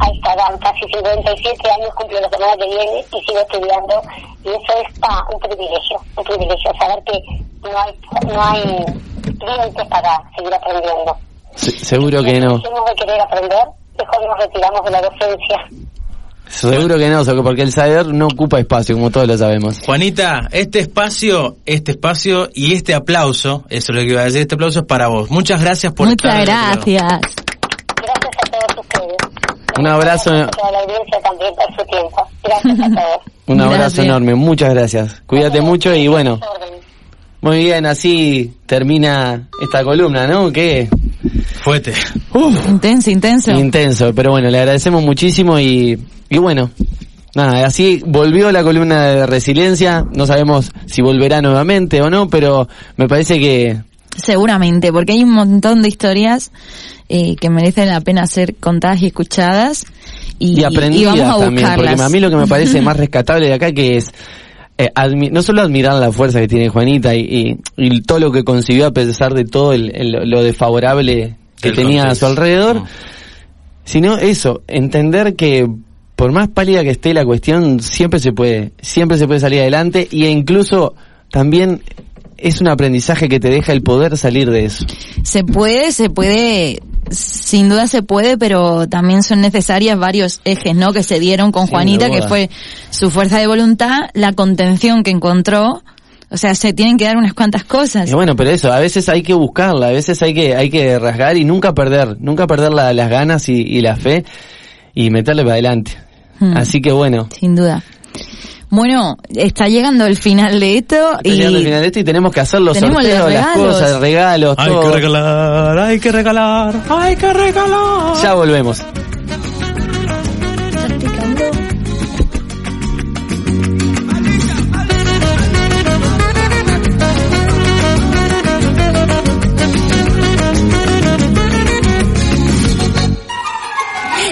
a esta edad, casi 57 años cumplo la semana que viene y sigo estudiando y eso es un privilegio, un privilegio, saber que no hay, no hay límites para seguir aprendiendo. Se- seguro que no. Dejemos de querer aprender, mejor nos retiramos de la docencia. Seguro que no, porque el saber no ocupa espacio, como todos lo sabemos. Juanita, este espacio, este espacio y este aplauso, eso es lo que iba a decir, este aplauso es para vos. Muchas gracias por Muchas estar. gracias. Gracias a todos ustedes. Un abrazo, A toda la audiencia también por su tiempo. Gracias a todos. un abrazo Gracias. enorme, muchas gracias. Cuídate mucho y bueno, muy bien, así termina esta columna, ¿no? Que Fuete. Intenso, intenso. intenso, pero bueno, le agradecemos muchísimo y, y bueno, nada, así volvió la columna de resiliencia, no sabemos si volverá nuevamente o no, pero me parece que Seguramente, porque hay un montón de historias eh, que merecen la pena ser contadas y escuchadas. Y, y aprendidas y vamos a también, porque a mí lo que me parece más rescatable de acá que es eh, admi- no solo admirar la fuerza que tiene Juanita y, y- y todo lo que concibió a pesar de todo el, el- lo desfavorable que El tenía a su alrededor, sino eso, entender que por más pálida que esté la cuestión, siempre se puede, siempre se puede salir adelante y incluso también es un aprendizaje que te deja el poder salir de eso. Se puede, se puede, sin duda se puede, pero también son necesarias varios ejes, ¿no? Que se dieron con Sin Juanita, duda. que fue su fuerza de voluntad, la contención que encontró. O sea, se tienen que dar unas cuantas cosas. Y bueno, pero eso, a veces hay que buscarla, a veces hay que, hay que rasgar y nunca perder, nunca perder la- las ganas y, y la fe y meterle para adelante. Hmm. Así que bueno, Sin duda. Bueno, está llegando el final de esto está y llegando el final de esto y tenemos que hacer los Tenemos los sorteos, las regalos. cosas, regalos, Hay todo. que regalar, hay que regalar, hay que regalar. Ya volvemos.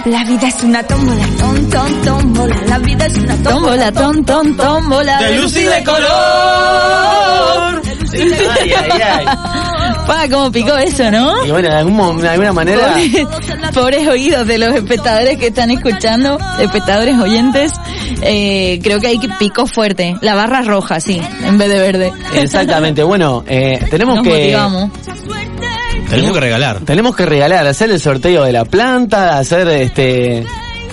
La vida es una tómbola, ton, ton, tómbola. La vida es una Tómbola, ton, ton, tómbola. De luz y de color. Ay, ay, ay. Pa, cómo picó eso, ¿no? Y bueno, de, algún de alguna manera... Pobres, pobres oídos de los espectadores que están escuchando, espectadores oyentes, eh, creo que ahí que picó fuerte. La barra roja, sí, en vez de verde. Exactamente, bueno, eh, tenemos Nos que... motivamos. Tenemos que regalar. Tenemos que regalar, hacer el sorteo de la planta, hacer este...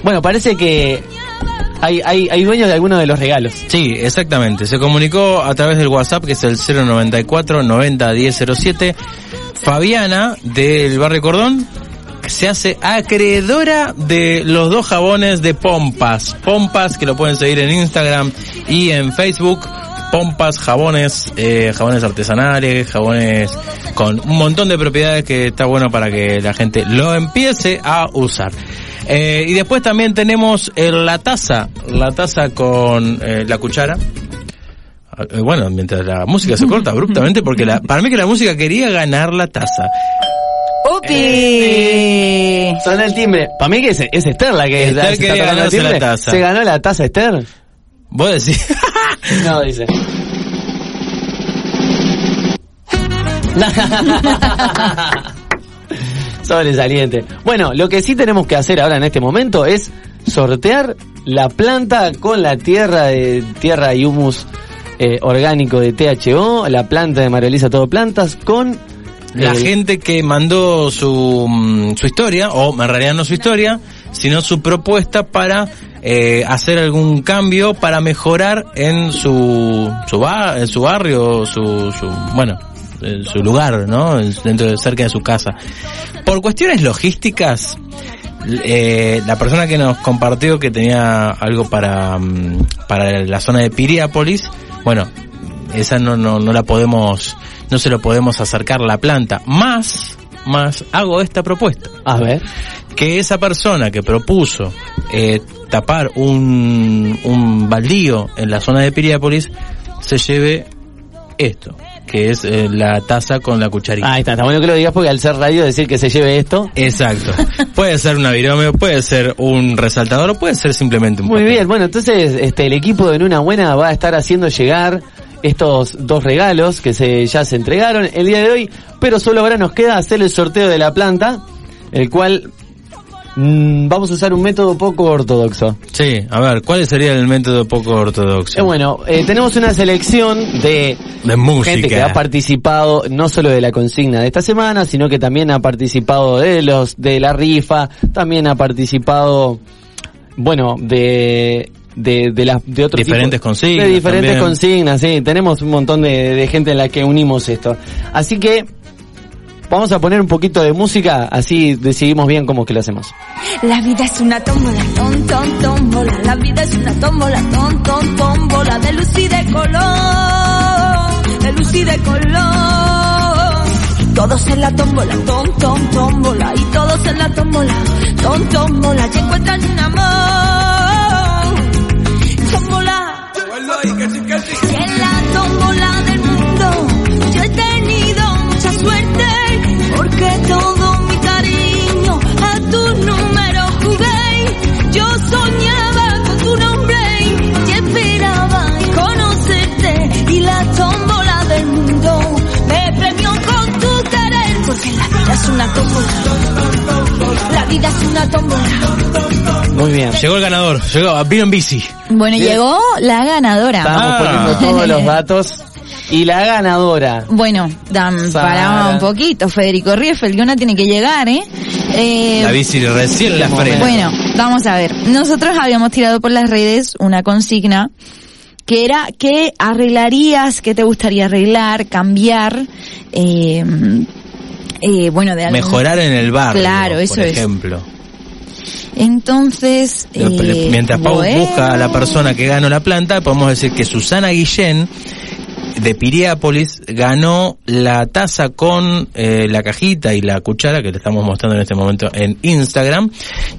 Bueno, parece que hay, hay, hay dueños de algunos de los regalos. Sí, exactamente. Se comunicó a través del WhatsApp, que es el 094 90 1007. Fabiana, del barrio Cordón, se hace acreedora de los dos jabones de Pompas. Pompas, que lo pueden seguir en Instagram y en Facebook. Pompas, jabones, eh, jabones artesanales, jabones con un montón de propiedades que está bueno para que la gente lo empiece a usar. Eh, y después también tenemos eh, la taza, la taza con eh, la cuchara. Eh, Bueno, mientras la música se corta abruptamente, porque la, para mí que la música quería ganar la taza. ¡Upi! Suena el timbre. Para mí que es, es Esther la que Esther se está tocando el la taza. ¿Se ganó la taza Esther? ¿Vos decís? No, dice. Sobresaliente. Bueno, lo que sí tenemos que hacer ahora en este momento es sortear la planta con la tierra de tierra y humus eh, orgánico de THO, la planta de María Elisa Todo Plantas con La el- gente que mandó su, mm, su historia, o en realidad no su historia, sino su propuesta para eh, hacer algún cambio para mejorar en su, su, en su barrio, su, su, bueno, en su lugar, ¿no? En- Dentro de, cerca de su casa. Por cuestiones logísticas, eh, la persona que nos compartió que tenía algo para, mm, para la zona de Piriápolis, bueno, esa no, no, no la podemos, no se lo podemos acercar la planta. Más, más, hago esta propuesta. A ver. Que esa persona que propuso eh, tapar un, un baldío en la zona de Piriápolis se lleve esto, que es eh, la taza con la cucharita. Ahí está, está bueno que lo digas porque al ser radio decir que se lleve esto. Exacto. Puede ser una virome, puede ser un resaltador, o puede ser simplemente un Muy papel. bien, bueno, entonces este el equipo de En Una Buena va a estar haciendo llegar estos dos regalos que se ya se entregaron el día de hoy, pero solo ahora nos queda hacer el sorteo de la planta, el cual mm, vamos a usar un método poco ortodoxo. Sí, a ver, ¿cuál sería el método poco ortodoxo? Eh, bueno, eh, tenemos una selección de de música. gente que ha participado no solo de la consigna de esta semana, sino que también ha participado de los de la rifa, también ha participado bueno, de de de las de otros Diferentes tipos- consignas de diferentes también. consignas, sí, tenemos un montón de, de gente en la que unimos esto. Así que vamos a poner un poquito de música, así decidimos bien cómo que lo hacemos. La vida es una tómbola, ton, ton, tómbola. La vida es una tómbola, ton, ton, tómbola. De luz y de color, de luz y de color. Y todos en la tómbola, ton, ton, tómbola. Y todos en la tómbola, ton, tómbola. Y encuentran un amor. Tómbola. Y en la tómbola del mundo yo he tenido mucha suerte porque todo vida es una tómbola. La vida es una tómbola. Muy bien. Llegó el ganador, llegó, vino en bici. Bueno, llegó la ganadora. Estamos poniendo todos los datos y la ganadora Bueno, dan, Sara. para un poquito, Federico Rieffel, que una tiene que llegar, ¿eh? Eh, La bici recién la frena. Bueno, vamos a ver. Nosotros habíamos tirado por las redes una consigna que era qué arreglarías, qué te gustaría arreglar, cambiar, eh, eh, bueno, de algún- Mejorar en el barrio, Claro, eso por es. ejemplo. Entonces, eh, Mientras Pau bueno. busca a la persona que ganó la planta, podemos decir que Susana Guillén de Piriápolis ganó la taza con eh, la cajita y la cuchara que le estamos mostrando en este momento en Instagram.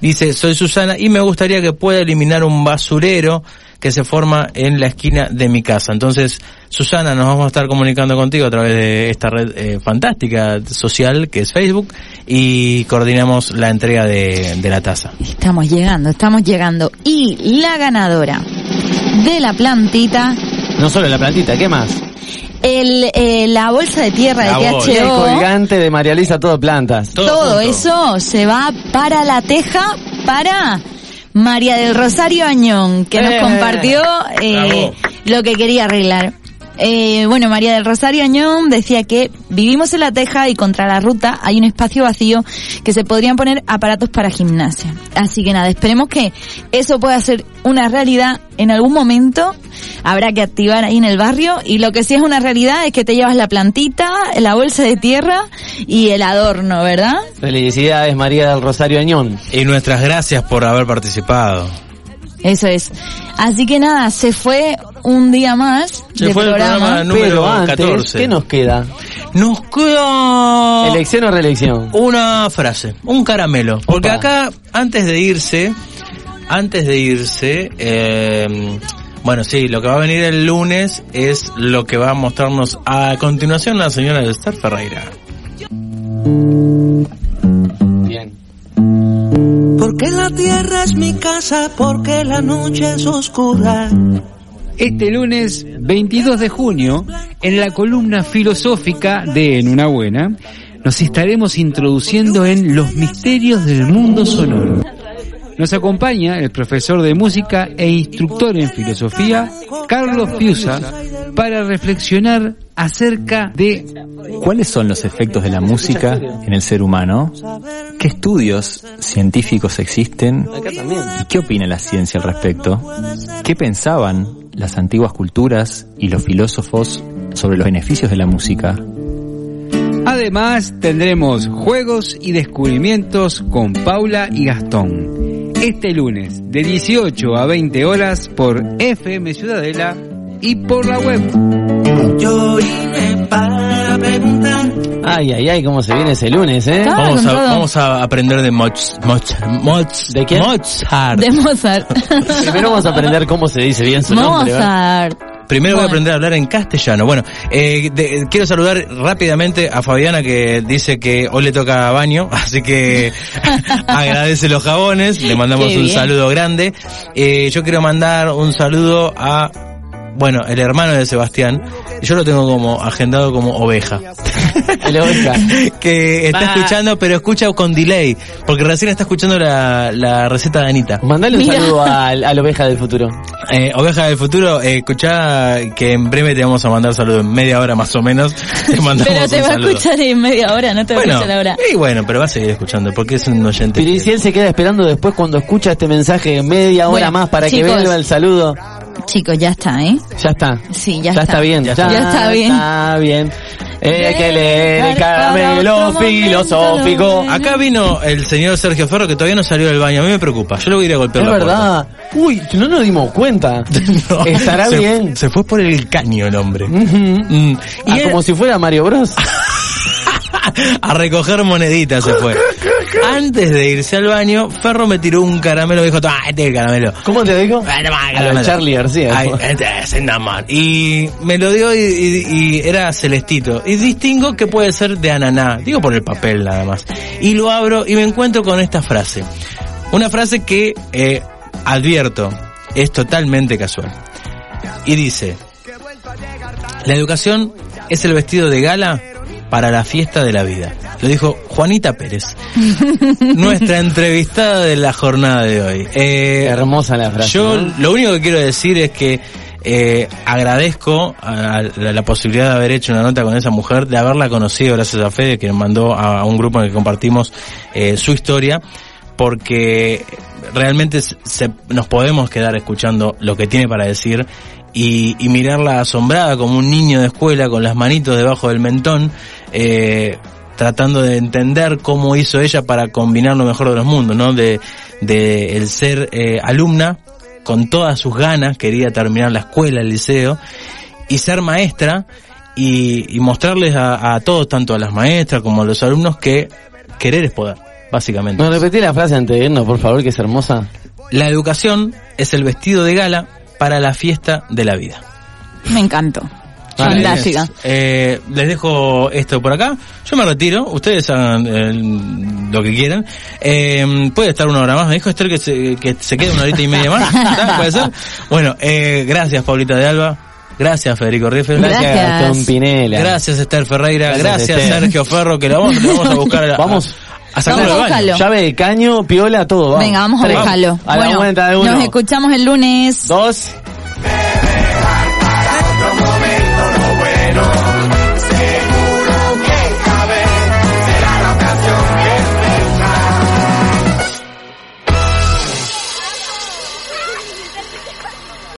Dice, soy Susana y me gustaría que pueda eliminar un basurero que se forma en la esquina de mi casa. Entonces, Susana, nos vamos a estar comunicando contigo a través de esta red eh, fantástica social que es Facebook y coordinamos la entrega de, de la taza. Estamos llegando, estamos llegando. Y la ganadora de la plantita, No solo la plantita, ¿qué más? el, eh, la bolsa de tierra La de bolsa. El THO, colgante de María Luisa, todo plantas. todo eso se va para la teja, para María del Rosario Añón, que nos Eh. compartió eh, lo que quería arreglar. Eh, bueno, María del Rosario Añón decía que vivimos en la teja y contra la ruta hay un espacio vacío que se podrían poner aparatos para gimnasia. Así que nada, esperemos que eso pueda ser una realidad en algún momento. Habrá que activar ahí en el barrio y lo que sí es una realidad es que te llevas la plantita, la bolsa de tierra y el adorno, ¿verdad? Felicidades María del Rosario Añón. Y nuestras gracias por haber participado. Eso es. Así que nada, se fue un día más Se de fue el programa número Pero antes, 14. ¿qué nos queda? Nos queda ¿Elección o reelección? una frase, un caramelo. Porque acá, antes de irse, antes de irse, eh, bueno, sí, lo que va a venir el lunes es lo que va a mostrarnos a continuación la señora Esther Ferreira. Porque la tierra es mi casa, porque la noche es oscura. Este lunes 22 de junio, en la columna filosófica de En una buena, nos estaremos introduciendo en los misterios del mundo sonoro. Nos acompaña el profesor de música e instructor en filosofía, Carlos Piusa, para reflexionar acerca de ¿Cuáles son los efectos de la música en el ser humano? ¿Qué estudios científicos existen? ¿Y qué opina la ciencia al respecto? ¿Qué pensaban las antiguas culturas y los filósofos sobre los beneficios de la música? Además, tendremos juegos y descubrimientos con Paula y Gastón. Este lunes, de 18 a 20 horas, por FM Ciudadela y por la web. Yo vine para preguntar. Ay, ay, ay, cómo se viene ese lunes, ¿eh? Vamos a, vamos a aprender de Moch, Moch, Moch, ¿De quién? Mozart. De Mozart. Primero vamos a aprender cómo se dice bien su nombre. ¿verdad? Mozart. Primero voy a aprender a hablar en castellano. Bueno, eh, de- quiero saludar rápidamente a Fabiana que dice que hoy le toca baño, así que agradece los jabones, le mandamos un saludo grande. Eh, yo quiero mandar un saludo a, bueno, el hermano de Sebastián, yo lo tengo como agendado como oveja. El oveja. que está Va. escuchando, pero escucha con delay, porque recién está escuchando la, la receta de Anita. Mandale un Mira. saludo al, al oveja del futuro. Eh, Oveja del Futuro, eh, escuchá que en breve te vamos a mandar saludos, en media hora más o menos. Te mandamos Pero te un va a saludo. escuchar en media hora, no te va a Bueno, escuchar ahora. y bueno, pero va a seguir escuchando porque es un oyente. Pero y si él se queda esperando después cuando escucha este mensaje media hora Bueno, más para que chicos. vuelva el saludo, Chicos, ya está, ¿eh? ya está. Sí, ya, Ya, está. bien. Ya Ya, está. Ya está bien. Está bien. Eh, que le el caramelo filosófico. Acá vino el señor Sergio Ferro que todavía no salió del baño. A mí me preocupa. Yo lo voy a ir a golpear Es la verdad. Uy, no nos dimos cuenta. No, Estará se- bien. Se fue por el caño el hombre. Mm. Ah, Y él- como si fuera Mario Bros. a recoger moneditas se fue. Antes de irse al baño, Ferro me tiró un caramelo y dijo, ah, este es el caramelo. ¿Cómo te dijo? A. Charlie García. Ay, este. Y me lo dio y, y- y era celestito. Y distingo que puede ser de ananá. Digo por el papel nada más. Y lo abro y me encuentro con esta frase. Una frase que eh, advierto es totalmente casual. Y dice, la educación es el vestido de gala para la fiesta de la vida. Lo dijo Juanita Pérez, nuestra entrevistada de la jornada de hoy. Eh, Hermosa la frase. yo ¿no? lo único que quiero decir es que eh, agradezco a la, la posibilidad de haber hecho una nota con esa mujer, de haberla conocido gracias a Fede, que nos mandó a, a un grupo en el que compartimos eh, su historia, porque realmente se- se- nos podemos quedar escuchando lo que tiene para decir y, y mirarla asombrada como un niño de escuela con las manitos debajo del mentón, eh, tratando de entender cómo hizo ella para combinar lo mejor de los mundos, ¿no? De, de el ser eh, alumna con todas sus ganas, quería terminar la escuela, el liceo, y ser maestra y, y mostrarles a, a todos, tanto a las maestras como a los alumnos, que querer es poder, básicamente. ¿No repetí la frase antes de irnos, por favor, que es hermosa? La educación es el vestido de gala para la fiesta de la vida. Me encantó. Vale, Fantástica. eh, les dejo esto por acá. Yo me retiro. Ustedes hagan eh, lo que quieran. Eh, puede estar una hora más. Me dijo Esther que se, que se quede una horita y media más. ¿Puede ser? Bueno, eh, gracias Paulita de Alba. Gracias Federico Riffel. Gracias, Gracias. Gastón Pinela. Gracias Esther Ferreira. Gracias, Gracias, Esther. Sergio Ferro, que lo vamos, lo vamos a buscar. a- Vamos. a sacarlo Vamos a buscarlo. Llave de caño, piola, todo. Vamos. Venga, vamos a Tres. buscarlo. A la Bueno, cuenta de uno. nos escuchamos el lunes. Dos.